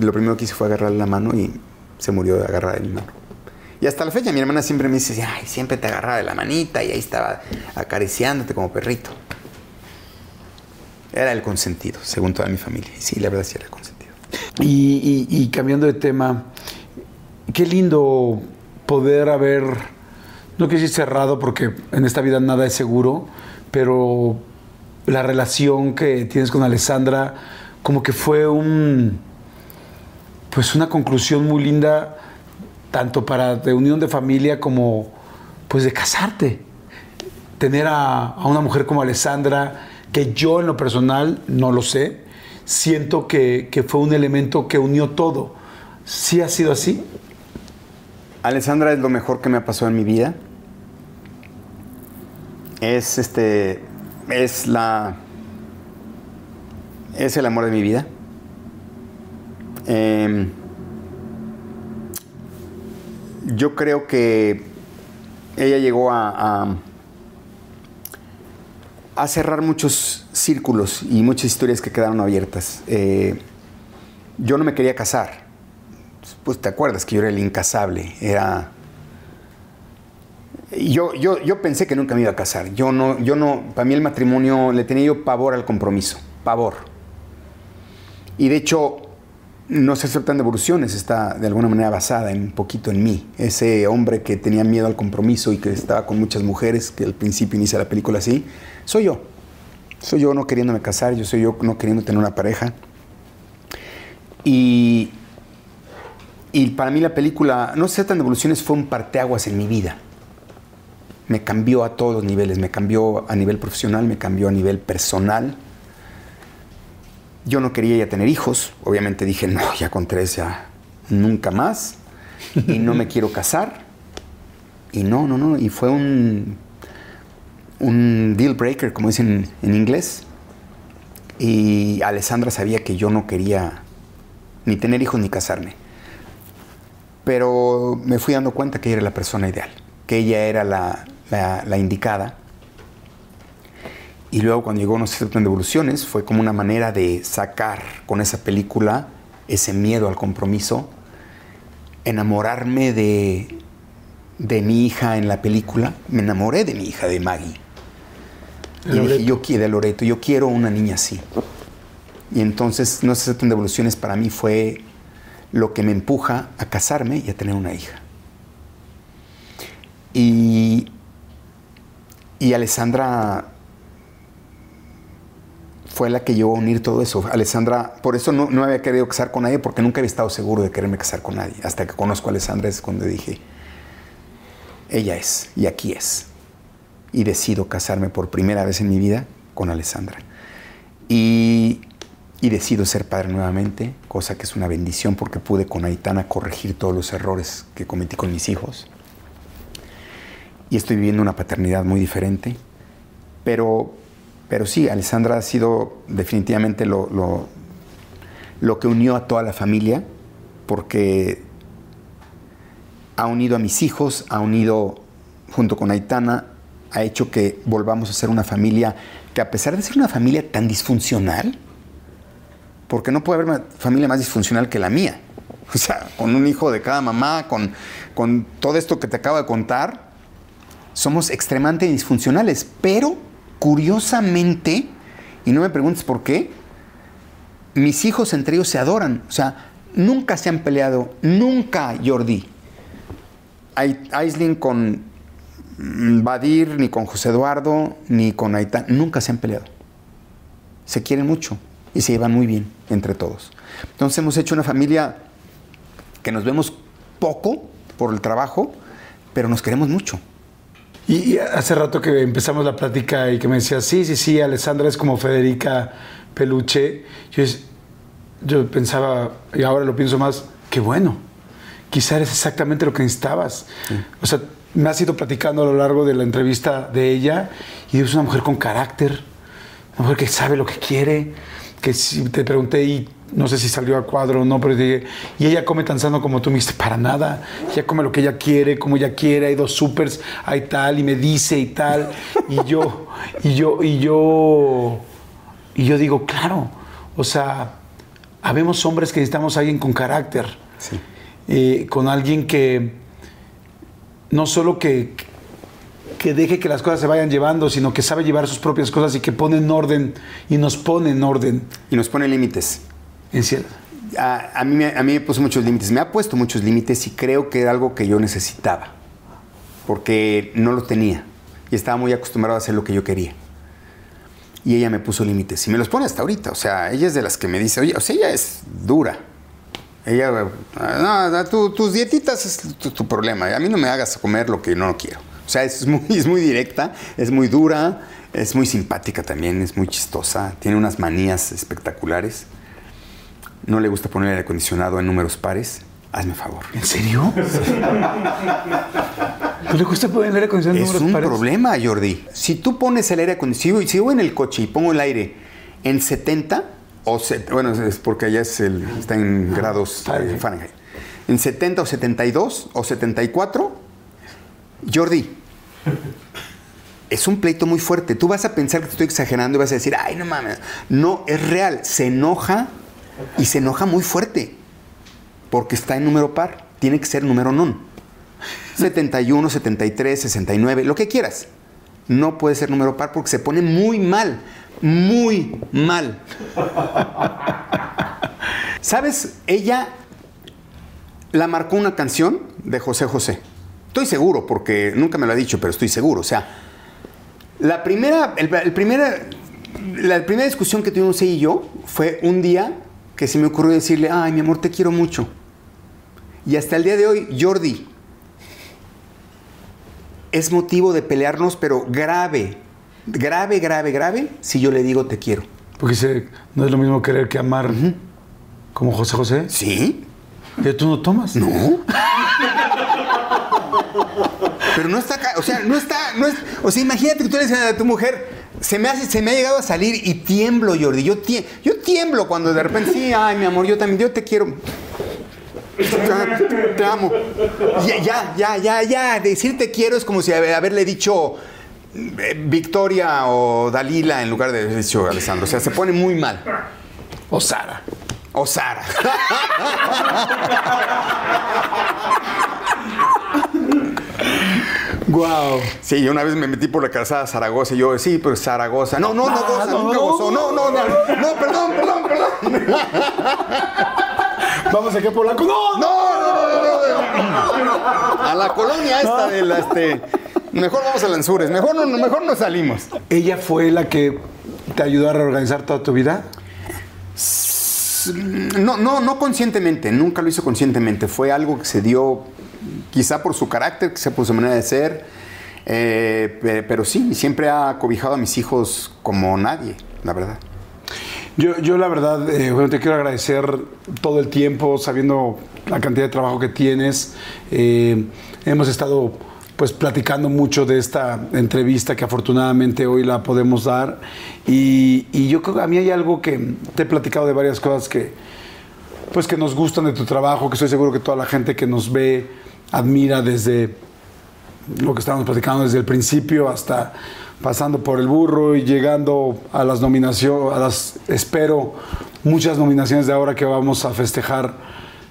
lo primero que hice fue agarrarle la mano y se murió de agarrar de mi mano. Y hasta la fecha mi hermana siempre me dice, ay, siempre te agarraba de la manita y ahí estaba acariciándote como perrito. Era el consentido, según toda mi familia. Sí, la verdad sí era el consentido. Y, cambiando de tema, qué lindo poder haber, no quiero decir cerrado porque en esta vida nada es seguro, pero la relación que tienes con Alessandra como que fue un, pues una conclusión muy linda, tanto para de unión de familia como pues de casarte. Tener a, a una mujer como Alessandra, que yo en lo personal no lo sé, siento que, que fue un elemento que unió todo. ¿Sí ha sido así? Alessandra es lo mejor que me ha pasado en mi vida. Es este. Es la. Es el amor de mi vida. Em, yo creo que ella llegó a, a, cerrar muchos círculos y muchas historias que quedaron abiertas. Eh, yo no me quería casar pues te acuerdas que yo era el incasable, era... Yo, yo, yo pensé que nunca me iba a casar. Yo no, yo no, para mí el matrimonio le tenía yo pavor al compromiso, pavor. Y de hecho, no se aceptan devoluciones, está de alguna manera basada en un poquito en mí. Ese hombre que tenía miedo al compromiso y que estaba con muchas mujeres, que al principio inicia la película así, soy yo. Soy yo no queriéndome casar, yo soy yo no queriendo tener una pareja. Y, y para mí la película, no se tratan de evoluciones, fue un parteaguas en mi vida. Me cambió a todos los niveles, me cambió a nivel profesional, me cambió a nivel personal. Yo no quería ya tener hijos, obviamente dije, no, ya con tres ya nunca más. Y no me quiero casar. Y no, no, no, y fue un, un deal breaker, como dicen en inglés. Y Alessandra sabía que yo no quería ni tener hijos ni casarme pero me fui dando cuenta que ella era la persona ideal, que ella era la, la, la indicada. Y luego cuando llegó No se tratan de evoluciones, fue como una manera de sacar con esa película ese miedo al compromiso, enamorarme de, de mi hija en la película. Me enamoré de mi hija, de Maggie. Y Loreto. dije, yo quiero, de Loreto, yo quiero una niña así. Y entonces no se aceptan devoluciones para mí fue lo que me empuja a casarme y a tener una hija. Y, y Alessandra fue la que llevó a unir todo eso. Alessandra, por eso no, había querido casar con nadie, porque nunca había estado seguro de quererme casar con nadie. Hasta que conozco a Alessandra es cuando dije, ella es, y aquí es. Y decido casarme por primera vez en mi vida con Alessandra. Y, y decido ser padre nuevamente, cosa que es una bendición porque pude con Aitana corregir todos los errores que cometí con mis hijos. Y estoy viviendo una paternidad muy diferente. Pero, pero sí, Alessandra ha sido definitivamente lo, lo, lo que unió a toda la familia, porque ha unido a mis hijos, ha unido junto con Aitana, ha hecho que volvamos a ser una familia que a pesar de ser una familia tan disfuncional, porque no puede haber una familia más disfuncional que la mía, o sea, con un hijo de cada mamá, con, con todo esto que te acabo de contar, somos extremadamente disfuncionales, pero curiosamente, y no me preguntes por qué, mis hijos entre ellos se adoran, o sea, nunca se han peleado, nunca Jordi. Aisling con Badir, ni con José Eduardo, ni con Aitán, nunca se han peleado. Se quieren mucho y se llevan muy bien entre todos. Entonces hemos hecho una familia que nos vemos poco por el trabajo, pero nos queremos mucho. Y, hace rato que empezamos la plática y que me decías, sí, sí, sí, Alessandra es como Federica Peluche. Yo, yo pensaba, y ahora lo pienso más, qué bueno. Quizá eres exactamente lo que necesitabas. O sea, me has ido platicando a lo largo de la entrevista de ella y es una mujer con carácter, una mujer que sabe lo que quiere, que si te pregunté y no sé si salió a cuadro o no, pero dije, y ella come tan sano como tú me dijiste, para nada, ella come lo que ella quiere, como ella quiere, hay dos supers, hay tal, y me dice y tal, y yo, y yo, y yo, y yo digo, claro, o sea, habemos hombres que necesitamos a alguien con carácter, eh, con alguien que no solo que, que deje que las cosas se vayan llevando, sino que sabe llevar sus propias cosas y que pone en orden y nos pone en orden. Y nos pone límites. En cier- A, a mí, me- a mí me puso muchos límites, me ha puesto muchos límites y creo que era algo que yo necesitaba, porque no lo tenía y estaba muy acostumbrado a hacer lo que yo quería. Y ella me puso límites y me los pone hasta ahorita, o sea, ella es de las que me dice, oye, o sea, ella es dura. Ella, ah, no, tú- tus dietitas es tu, tu problema, a mí no me hagas comer lo que no quiero. O sea, es muy, es muy directa, es muy dura, es muy simpática también, es muy chistosa, tiene unas manías espectaculares. No le gusta poner el aire acondicionado en números pares. Hazme favor. ¿En serio? ¿No le gusta poner el aire acondicionado en Es números un pares? problema, Jordi. Si tú pones el aire acondicionado, si voy en el coche y pongo el aire en 70, o se- bueno, es porque allá es el, está en grados eh, Fahrenheit. Fahrenheit. En 70 o 72 o 74, Jordi, es un pleito muy fuerte. Tú vas a pensar que te estoy exagerando y vas a decir, ay, no mames. No, es real. Se enoja y se enoja muy fuerte. Porque está en número par. Tiene que ser número non. 71, 73, 69, lo que quieras. No puede ser número par porque se pone muy mal. Muy mal. ¿Sabes? Ella la marcó una canción de José José. Estoy seguro, porque nunca me lo ha dicho, pero estoy seguro. O sea, la primera, el- el primera, la primera discusión que tuvimos ella y yo fue un día que se me ocurrió decirle, ay, mi amor, te quiero mucho. Y hasta el día de hoy, Jordi, es motivo de pelearnos, pero grave, grave, grave, grave, si yo le digo te quiero. Porque dice, no es lo mismo querer que amar. Como José José. ¿Sí? ¿Y tú no tomas? No. Pero no está o sea, no está, no es, o sea, imagínate que tú le dices a tu mujer, se me hace, se me ha llegado a salir y tiemblo, Jordi, yo, tie- yo tiemblo cuando de repente, sí, ay, mi amor, yo también, yo te quiero. Te, te amo. Ya, ya, ya, ya, ya, decir te quiero es como si haber- haberle dicho eh, Victoria o Dalila en lugar de haber dicho Alessandro, o sea, se pone muy mal. O Sara. O Sara. Wow. Sí, y una vez me metí por la calzada Zaragoza y yo, sí, pero Zaragoza. No, no, no, Ah, goza, no, nunca no. gozó. No, no, no, no, perdón, perdón, perdón. Vamos aquí a Polanco. ¡No! No, no, no, no, no. A la colonia esta de la, este. Mejor vamos a Lanzures, mejor no, mejor no salimos. ¿Ella fue la que te ayudó a reorganizar toda tu vida? No, no, no conscientemente, nunca lo hizo conscientemente. Fue algo que se dio quizá por su carácter, quizá por su manera de ser. eh, pe- pero sí, siempre ha cobijado a mis hijos como nadie, la verdad. Yo, yo la verdad, eh, bueno, te quiero agradecer todo el tiempo, sabiendo la cantidad de trabajo que tienes. Eh, hemos estado pues platicando mucho de esta entrevista que afortunadamente hoy la podemos dar. Y, y yo creo que a mí hay algo que te he platicado de varias cosas que pues que nos gustan de tu trabajo, que estoy seguro que toda la gente que nos ve admira desde lo que estábamos platicando desde el principio hasta pasando por el burro y llegando a las nominaciones, a las, espero, muchas nominaciones de ahora que vamos a festejar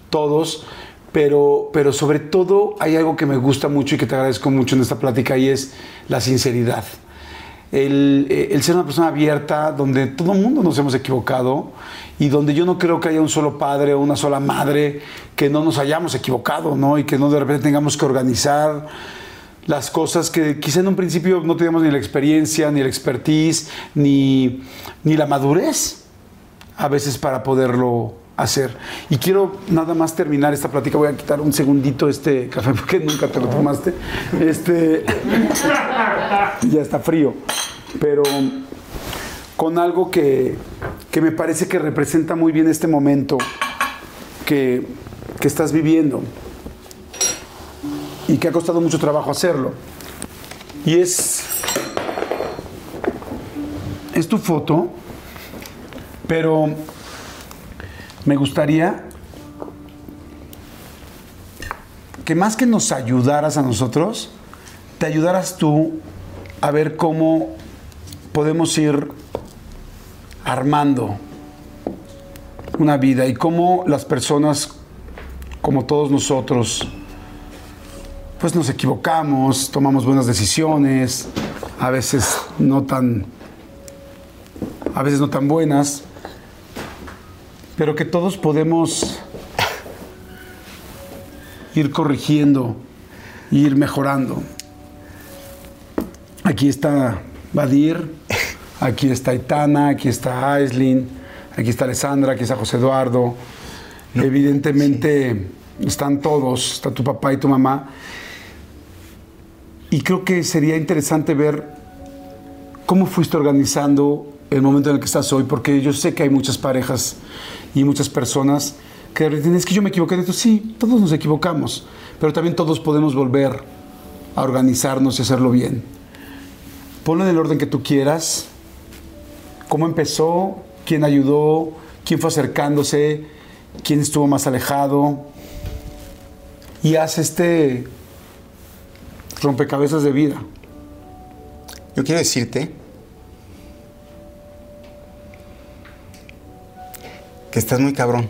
todos, pero, pero sobre todo hay algo que me gusta mucho y que te agradezco mucho en esta plática y es la sinceridad. El, eh, el ser una persona abierta, donde todo el mundo nos hemos equivocado y donde yo no creo que haya un solo padre o una sola madre que no nos hayamos equivocado, ¿no? Y que no de repente tengamos que organizar las cosas que quizá en un principio no teníamos ni la experiencia, ni la expertise, ni, ni la madurez a veces para poderlo hacer. Y quiero nada más terminar esta plática. Voy a quitar un segundito este café porque nunca te lo tomaste. Este ya está frío. Pero con algo que, que me parece que representa muy bien este momento que, que estás viviendo y que ha costado mucho trabajo hacerlo. Y es, es tu foto, pero me gustaría que más que nos ayudaras a nosotros, te ayudaras tú a ver cómo podemos ir armando una vida y cómo las personas, como todos nosotros, pues nos equivocamos, tomamos buenas decisiones, a veces no tan, a veces no tan buenas, pero que todos podemos ir corrigiendo, ir mejorando. Aquí está Badir, aquí está Itana, aquí está Aislin, aquí está Alessandra, aquí está José Eduardo. Evidentemente están todos, está tu papá y tu mamá. Y creo que sería interesante ver cómo fuiste organizando el momento en el que estás hoy, porque yo sé que hay muchas parejas y muchas personas que dicen, es que yo me equivoqué de esto. Sí, todos nos equivocamos, pero también todos podemos volver a organizarnos y hacerlo bien. Ponlo en el orden que tú quieras. ¿Cómo empezó? ¿Quién ayudó? ¿Quién fue acercándose? ¿Quién estuvo más alejado? Y haz este rompecabezas de vida. Yo quiero decirte que estás muy cabrón.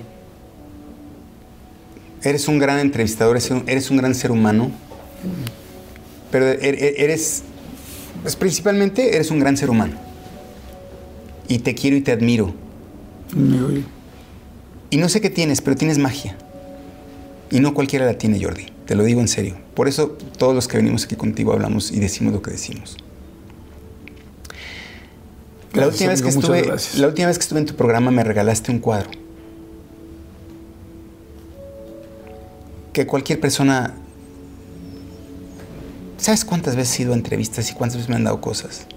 Eres un gran entrevistador, eres un, gran ser humano, pero er- er- eres, pues principalmente eres un gran ser humano. Y te quiero y te admiro. Y no sé qué tienes, pero tienes magia. Y no cualquiera la tiene, Jordi. Te lo digo en serio. Por eso todos los que venimos aquí contigo hablamos y decimos lo que decimos. La Gracias, última, vez que estuve, gracias. la última vez que estuve en tu programa me regalaste un cuadro. Que cualquier persona... ¿Sabes cuántas veces he ido a entrevistas y cuántas veces me han dado cosas?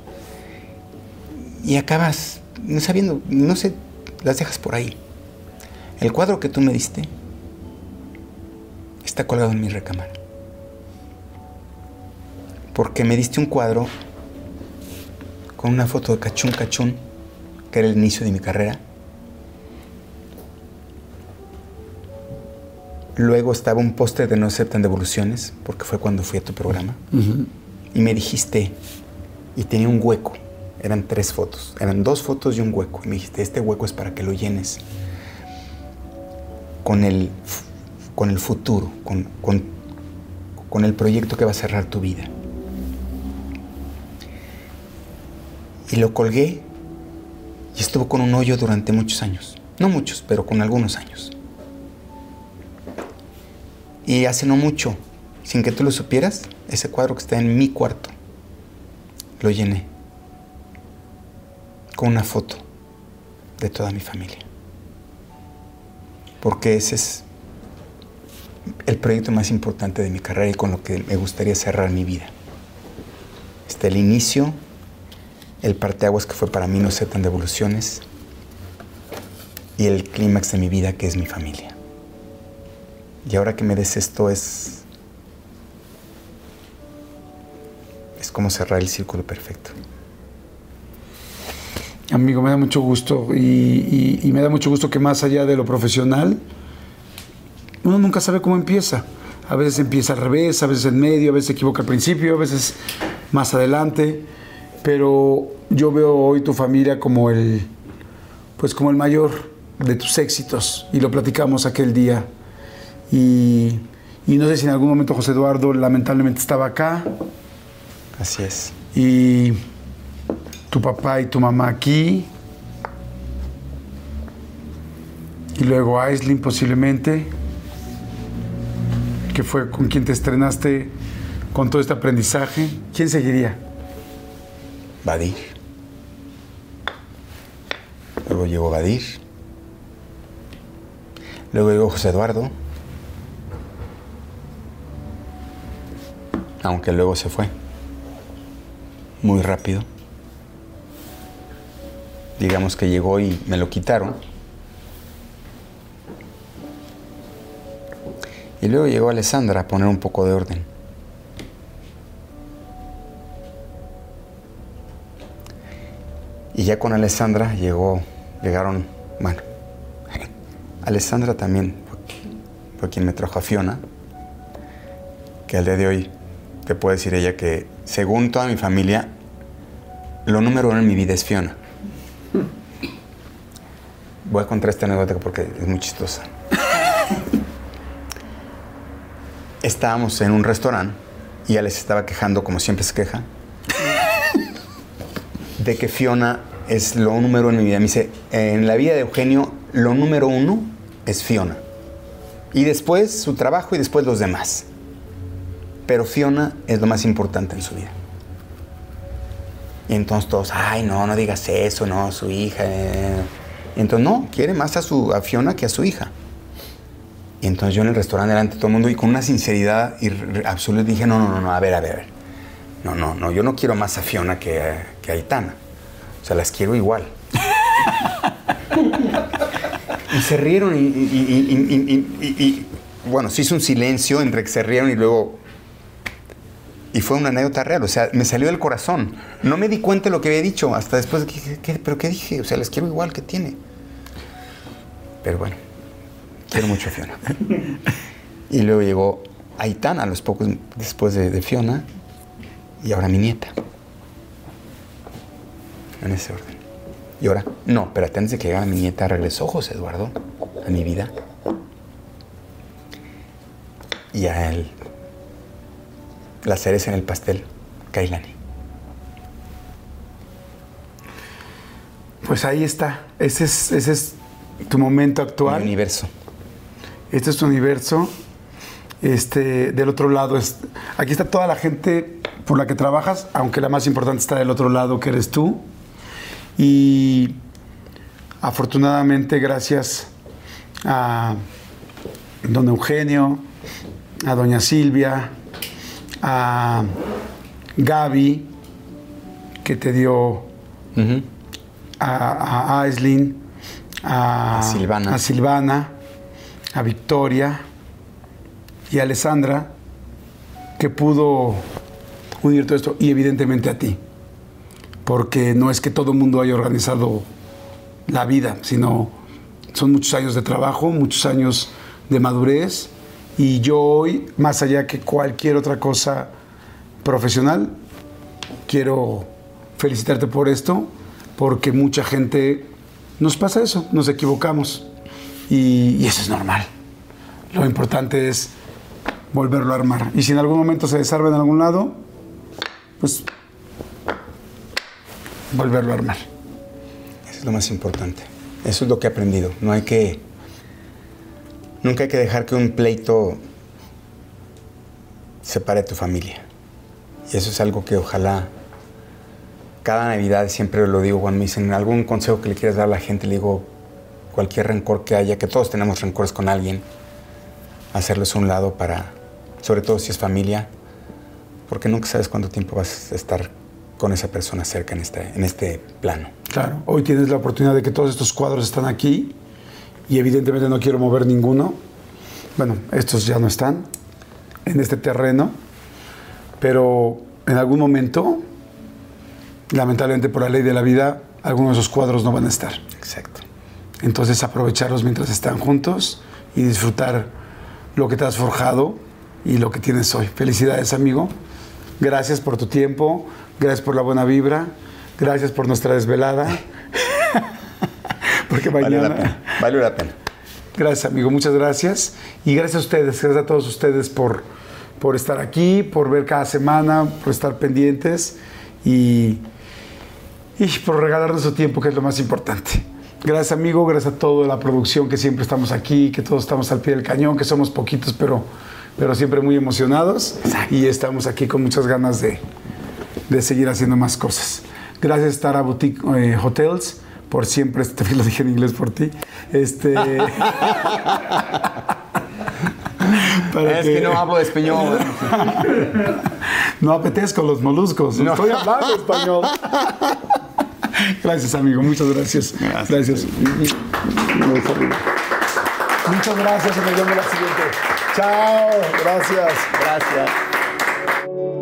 Y acabas no sabiendo, no sé, las dejas por ahí. El cuadro que tú me diste está colgado en mi recámara. Porque me diste un cuadro con una foto de Cachún Cachún, que era el inicio de mi carrera. Luego estaba un póster de No aceptan devoluciones, porque fue cuando fui a tu programa. Y me dijiste, y tenía un hueco, eran tres fotos, eran dos fotos y un hueco. Y me dijiste, este hueco es para que lo llenes con el, con el futuro, con, con, con el proyecto que va a cerrar tu vida. Y lo colgué y estuvo con un hoyo durante muchos años. No muchos, pero con algunos años. Y hace no mucho, sin que tú lo supieras, ese cuadro que está en mi cuarto, lo llené con una foto de toda mi familia. Porque ese es el proyecto más importante de mi carrera y con lo que me gustaría cerrar mi vida. Está el inicio, el parteaguas que fue para mí no sé tan de evoluciones y el clímax de mi vida que es mi familia. Y ahora que me des esto es es como cerrar el círculo perfecto. Amigo, me da mucho gusto y, y, me da mucho gusto que más allá de lo profesional, uno nunca sabe cómo empieza. A veces empieza al revés, a veces en medio, a veces se equivoca al principio, a veces más adelante. Pero yo veo hoy tu familia como el, pues como el mayor de tus éxitos y lo platicamos aquel día. Y, y no sé si en algún momento José Eduardo lamentablemente estaba acá. Así es. Y tu papá y tu mamá aquí. Y luego Aislinn posiblemente, que fue con quien te estrenaste con todo este aprendizaje. ¿Quién seguiría? Badir. Luego llegó Badir. Luego llegó José Eduardo. Aunque luego se fue. Muy rápido digamos que llegó y me lo quitaron. Y luego llegó Alessandra a poner un poco de orden. Y ya con Alessandra llegó, llegaron, bueno, Alessandra también fue quien me trajo a Fiona, que al día de hoy te puedo decir ella que según toda mi familia, lo número uno en mi vida es Fiona. Voy a contar esta anécdota porque es muy chistosa. Estábamos en un restaurante y Alex estaba quejando, como siempre se queja, de que Fiona es lo número uno en mi vida. Me dice, en la vida de Eugenio, lo número uno es Fiona. Y después su trabajo y después los demás. Pero Fiona es lo más importante en su vida. Y entonces todos, ay, no, no digas eso, no, su hija. Eh". entonces, no, quiere más a, su, a Fiona que a su hija. Y entonces yo en el restaurante delante de todo el mundo y con una sinceridad absoluta dije, no, no, no, no, a ver, a ver, a ver. No, no, no, yo no quiero más a Fiona que, que a Aitana. O sea, las quiero igual. y se rieron y, y, bueno, se hizo un silencio entre que se rieron y luego y fue una anécdota real, o sea, me salió del corazón. No me di cuenta de lo que había dicho hasta después. ¿qué, pero qué dije? O sea, les quiero igual que tiene. Pero bueno, quiero mucho a Fiona. y luego llegó Aitana a los pocos después de, Fiona y ahora mi nieta. En ese orden. Y ahora, no, pero antes de que llegara mi nieta regresó José Eduardo a mi vida. Y a él la cereza en el pastel, Kailani. Pues ahí está. Ese es, ese es tu momento actual. Mi universo. Este es tu universo. Este, del otro lado es. Aquí está toda la gente por la que trabajas, aunque la más importante está del otro lado, que eres tú. Y afortunadamente, gracias a don Eugenio, a doña Silvia, a Gaby, que te dio a, a Aislinn, a, Silvana. a Silvana, a Victoria y a Alessandra, que pudo unir todo esto, y evidentemente a ti, porque no es que todo el mundo haya organizado la vida, sino son muchos años de trabajo, muchos años de madurez y yo hoy, más allá que cualquier otra cosa profesional, quiero felicitarte por esto, porque mucha gente nos pasa eso, nos equivocamos. Y, eso es normal. Lo importante es volverlo a armar. Y si en algún momento se desarma en algún lado, pues volverlo a armar. Eso es lo más importante. Eso es lo que he aprendido. No hay que. Nunca hay que dejar que un pleito separe a tu familia. Y eso es algo que ojalá cada Navidad siempre lo digo cuando me dicen algún consejo que le quieras dar a la gente, le digo cualquier rencor que haya, que todos tenemos rencores con alguien, hacerlos un lado para, sobre todo si es familia, porque nunca sabes cuánto tiempo vas a estar con esa persona cerca en este, en este plano. Claro, hoy tienes la oportunidad de que todos estos cuadros están aquí y evidentemente no quiero mover ninguno. Bueno, estos ya no están en este terreno, pero en algún momento, lamentablemente por la ley de la vida, algunos de esos cuadros no van a estar. Exacto. Entonces aprovecharlos mientras están juntos y disfrutar lo que te has forjado y lo que tienes hoy. Felicidades, amigo. Gracias por tu tiempo, gracias por la buena vibra, gracias por nuestra desvelada. Porque Vale mañana... la pena. Vale la pena. Gracias, amigo, muchas gracias. Y gracias a ustedes, gracias a todos ustedes por, por estar aquí, por ver cada semana, por estar pendientes y, y por regalarnos su tiempo, que es lo más importante. Gracias, amigo, gracias a toda la producción que siempre estamos aquí, que todos estamos al pie del cañón, que somos poquitos, pero, pero siempre muy emocionados. Y estamos aquí con muchas ganas de, de seguir haciendo más cosas. Gracias, Tara Boutique eh, Hotels, por siempre, también lo dije en inglés por ti. Este. para Es que no hablo español. No apetezco los moluscos. Estoy hablando español. Gracias, amigo. Muchas gracias. Gracias. Muchas gracias. y Nos vemos la siguiente. Chao. Gracias. Gracias.